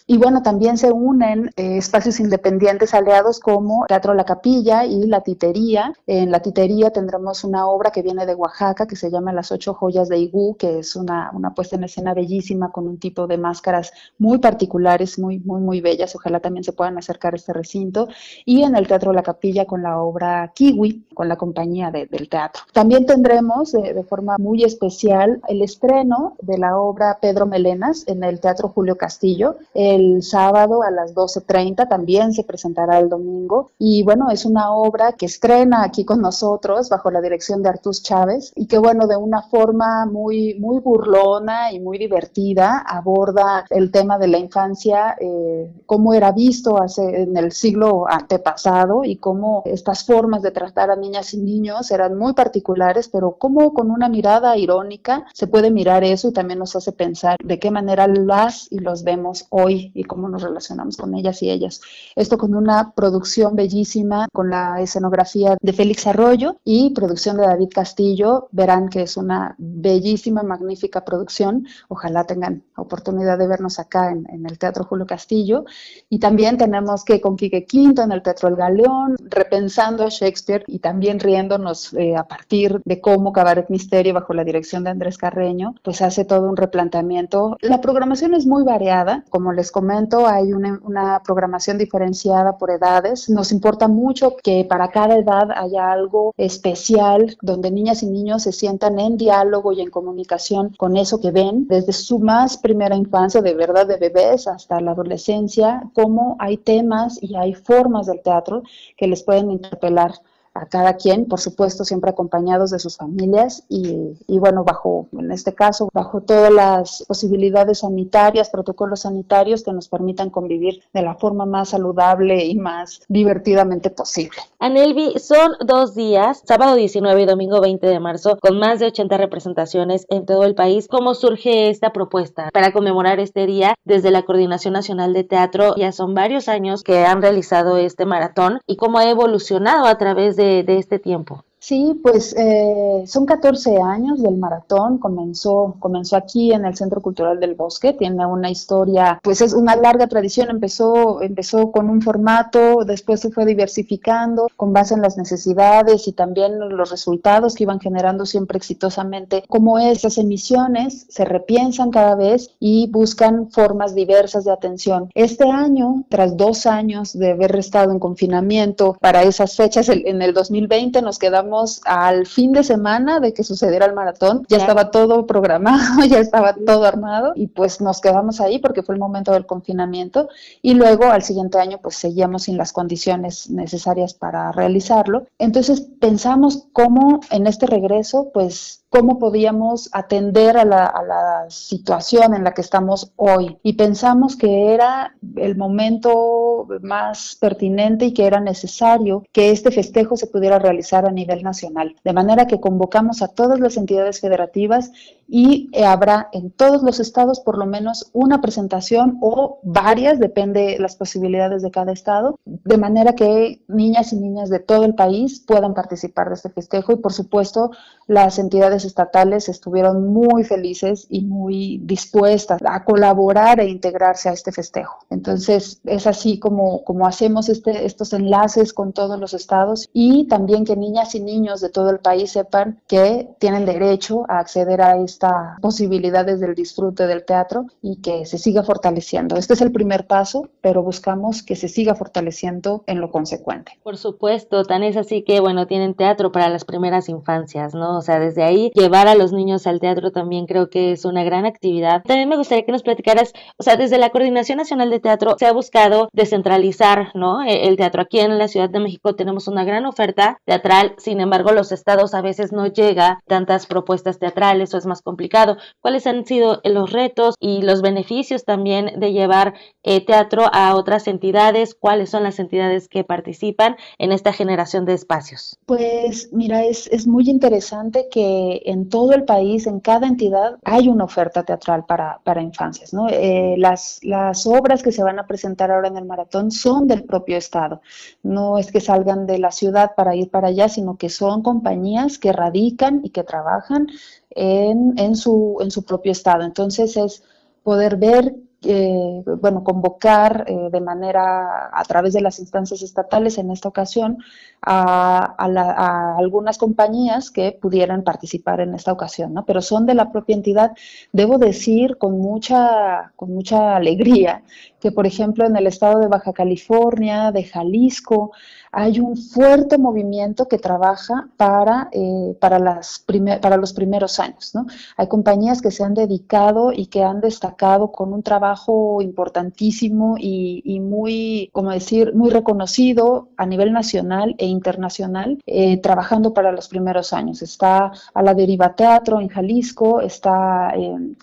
y bueno, también se unen eh, espacios independientes aliados como Teatro La Capilla y La Titería. En La Titería tendremos una obra que viene de Oaxaca que se llama Las Ocho Joyas de Igú, que es una, una puesta en escena bellísima con un tipo de máscaras muy particulares, muy, muy, muy bellas. Ojalá también se puedan acercar a este recinto. Y en el Teatro La Capilla con la obra Kiwi, con la compañía del teatro. También tendremos eh, de forma muy especial el estreno de la obra Pedro Melenas en el Teatro Julio Castillo el sábado a las 12.30, también se presentará el domingo. Y bueno, es una obra que estrena aquí con nosotros bajo la dirección de Artus Chávez y que bueno, de una forma muy, muy burlona y muy divertida aborda el tema de la infancia, eh, cómo era visto hace, en el siglo antepasado y cómo estas formas de tratar a niñas y niños eran muy particulares, pero cómo con una mirada irónica se puede mirar eso y también nos hace pensar de qué manera las y los vemos hoy y cómo nos relacionamos con ellas y ellas. Esto con una producción bellísima, con la escenografía de Félix Arroyo y producción de David Castillo. Verán que es una bellísima, magnífica producción. Ojalá tengan oportunidad de vernos acá en, el Teatro Julio Castillo. Y también tenemos que con Quique Quinto en el Teatro El Galeón, repensando a Shakespeare y también riéndonos eh, a partir de cómo Cabaret Misterio, bajo la dirección de Andrés Carreño, pues hace todo un replanteamiento. La programación es muy variada, como les comento, hay una, programación diferenciada por edades. Nos importa mucho que para cada edad haya algo especial donde niñas y niños se sientan en diálogo y en comunicación con eso que ven, desde su más primera infancia, de verdad, de bebés hasta la adolescencia, cómo hay temas y hay formas del teatro que les pueden interpelar a cada quien, por supuesto, siempre acompañados de sus familias y, bueno, bajo, en este caso, bajo todas las posibilidades sanitarias, protocolos sanitarios que nos permitan convivir de la forma más saludable y más divertidamente posible. Anelvi, son dos días, sábado 19 y domingo 20 de marzo, con más de 80 representaciones en todo el país. ¿Cómo surge esta propuesta para conmemorar este día desde la Coordinación Nacional de Teatro? Ya son varios años que han realizado este maratón y cómo ha evolucionado a través de de, este tiempo? Sí, pues eh, son 14 años del maratón, comenzó, comenzó aquí en el Centro Cultural del Bosque, tiene una historia, pues es una larga tradición, empezó, empezó con un formato, después se fue diversificando con base en las necesidades y también los resultados que iban generando siempre exitosamente, como esas emisiones se repiensan cada vez y buscan formas diversas de atención. Este año, tras dos años de haber estado en confinamiento para esas fechas, en el 2020 nos quedamos al fin de semana de que sucediera el maratón, ya estaba todo programado, ya estaba todo armado y pues nos quedamos ahí porque fue el momento del confinamiento. Y luego al siguiente año pues seguíamos sin las condiciones necesarias para realizarlo. Entonces pensamos cómo en este regreso pues cómo podíamos atender a la, situación en la que estamos hoy. Y pensamos que era el momento más pertinente y que era necesario que este festejo se pudiera realizar a nivel nacional. De manera que convocamos a todas las entidades federativas y habrá en todos los estados por lo menos una presentación o varias, depende las posibilidades de cada estado, de manera que niñas y niñas de todo el país puedan participar de este festejo y por supuesto las entidades estatales estuvieron muy felices y muy dispuestas a colaborar e integrarse a este festejo. Entonces es así como, como hacemos este, estos enlaces con todos los estados y también que niñas y niños de todo el país sepan que tienen derecho a acceder a este posibilidades del disfrute del teatro y que se siga fortaleciendo. Este es el primer paso, pero buscamos que se siga fortaleciendo en lo consecuente. Por supuesto, tan es así que, bueno, tienen teatro para las primeras infancias, ¿no? O sea, desde ahí llevar a los niños al teatro también creo que es una gran actividad. También me gustaría que nos platicaras, o sea, desde la Coordinación Nacional de Teatro se ha buscado descentralizar, ¿no? E, el teatro aquí en la Ciudad de México tenemos una gran oferta teatral, sin embargo, los estados a veces no llega tantas propuestas teatrales o es más complicado. ¿Cuáles han sido los retos y los beneficios también de llevar eh, teatro a otras entidades? ¿Cuáles son las entidades que participan en esta generación de espacios? Pues mira, es, es muy interesante que en todo el país, en cada entidad, hay una oferta teatral para, para infancias. ¿no? Eh, las, las obras que se van a presentar ahora en el maratón son del propio Estado. No es que salgan de la ciudad para ir para allá, sino que son compañías que radican y que trabajan en, en, su, en su propio estado. Entonces es poder ver eh, bueno, convocar eh, de manera a través de las instancias estatales en esta ocasión a, algunas compañías que pudieran participar en esta ocasión, ¿no? Pero son de la propia entidad. Debo decir con mucha, con mucha alegría que, por ejemplo, en el estado de Baja California, de Jalisco, hay un fuerte movimiento que trabaja para, eh, para, las para los primeros años. ¿no? Hay compañías que se han dedicado y que han destacado con un trabajo importantísimo y, muy, como decir, muy reconocido a nivel nacional e internacional, eh, trabajando para los primeros años. Está a la Deriva Teatro en Jalisco, está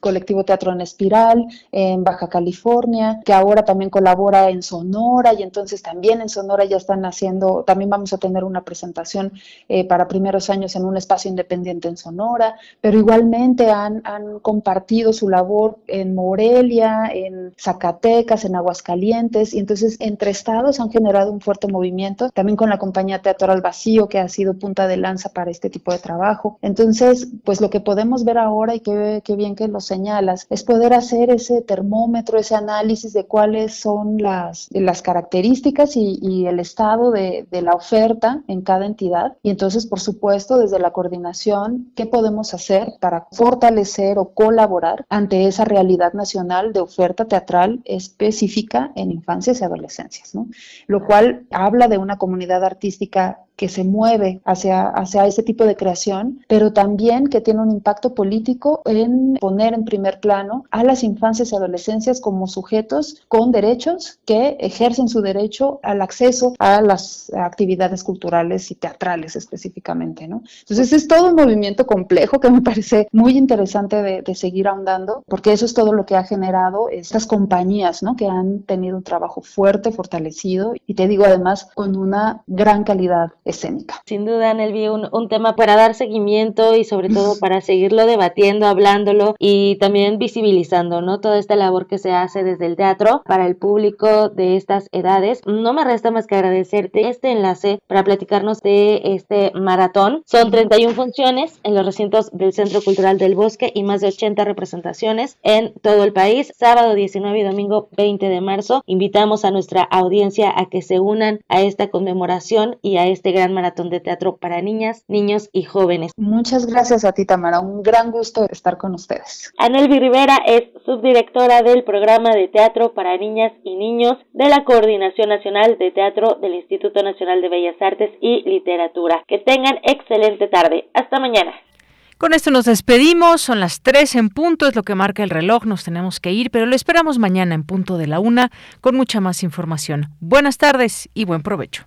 Colectivo Teatro en Espiral en Baja California, que ahora también colabora en Sonora y entonces también en Sonora ya están haciendo, también vamos a tener una presentación eh, para primeros años en un espacio independiente en Sonora, pero igualmente han, han compartido su labor en Morelia, en Zacatecas, en Aguascalientes y entonces entre estados han generado un fuerte movimiento, también con la compañía Teatro Vacío que ha sido punta de lanza para este tipo de trabajo. Entonces, pues lo que podemos ver ahora y qué, qué bien que lo señalas es poder hacer ese termómetro, ese análisis de cuáles son las, las características y, el estado de, la oferta en cada entidad. Y entonces, por supuesto, desde la coordinación, ¿qué podemos hacer para fortalecer o colaborar ante esa realidad nacional de oferta teatral específica en infancias y adolescencias? ¿no? Lo cual habla de una comunidad artística que se mueve hacia, hacia ese tipo de creación, pero también que tiene un impacto político en poner en primer plano a las infancias y adolescencias como sujetos con derechos que ejercen su derecho al acceso a las actividades culturales y teatrales específicamente, ¿no? Entonces es todo un movimiento complejo que me parece muy interesante de, de seguir ahondando, porque eso es todo lo que ha generado estas compañías, ¿no? Que han tenido un trabajo fuerte, fortalecido y te digo además con una gran calidad escénica. Sin duda, Nelvi, un, un tema para dar seguimiento y sobre todo para seguirlo debatiendo, hablándolo y también visibilizando, ¿no? Toda esta labor que se hace desde el teatro para el público de estas edades. No me resta más que agradecerte este enlace para platicarnos de este maratón. Son 31 funciones en los recintos del Centro Cultural del Bosque y más de 80 representaciones en todo el país. Sábado 19 y domingo 20 de marzo. Invitamos a nuestra audiencia a que se unan a esta conmemoración y a este gran maratón de teatro para niñas, niños y jóvenes. Muchas gracias a ti, Tamara. Un gran gusto estar con ustedes. Anelvi Rivera es subdirectora del programa de teatro para niñas y niños de la Coordinación Nacional de Teatro del Instituto Nacional de Bellas Artes y Literatura. Que tengan excelente tarde. Hasta mañana. Con esto nos despedimos, son las 3 en punto, es lo que marca el reloj, nos tenemos que ir, pero lo esperamos mañana en punto de la una con mucha más información. Buenas tardes y buen provecho.